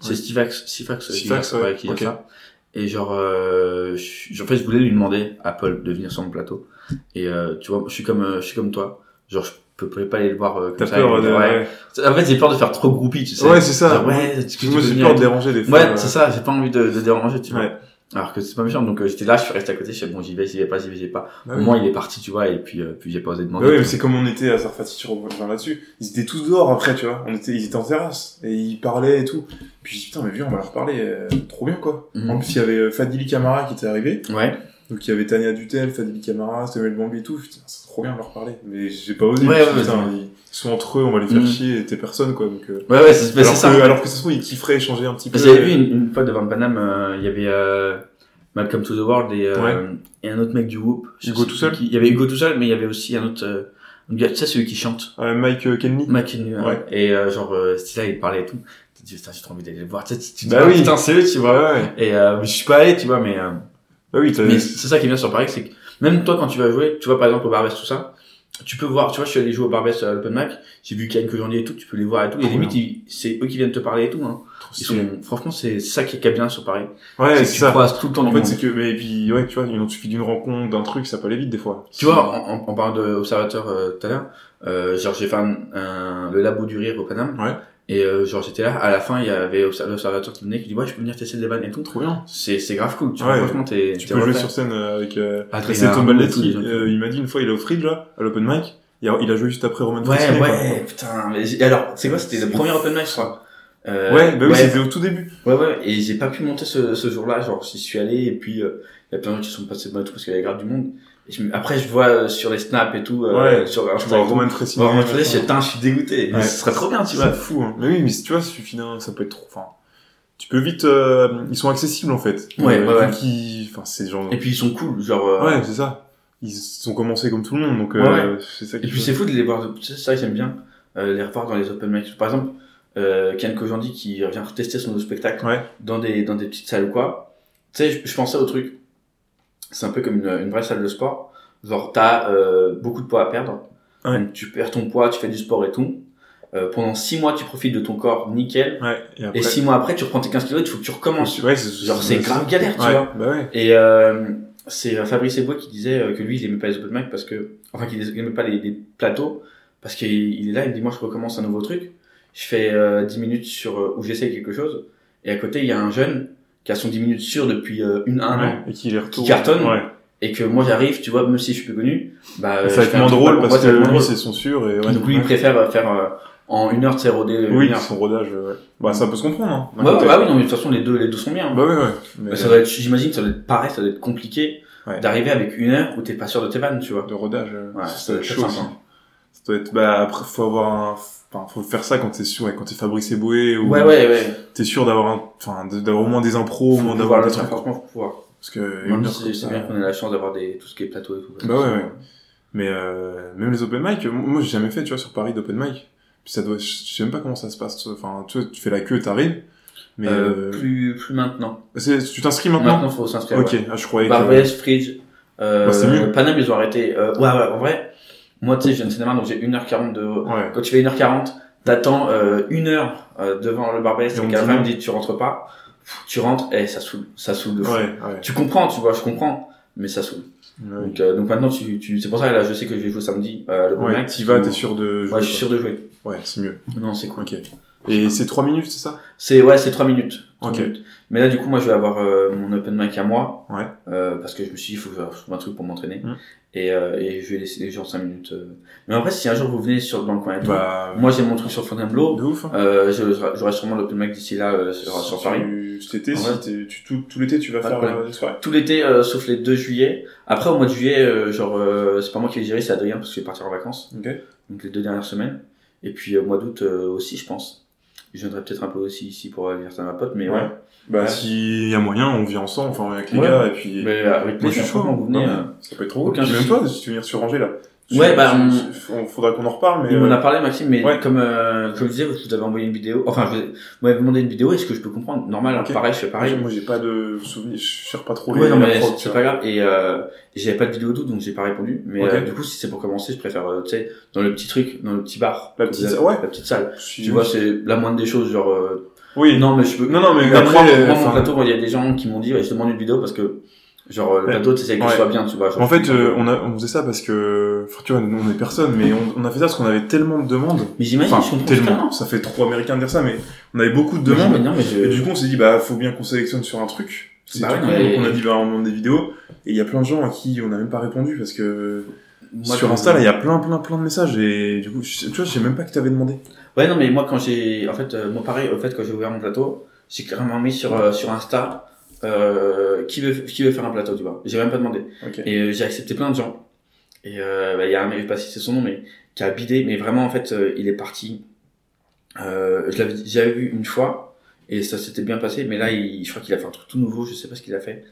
C'est Stivax, Stivax, Stivax, Stivax, ouais. qui dit Ok. ça. Et genre, euh, je, en fait, je voulais lui demander à Paul de venir sur mon plateau. Et euh, tu vois, je suis comme, je suis comme toi. Genre, je peux, peux pas aller le voir euh, comme T'as ça. peur et- ouais. En fait, j'ai peur de faire trop groupie, tu sais. Ouais, c'est ça. Genre, ouais, tu Moi, j'ai peur de déranger des fois. Ouais, c'est ça. J'ai pas envie de, de déranger, tu vois. Ouais. Alors que c'est pas méchant, donc euh, j'étais là, je suis resté à côté, je sais bon j'y vais, j'y vais pas, j'y vais, j'y vais pas. Bah Au oui. moins il est parti, tu vois, et puis euh, puis j'ai pas osé demander. Bah oui, mais c'est comme on était à Sarfati, tu reviens là-dessus. Ils étaient tous dehors après, tu vois. On était, ils étaient en terrasse. Et ils parlaient et tout. Puis je dis, putain, mais viens, on va leur parler. euh, trop bien, quoi. Mhm. En plus, il y avait euh, Fadili Camara qui était arrivé. Ouais. Donc il y avait Tania Dutel, Fadili Camara, Samuel Bambi et tout. Putain, c'est trop bien de leur parler. Mais j'ai pas osé. Ouais, ouais, dit, putain, ouais. ils sont entre eux, on va les faire Mhm. chier et t'es personne, quoi. Donc, euh, Ouais ouais, c'est bah, alors, c'est ça. que, alors que ça se trouve, ils kifferaient échanger un petit peu. J'avais vu une, une fois devant Paname, euh, il y avait euh, Malcolm to the World et, euh, un autre mec du Whoop. Hugo tout seul. Il y avait Hugo tout seul, mais il y avait aussi un autre. Euh, tu sais, celui qui chante. Euh, Mike euh, Kenley. McKinney, ouais. Ouais. Et euh, genre, euh, c'était là, il parlait et tout. Tu te dis, putain, j'ai trop envie d'aller le voir. Tu tu Bah oui. putain, c'est eux, tu vois. Et euh, je suis pas allé, tu vois, mais, euh, Bah oui, mais c'est ça qui est bien sur Paris, c'est que même toi, quand tu vas jouer, tu vois, par exemple, au Barbès, tout ça, tu peux voir, tu vois, je suis allé jouer au Barbès à l'Open Mac, j'ai vu une journée et tout, tu peux les voir et tout, et Trop limite, c'est eux qui viennent te parler et tout, hein. Ils sont, franchement, c'est ça qui est bien sur Paris. Ouais, c'est que tu ça. croises tout le temps En fait, c'est que, mais puis, ouais, tu vois, il suffit d'une rencontre, d'un truc, ça peut aller vite des fois. Tu vois, en, en, en parlant de observateur euh, tout à l'heure, euh, genre j'ai fait un, un- le labo du rire au Paname. Ouais. Et euh, genre j'étais là, à la fin il y avait obs- l'observateur qui venait qui dit ouais je peux venir tester des vannes et tout. Trop bien. C'est c'est grave cool, tu Ouais. vois franchement t'es Tu t'es peux jouer sur scène euh, avec euh, Adrien c'est Tom gens. euh, il m'a dit une fois, il est au Fridge là, à l'open mic. Il a, il a joué juste après Roman Ouais quoi. ouais putain. mais alors c'est quoi c'était le premier open mic je crois? Euh, Ouais, bah oui, c'était au tout début. Ouais ouais et j'ai pas pu monter ce, ce jour-là genre j'y suis allé et puis euh, il y a plein de gens qui sont passés et tout parce qu'il y avait grave du monde. Je après je vois euh, sur les snaps et tout euh, Ouais, sur Insta vois Roman voir Roman je suis je dégoûté. Mais Ouais. ce serait trop bien tu vois. C'est fou, hein. Mais oui, mais tu vois, suffit d'un, ça peut être trop, enfin, tu peux vite, euh, ils sont accessibles, en fait. Ouais, Euh, ouais, qu'ils- enfin, c'est genre, Et puis ils sont cool, genre. euh, ouais, c'est ça. Ils ont commencé comme tout le monde, donc, euh, Ouais, c'est ça qui Et puis c'est fou de les voir, c'est ça que j'aime bien, euh, les revoir dans les open mic. Par exemple, euh, Ken Kojandi qui revient tester son nouveau spectacle Ouais. dans des dans des petites salles ou quoi. Tu sais, je, je pensais au truc. C'est un peu comme une, une vraie salle de sport. Genre t'as euh, beaucoup de poids à perdre. Ouais. Donc, tu perds ton poids, tu fais du sport et tout. Euh, pendant six mois, tu profites de ton corps nickel. Ouais, et après. Et six mois après, tu reprends tes 15 kilos, il faut que tu recommences. Ouais, Genre c'est grave galère, tu vois. Bah. Et euh, c'est Fabrice Eboué qui disait que lui, il aimait pas les open mic parce que, enfin, qu'il aimait pas les, les plateaux parce qu'il il est là, il me dit moi je recommence un nouveau truc. Je fais euh, 10 minutes sur où j'essaye quelque chose et à côté il y a un jeune qui a son 10 minutes sûr depuis euh, une un Ouais, an Et qui les retourne. qui cartonne Ouais. et que moi j'arrive, tu vois, même si je suis plus connu, bah euh, ça va je être moins drôle parce que va lui, c'est son sûr et ouais. donc lui il préfère euh, faire euh, en une heure de ses rodés. Oui, heure. son rodage, euh, ouais. Bah, ça peut se comprendre, hein. Ouais, côté. bah oui, non, mais de toute façon les deux, les deux sont bien. hein. Bah ouais, ouais. Mais, Bah, ça doit être, j'imagine ça doit être pareil, ça doit être compliqué Ouais. d'arriver avec une heure où t'es pas sûr de tes vannes, tu vois. de rodage, euh, Ouais, ça ça doit être être chaud sympa. Ça doit être, bah, après, faut avoir un, enfin, faut faire ça quand t'es sûr, ouais, quand t'es Fabrice Eboué ou Ouais, ouais, ouais. t'es sûr d'avoir un, enfin, d'avoir au moins des impros, au moins d'avoir le des trucs. franchement, faut pouvoir. Parce que, comme c'est ça, bien qu'on ait la chance d'avoir des, tout ce qui est plateau et tout. Bah ouais, ouais. Mais euh, même les open mic, moi j'ai jamais fait, tu vois, sur Paris d'open mic. Puis ça doit, je sais même pas comment ça se passe. Enfin, tu vois, tu fais la queue, t'arrives. Mais Euh, euh, plus, plus maintenant. c'est- tu t'inscris maintenant? Maintenant, faut s'inscrire. ok, ouais. ah, je croyais que. Barbès, Fridge, euh, Bah, mieux. Paname, ils ont arrêté. Euh, ouais, ouais, en vrai. Moi, tu sais, je viens de cinéma, donc j'ai 1h40 de, Ouais. quand tu fais 1h40, t'attends, euh, une heure, euh, devant le Barbès, Et la dit fin, non. il me dit, tu rentres pas. Tu rentres, et ça saoule. Ça saoule de fou. Ouais, ouais. Tu comprends, tu vois, je comprends. Mais ça saoule. Donc, euh, donc maintenant, tu, tu, c'est pour ça, là, je sais que je vais jouer samedi, euh, le ouais t'y vas, t'es sûr de. jouer, Ouais, je suis sûr de jouer. Ouais, c'est mieux. Non, c'est cool. Ok. Et c'est 3 minutes, c'est ça? C'est ouais, c'est trois minutes. Trois Ok. minutes. Mais là, du coup, moi, je vais avoir euh, mon open mic à moi, Ouais. euh, parce que je me suis dit, il faut que je trouve un truc pour m'entraîner, Mm. Et, euh, et je vais laisser les gens cinq minutes. euh. Mais vrai, si un jour vous venez sur dans le coin et tout, Bah. moi j'ai mon truc sur Fontainebleau, de ouf. hein. euh, je- j'aurai sûrement l'open mic d'ici là euh, sur, sur Paris. Tu- Cet été, si tu, tout, tout l'été, tu vas Pas faire euh, des soirées. Tout l'été, euh, sauf les 2 juillet. Après, au mois de juillet, euh, genre, euh, c'est pas moi qui vais gérer, c'est Adrien parce que je vais partir en vacances. Ok. Donc les deux dernières semaines. Et puis, au mois d'août euh, aussi, je pense. Je viendrai peut-être un peu aussi ici pour anniversaire de ma pote, mais ouais. Ouais. Bah, Ouais. s'il y a moyen, on vient ensemble, enfin, avec les Ouais. gars, et puis. Mais euh, avec Moi, plaisir, je suis chaud. vous venez. Euh, Ça peut être trop. Aucun même souci. toi, si tu veux venir sur Angers, là. Ouais, bah, tu- on... faudra qu'on en reparle, mais. Il m'en euh, a parlé, Maxime, mais Ouais. comme euh, comme je disais, je vous avais envoyé une vidéo. Enfin, je vous m'avez demandé une vidéo. Est-ce que je peux comprendre? Normal, Ok. pareil, je fais pareil. Moi, j'ai pas de souvenir, je cherche pas trop Ouais, les non, mais c'est pas grave. Et euh, j'avais pas de vidéo doute, donc j'ai pas répondu. Mais euh, du coup, si c'est pour commencer, je préfère, euh, tu sais, dans le petit truc, dans le petit bar. La petite avez- ouais. La petite salle. Tu vois, c'est la moindre des choses, genre. Oui. Non, mais je peux. Non, non, mais après, moi, euh, moi, mon plateau, il y a des gens qui m'ont dit, ouais, je demande une vidéo parce que, genre, le plateau, tu sais que Ouais. soit bien, tu vois. genre, En fait, euh, on, a, on faisait ça parce que, enfin, tu vois, nous, on est personne, mais on, on a fait ça parce qu'on avait tellement de demandes. Mais j'imagine, Enfin, tellement. Ça fait trop américain de dire ça, mais on avait beaucoup de demandes. non, mais je- Et du coup, on s'est dit, bah, faut bien qu'on sélectionne sur un truc. C'est Bah tout ouais, on a dit, bah, on demande des vidéos. Et il y a plein de gens à qui on n'a même pas répondu parce que Moi, sur Insta, là, il y a plein, plein, plein de messages. Et du coup, tu vois, je sais même pas qui t'avait demandé. Ouais, non, mais moi, quand j'ai, en fait, euh, moi, pareil, au fait, quand j'ai ouvert mon plateau, j'ai clairement mis sur, euh, sur Insta, euh, qui veut, qui veut faire un plateau, tu vois. J'ai même pas demandé. Ok. Et euh, j'ai accepté plein de gens. Et, euh, bah, il y a un mec, je vais pas citer son nom, mais, qui a bidé, mais vraiment, en fait, euh, il est parti, euh, je l'avais, j'avais vu une fois, et ça s'était bien passé, mais là, il, je crois qu'il a fait un truc tout nouveau, je sais pas ce qu'il a fait.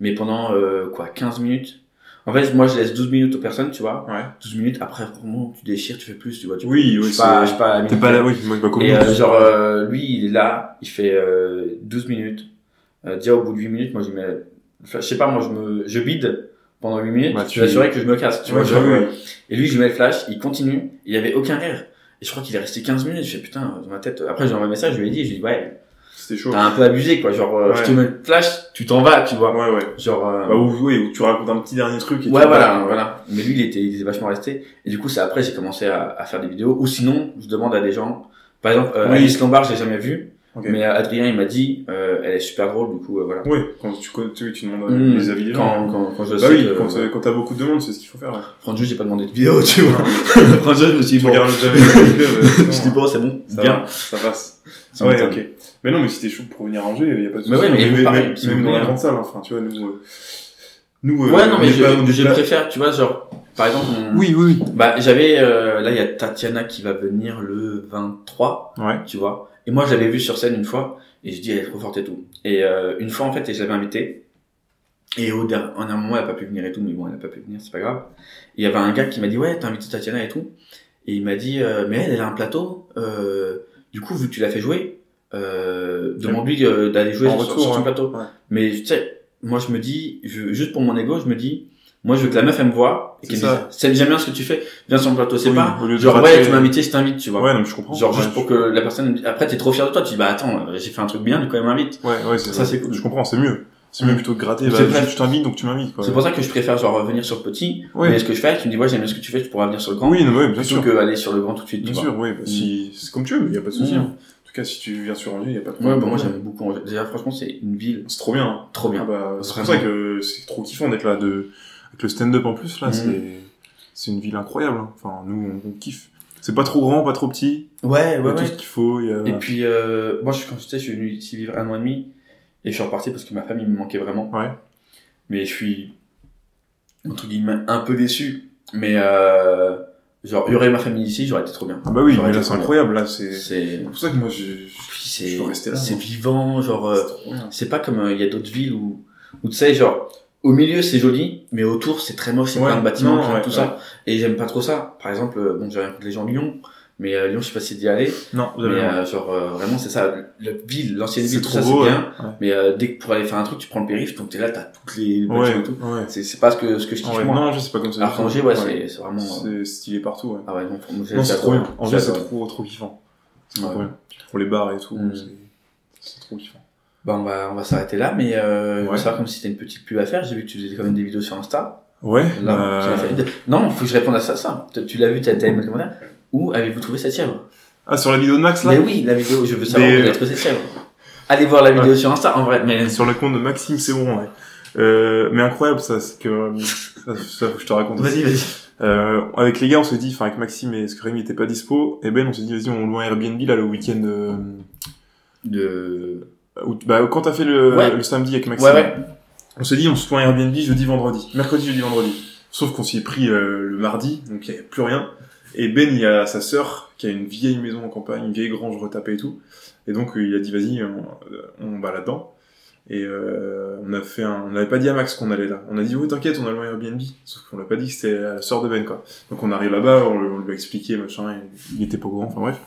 Mais pendant, euh, quoi, 15 minutes. En fait, moi, je laisse 12 minutes aux personnes, tu vois. Ouais. 12 minutes, après, vraiment, tu déchires, tu fais plus, tu vois. Tu Oui, je oui, pas, c'est- je pas à T'es pas là, oui, moi, comme Et euh, genre, euh, lui, il est là, il fait euh, 12 minutes. Euh, déjà, au bout de 8 minutes, moi, je mets... Enfin, je sais pas, moi, je me, je bide pendant 8 minutes, Bah, je tu- vais assurer que je me casse, tu Ouais, vois. ouais. Et lui, je lui mets le flash, il continue, il y avait aucun rire. Et je crois qu'il est resté 15 minutes, je fais putain, dans ma tête. Après, j'ai envoyé un message, je lui ai dit, je lui ai dit, ouais, Chaud. t'as un peu abusé, quoi. Genre, euh, Ouais. je te mets le flash, tu t'en vas, tu vois. Ouais, ouais. Genre, euh, Bah, ou, oui, où tu racontes un petit dernier truc. Et Ouais, tu- voilà, voilà. Mais lui, il était, il était vachement resté. Et du coup, c'est après, j'ai commencé à, à faire des vidéos. Ou sinon, je demande à des gens. Par exemple, euh, Oui. Alice Lombard, je l'ai jamais vue. Ok. Mais euh, Adrien, il m'a dit, euh, elle est super drôle, du coup, euh, voilà. Oui, quand tu, connais- tu, tu demandes Mmh, les avis des gens. quand, quand, quand je Bah sais oui, que- quand, euh, quand t'as beaucoup de demandes, c'est ce qu'il faut faire. ouais. Franchement, j'ai pas demandé de vidéo, tu vois. Franchement, je me suis dit, bon. regardes jamais je me c'est suis dit, bon. c'est bon, Ça bien. va, ça passe. Ça Ah ouais, ok. Mais non, mais si t'es chaud pour venir à Angers, y a pas de souci. Mais ouais, mais même, vous, pareil, même- si même vous dans la grande salle, enfin, tu vois, nous, euh, nous, euh, Ouais, non, on mais je, pas- je pas- préfère, tu vois, genre, par exemple, on- Oui, oui, oui. Bah, j'avais, euh, là, il y a Tatiana qui va venir le 23, Ouais. tu vois. Et moi, je l'avais vue sur scène une fois, et je dis, elle est trop forte et tout. Et euh, une fois, en fait, et je l'avais invitée, et au der- en un moment, elle a pas pu venir et tout, mais bon, elle a pas pu venir, c'est pas grave. Et il y avait un gars qui m'a dit, ouais, t'as invité Tatiana et tout. Et il m'a dit, euh, mais elle, elle a un plateau, euh, du coup, vu que tu l'as fait jouer, euh, demande-lui euh, d'aller jouer En sur, retour, sur son plateau. Ouais. Mais tu sais, moi je me dis, je, juste pour mon ego, je me dis, moi je veux que la meuf elle me voit et qu'elle me dise, c'est bien ce que tu fais, viens sur le plateau. C'est Oui, pas genre ouais, tu m'as invité, je t'invite, tu vois. Ouais, non, mais je comprends. Genre Ouais, juste pour que la personne, après t'es trop fier de toi, tu dis bah attends, euh, j'ai fait un truc bien, du coup elle m'invite. Ouais, ouais, c'est Ça, c'est cool. Je comprends, c'est mieux. C'est mieux Mm. plutôt de gratter, bah, je je t'invite, donc tu m'invites, quoi. C'est pour ça que je préfère genre revenir sur le petit, Ouais. mais ce que je fais, tu me dis ouais j'aime bien ce que tu fais, tu pourras venir sur le grand. Oui, non, ouais, bien plutôt sûr. que aller sur le grand tout de suite. Bien tu sûr, vois. oui, bah, si, c'est comme tu veux, y a pas de souci. Mm. hein. En tout cas, si tu viens sur Angers, y a pas de Ouais, problème. bah moi j'aime beaucoup. Angers. Déjà franchement c'est une ville C'est trop bien. hein. trop bien. Ah bah, c'est pour ça que c'est trop kiffant d'être là, de, avec le stand-up en plus, là, Mm. c'est, c'est une ville incroyable, hein. Enfin, nous, on, on kiffe. C'est pas trop grand, pas trop petit. Ouais, Il y a ouais, tout ouais. ce qu'il faut, il y a... Et puis, euh, moi, je, quand j'étais, je suis venu ici vivre un an et demi, et je suis reparti parce que ma famille me manquait vraiment. Ouais. Mais je suis, entre guillemets, un peu déçu. Mais, euh, genre, il y aurait ma famille ici, j'aurais été trop bien. Ah bah oui, mais là, c'est incroyable, là, c'est, c'est pour ça que moi, je, je, veux rester là. c'est vivant, genre, euh, C'est pas comme, euh, il y a d'autres villes où, où tu sais, genre, au milieu c'est joli, mais autour c'est très moche, c'est plein de bâtiments, tout ça. Et j'aime pas trop ça. Par exemple, euh, bon, j'ai rien contre les gens de Lyon, mais euh, Lyon, je sais pas si d'y aller. Non, vous Mais avez raison. euh, genre euh, vraiment c'est ça, la ville, l'ancienne C'est ville, tout trop ça beau, c'est ouais. bien. Ouais. Mais euh, dès que pour aller faire un truc, tu prends le périph, donc t'es là, t'as toutes les Ouais, et tout. ouais. C'est c'est pas ce que ce que je kiffe moi. non, je sais pas comme ça. Alors ouais, c'est c'est vraiment. euh, C'est stylé partout, ouais. Ah ouais, non, moi, j'ai- Non, c'est trop bien. Angers, c'est trop, trop kiffant. C'est Ouais. trop bien. Pour les bars et tout, Mm. c'est, c'est trop kiffant. Bah on va on va s'arrêter là, mais euh, Ouais. savoir comme si t'as une petite pub à faire. J'ai vu que tu faisais quand même des vidéos sur Insta. Ouais, Là, fait. Non, faut que je réponde à ça. ça. Tu- l'as vu, t'as t'as aimé le commentaire? Où avez-vous trouvé cette chèvre Ah, sur la vidéo de Max, là? Mais oui, la vidéo. Je veux savoir où avez trouvé cette chèvre. Allez voir la vidéo sur Insta en vrai. Mais Sur le compte de Maxime Sebron, ouais. Euh, mais incroyable, ça, c'est que, euh, ça, ça, faut que je te raconte. vas-y, vas-y. Euh, avec les gars, on s'est dit, enfin, avec Maxime et Scream, il était pas dispo, et Ben, on s'est dit, vas-y, on loue un Airbnb, là, le week-end, euh, De. où- bah, quand t'as fait le, Ouais. le samedi avec Maxime. Ouais, ouais. On s'est dit, on se loue un Airbnb jeudi, vendredi. Mercredi, jeudi, vendredi. Sauf qu'on s'y est pris, euh, le mardi, donc il y avait plus rien. Et Ben, il y a sa sœur, qui a une vieille maison en campagne, une vieille grange retapée et tout. Et donc, euh, il a dit, vas-y, on, euh, on va là-dedans. Et euh, on a fait un... On n'avait pas dit à Max qu'on allait là. On a dit, oui, t'inquiète, on a le Airbnb. Sauf qu'on l'a pas dit que c'était la sœur de Ben, quoi. Donc on arrive là-bas, on, on lui a expliqué, machin, et il était pas courant, enfin bref.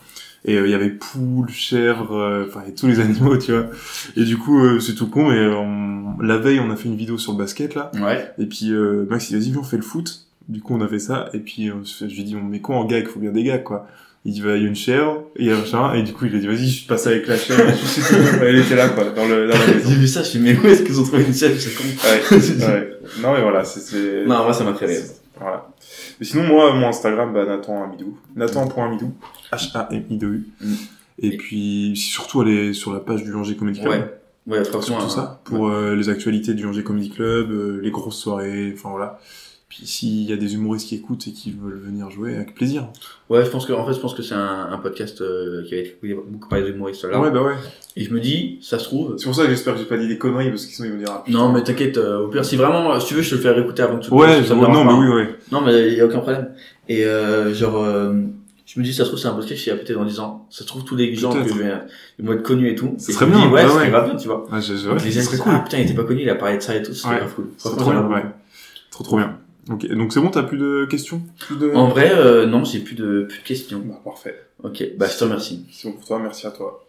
Et euh, il y avait poules, chèvres, euh, enfin, et tous les animaux, tu vois. Et du coup, euh, c'est tout con, mais euh, on- la veille, on a fait une vidéo sur le basket, là. Ouais. Et puis, euh, Max, il a dit, viens, on fait le foot. Du coup, on a fait ça. Et puis, euh, je lui ai dit, on met quoi en gag? Faut bien des gags, quoi. Il dit, bah, il y a une chèvre, et il y a machin. Et du coup, il a dit, vas-y, je passe avec la chèvre. Et je tout. Elle était là, quoi, dans, le, dans la maison. J'ai vu ça, je suis mais où est-ce qu'ils ont trouvé une chèvre C'est con. Ouais, ouais. Non, mais voilà, c'est, c'est... Non, moi ça m'a fait rire. Voilà. Mais sinon, moi, mon Instagram, bah, Nathan Amidou. Nathan.amidou. H-A-M-I-D-U. Mm. Et puis, surtout, aller sur la page du Angers Comedy Club. Ouais. Ouais, tout hein, ça, pour euh, les actualités du Angers Comedy Club, euh, les grosses soirées, enfin voilà. Puis s'il y a des humoristes qui écoutent et qui veulent venir jouer, avec plaisir. Ouais, je pense que, en fait, je pense que c'est un, un podcast euh, qui va être beaucoup parlé d'humoristes là. Ouais, bah ouais. Et je me dis, ça se trouve. C'est pour ça que j'espère que j'ai pas dit des conneries, parce qu'ils sont, ils vont dire, ah. Non, mais t'inquiète, euh, au pire, si vraiment, si tu veux, je te le fais réécouter avant que tu Ouais, ça non, mais oui, ouais. Non, mais il y a aucun problème. Et euh, genre, euh, je me dis, ça se trouve, c'est un podcast qui va peut-être en disant, ça se trouve, tous les gens que je vais, ils vont être connus et tout. Ça serait bien, ouais, ça serait grave bien, tu vois. Ouais, je- les ça gens serait cool. ah putain, il était pas connu, il a parlé de ça et tout, c'est Ouais. grave cool. Trop bien, ouais. Trop trop bien. Ok, donc c'est bon, t'as plus de questions plus de... En vrai, euh, non, j'ai plus de, plus de questions. Bah, parfait. Ok, bah, je te remercie. C'est bon pour toi, merci à toi.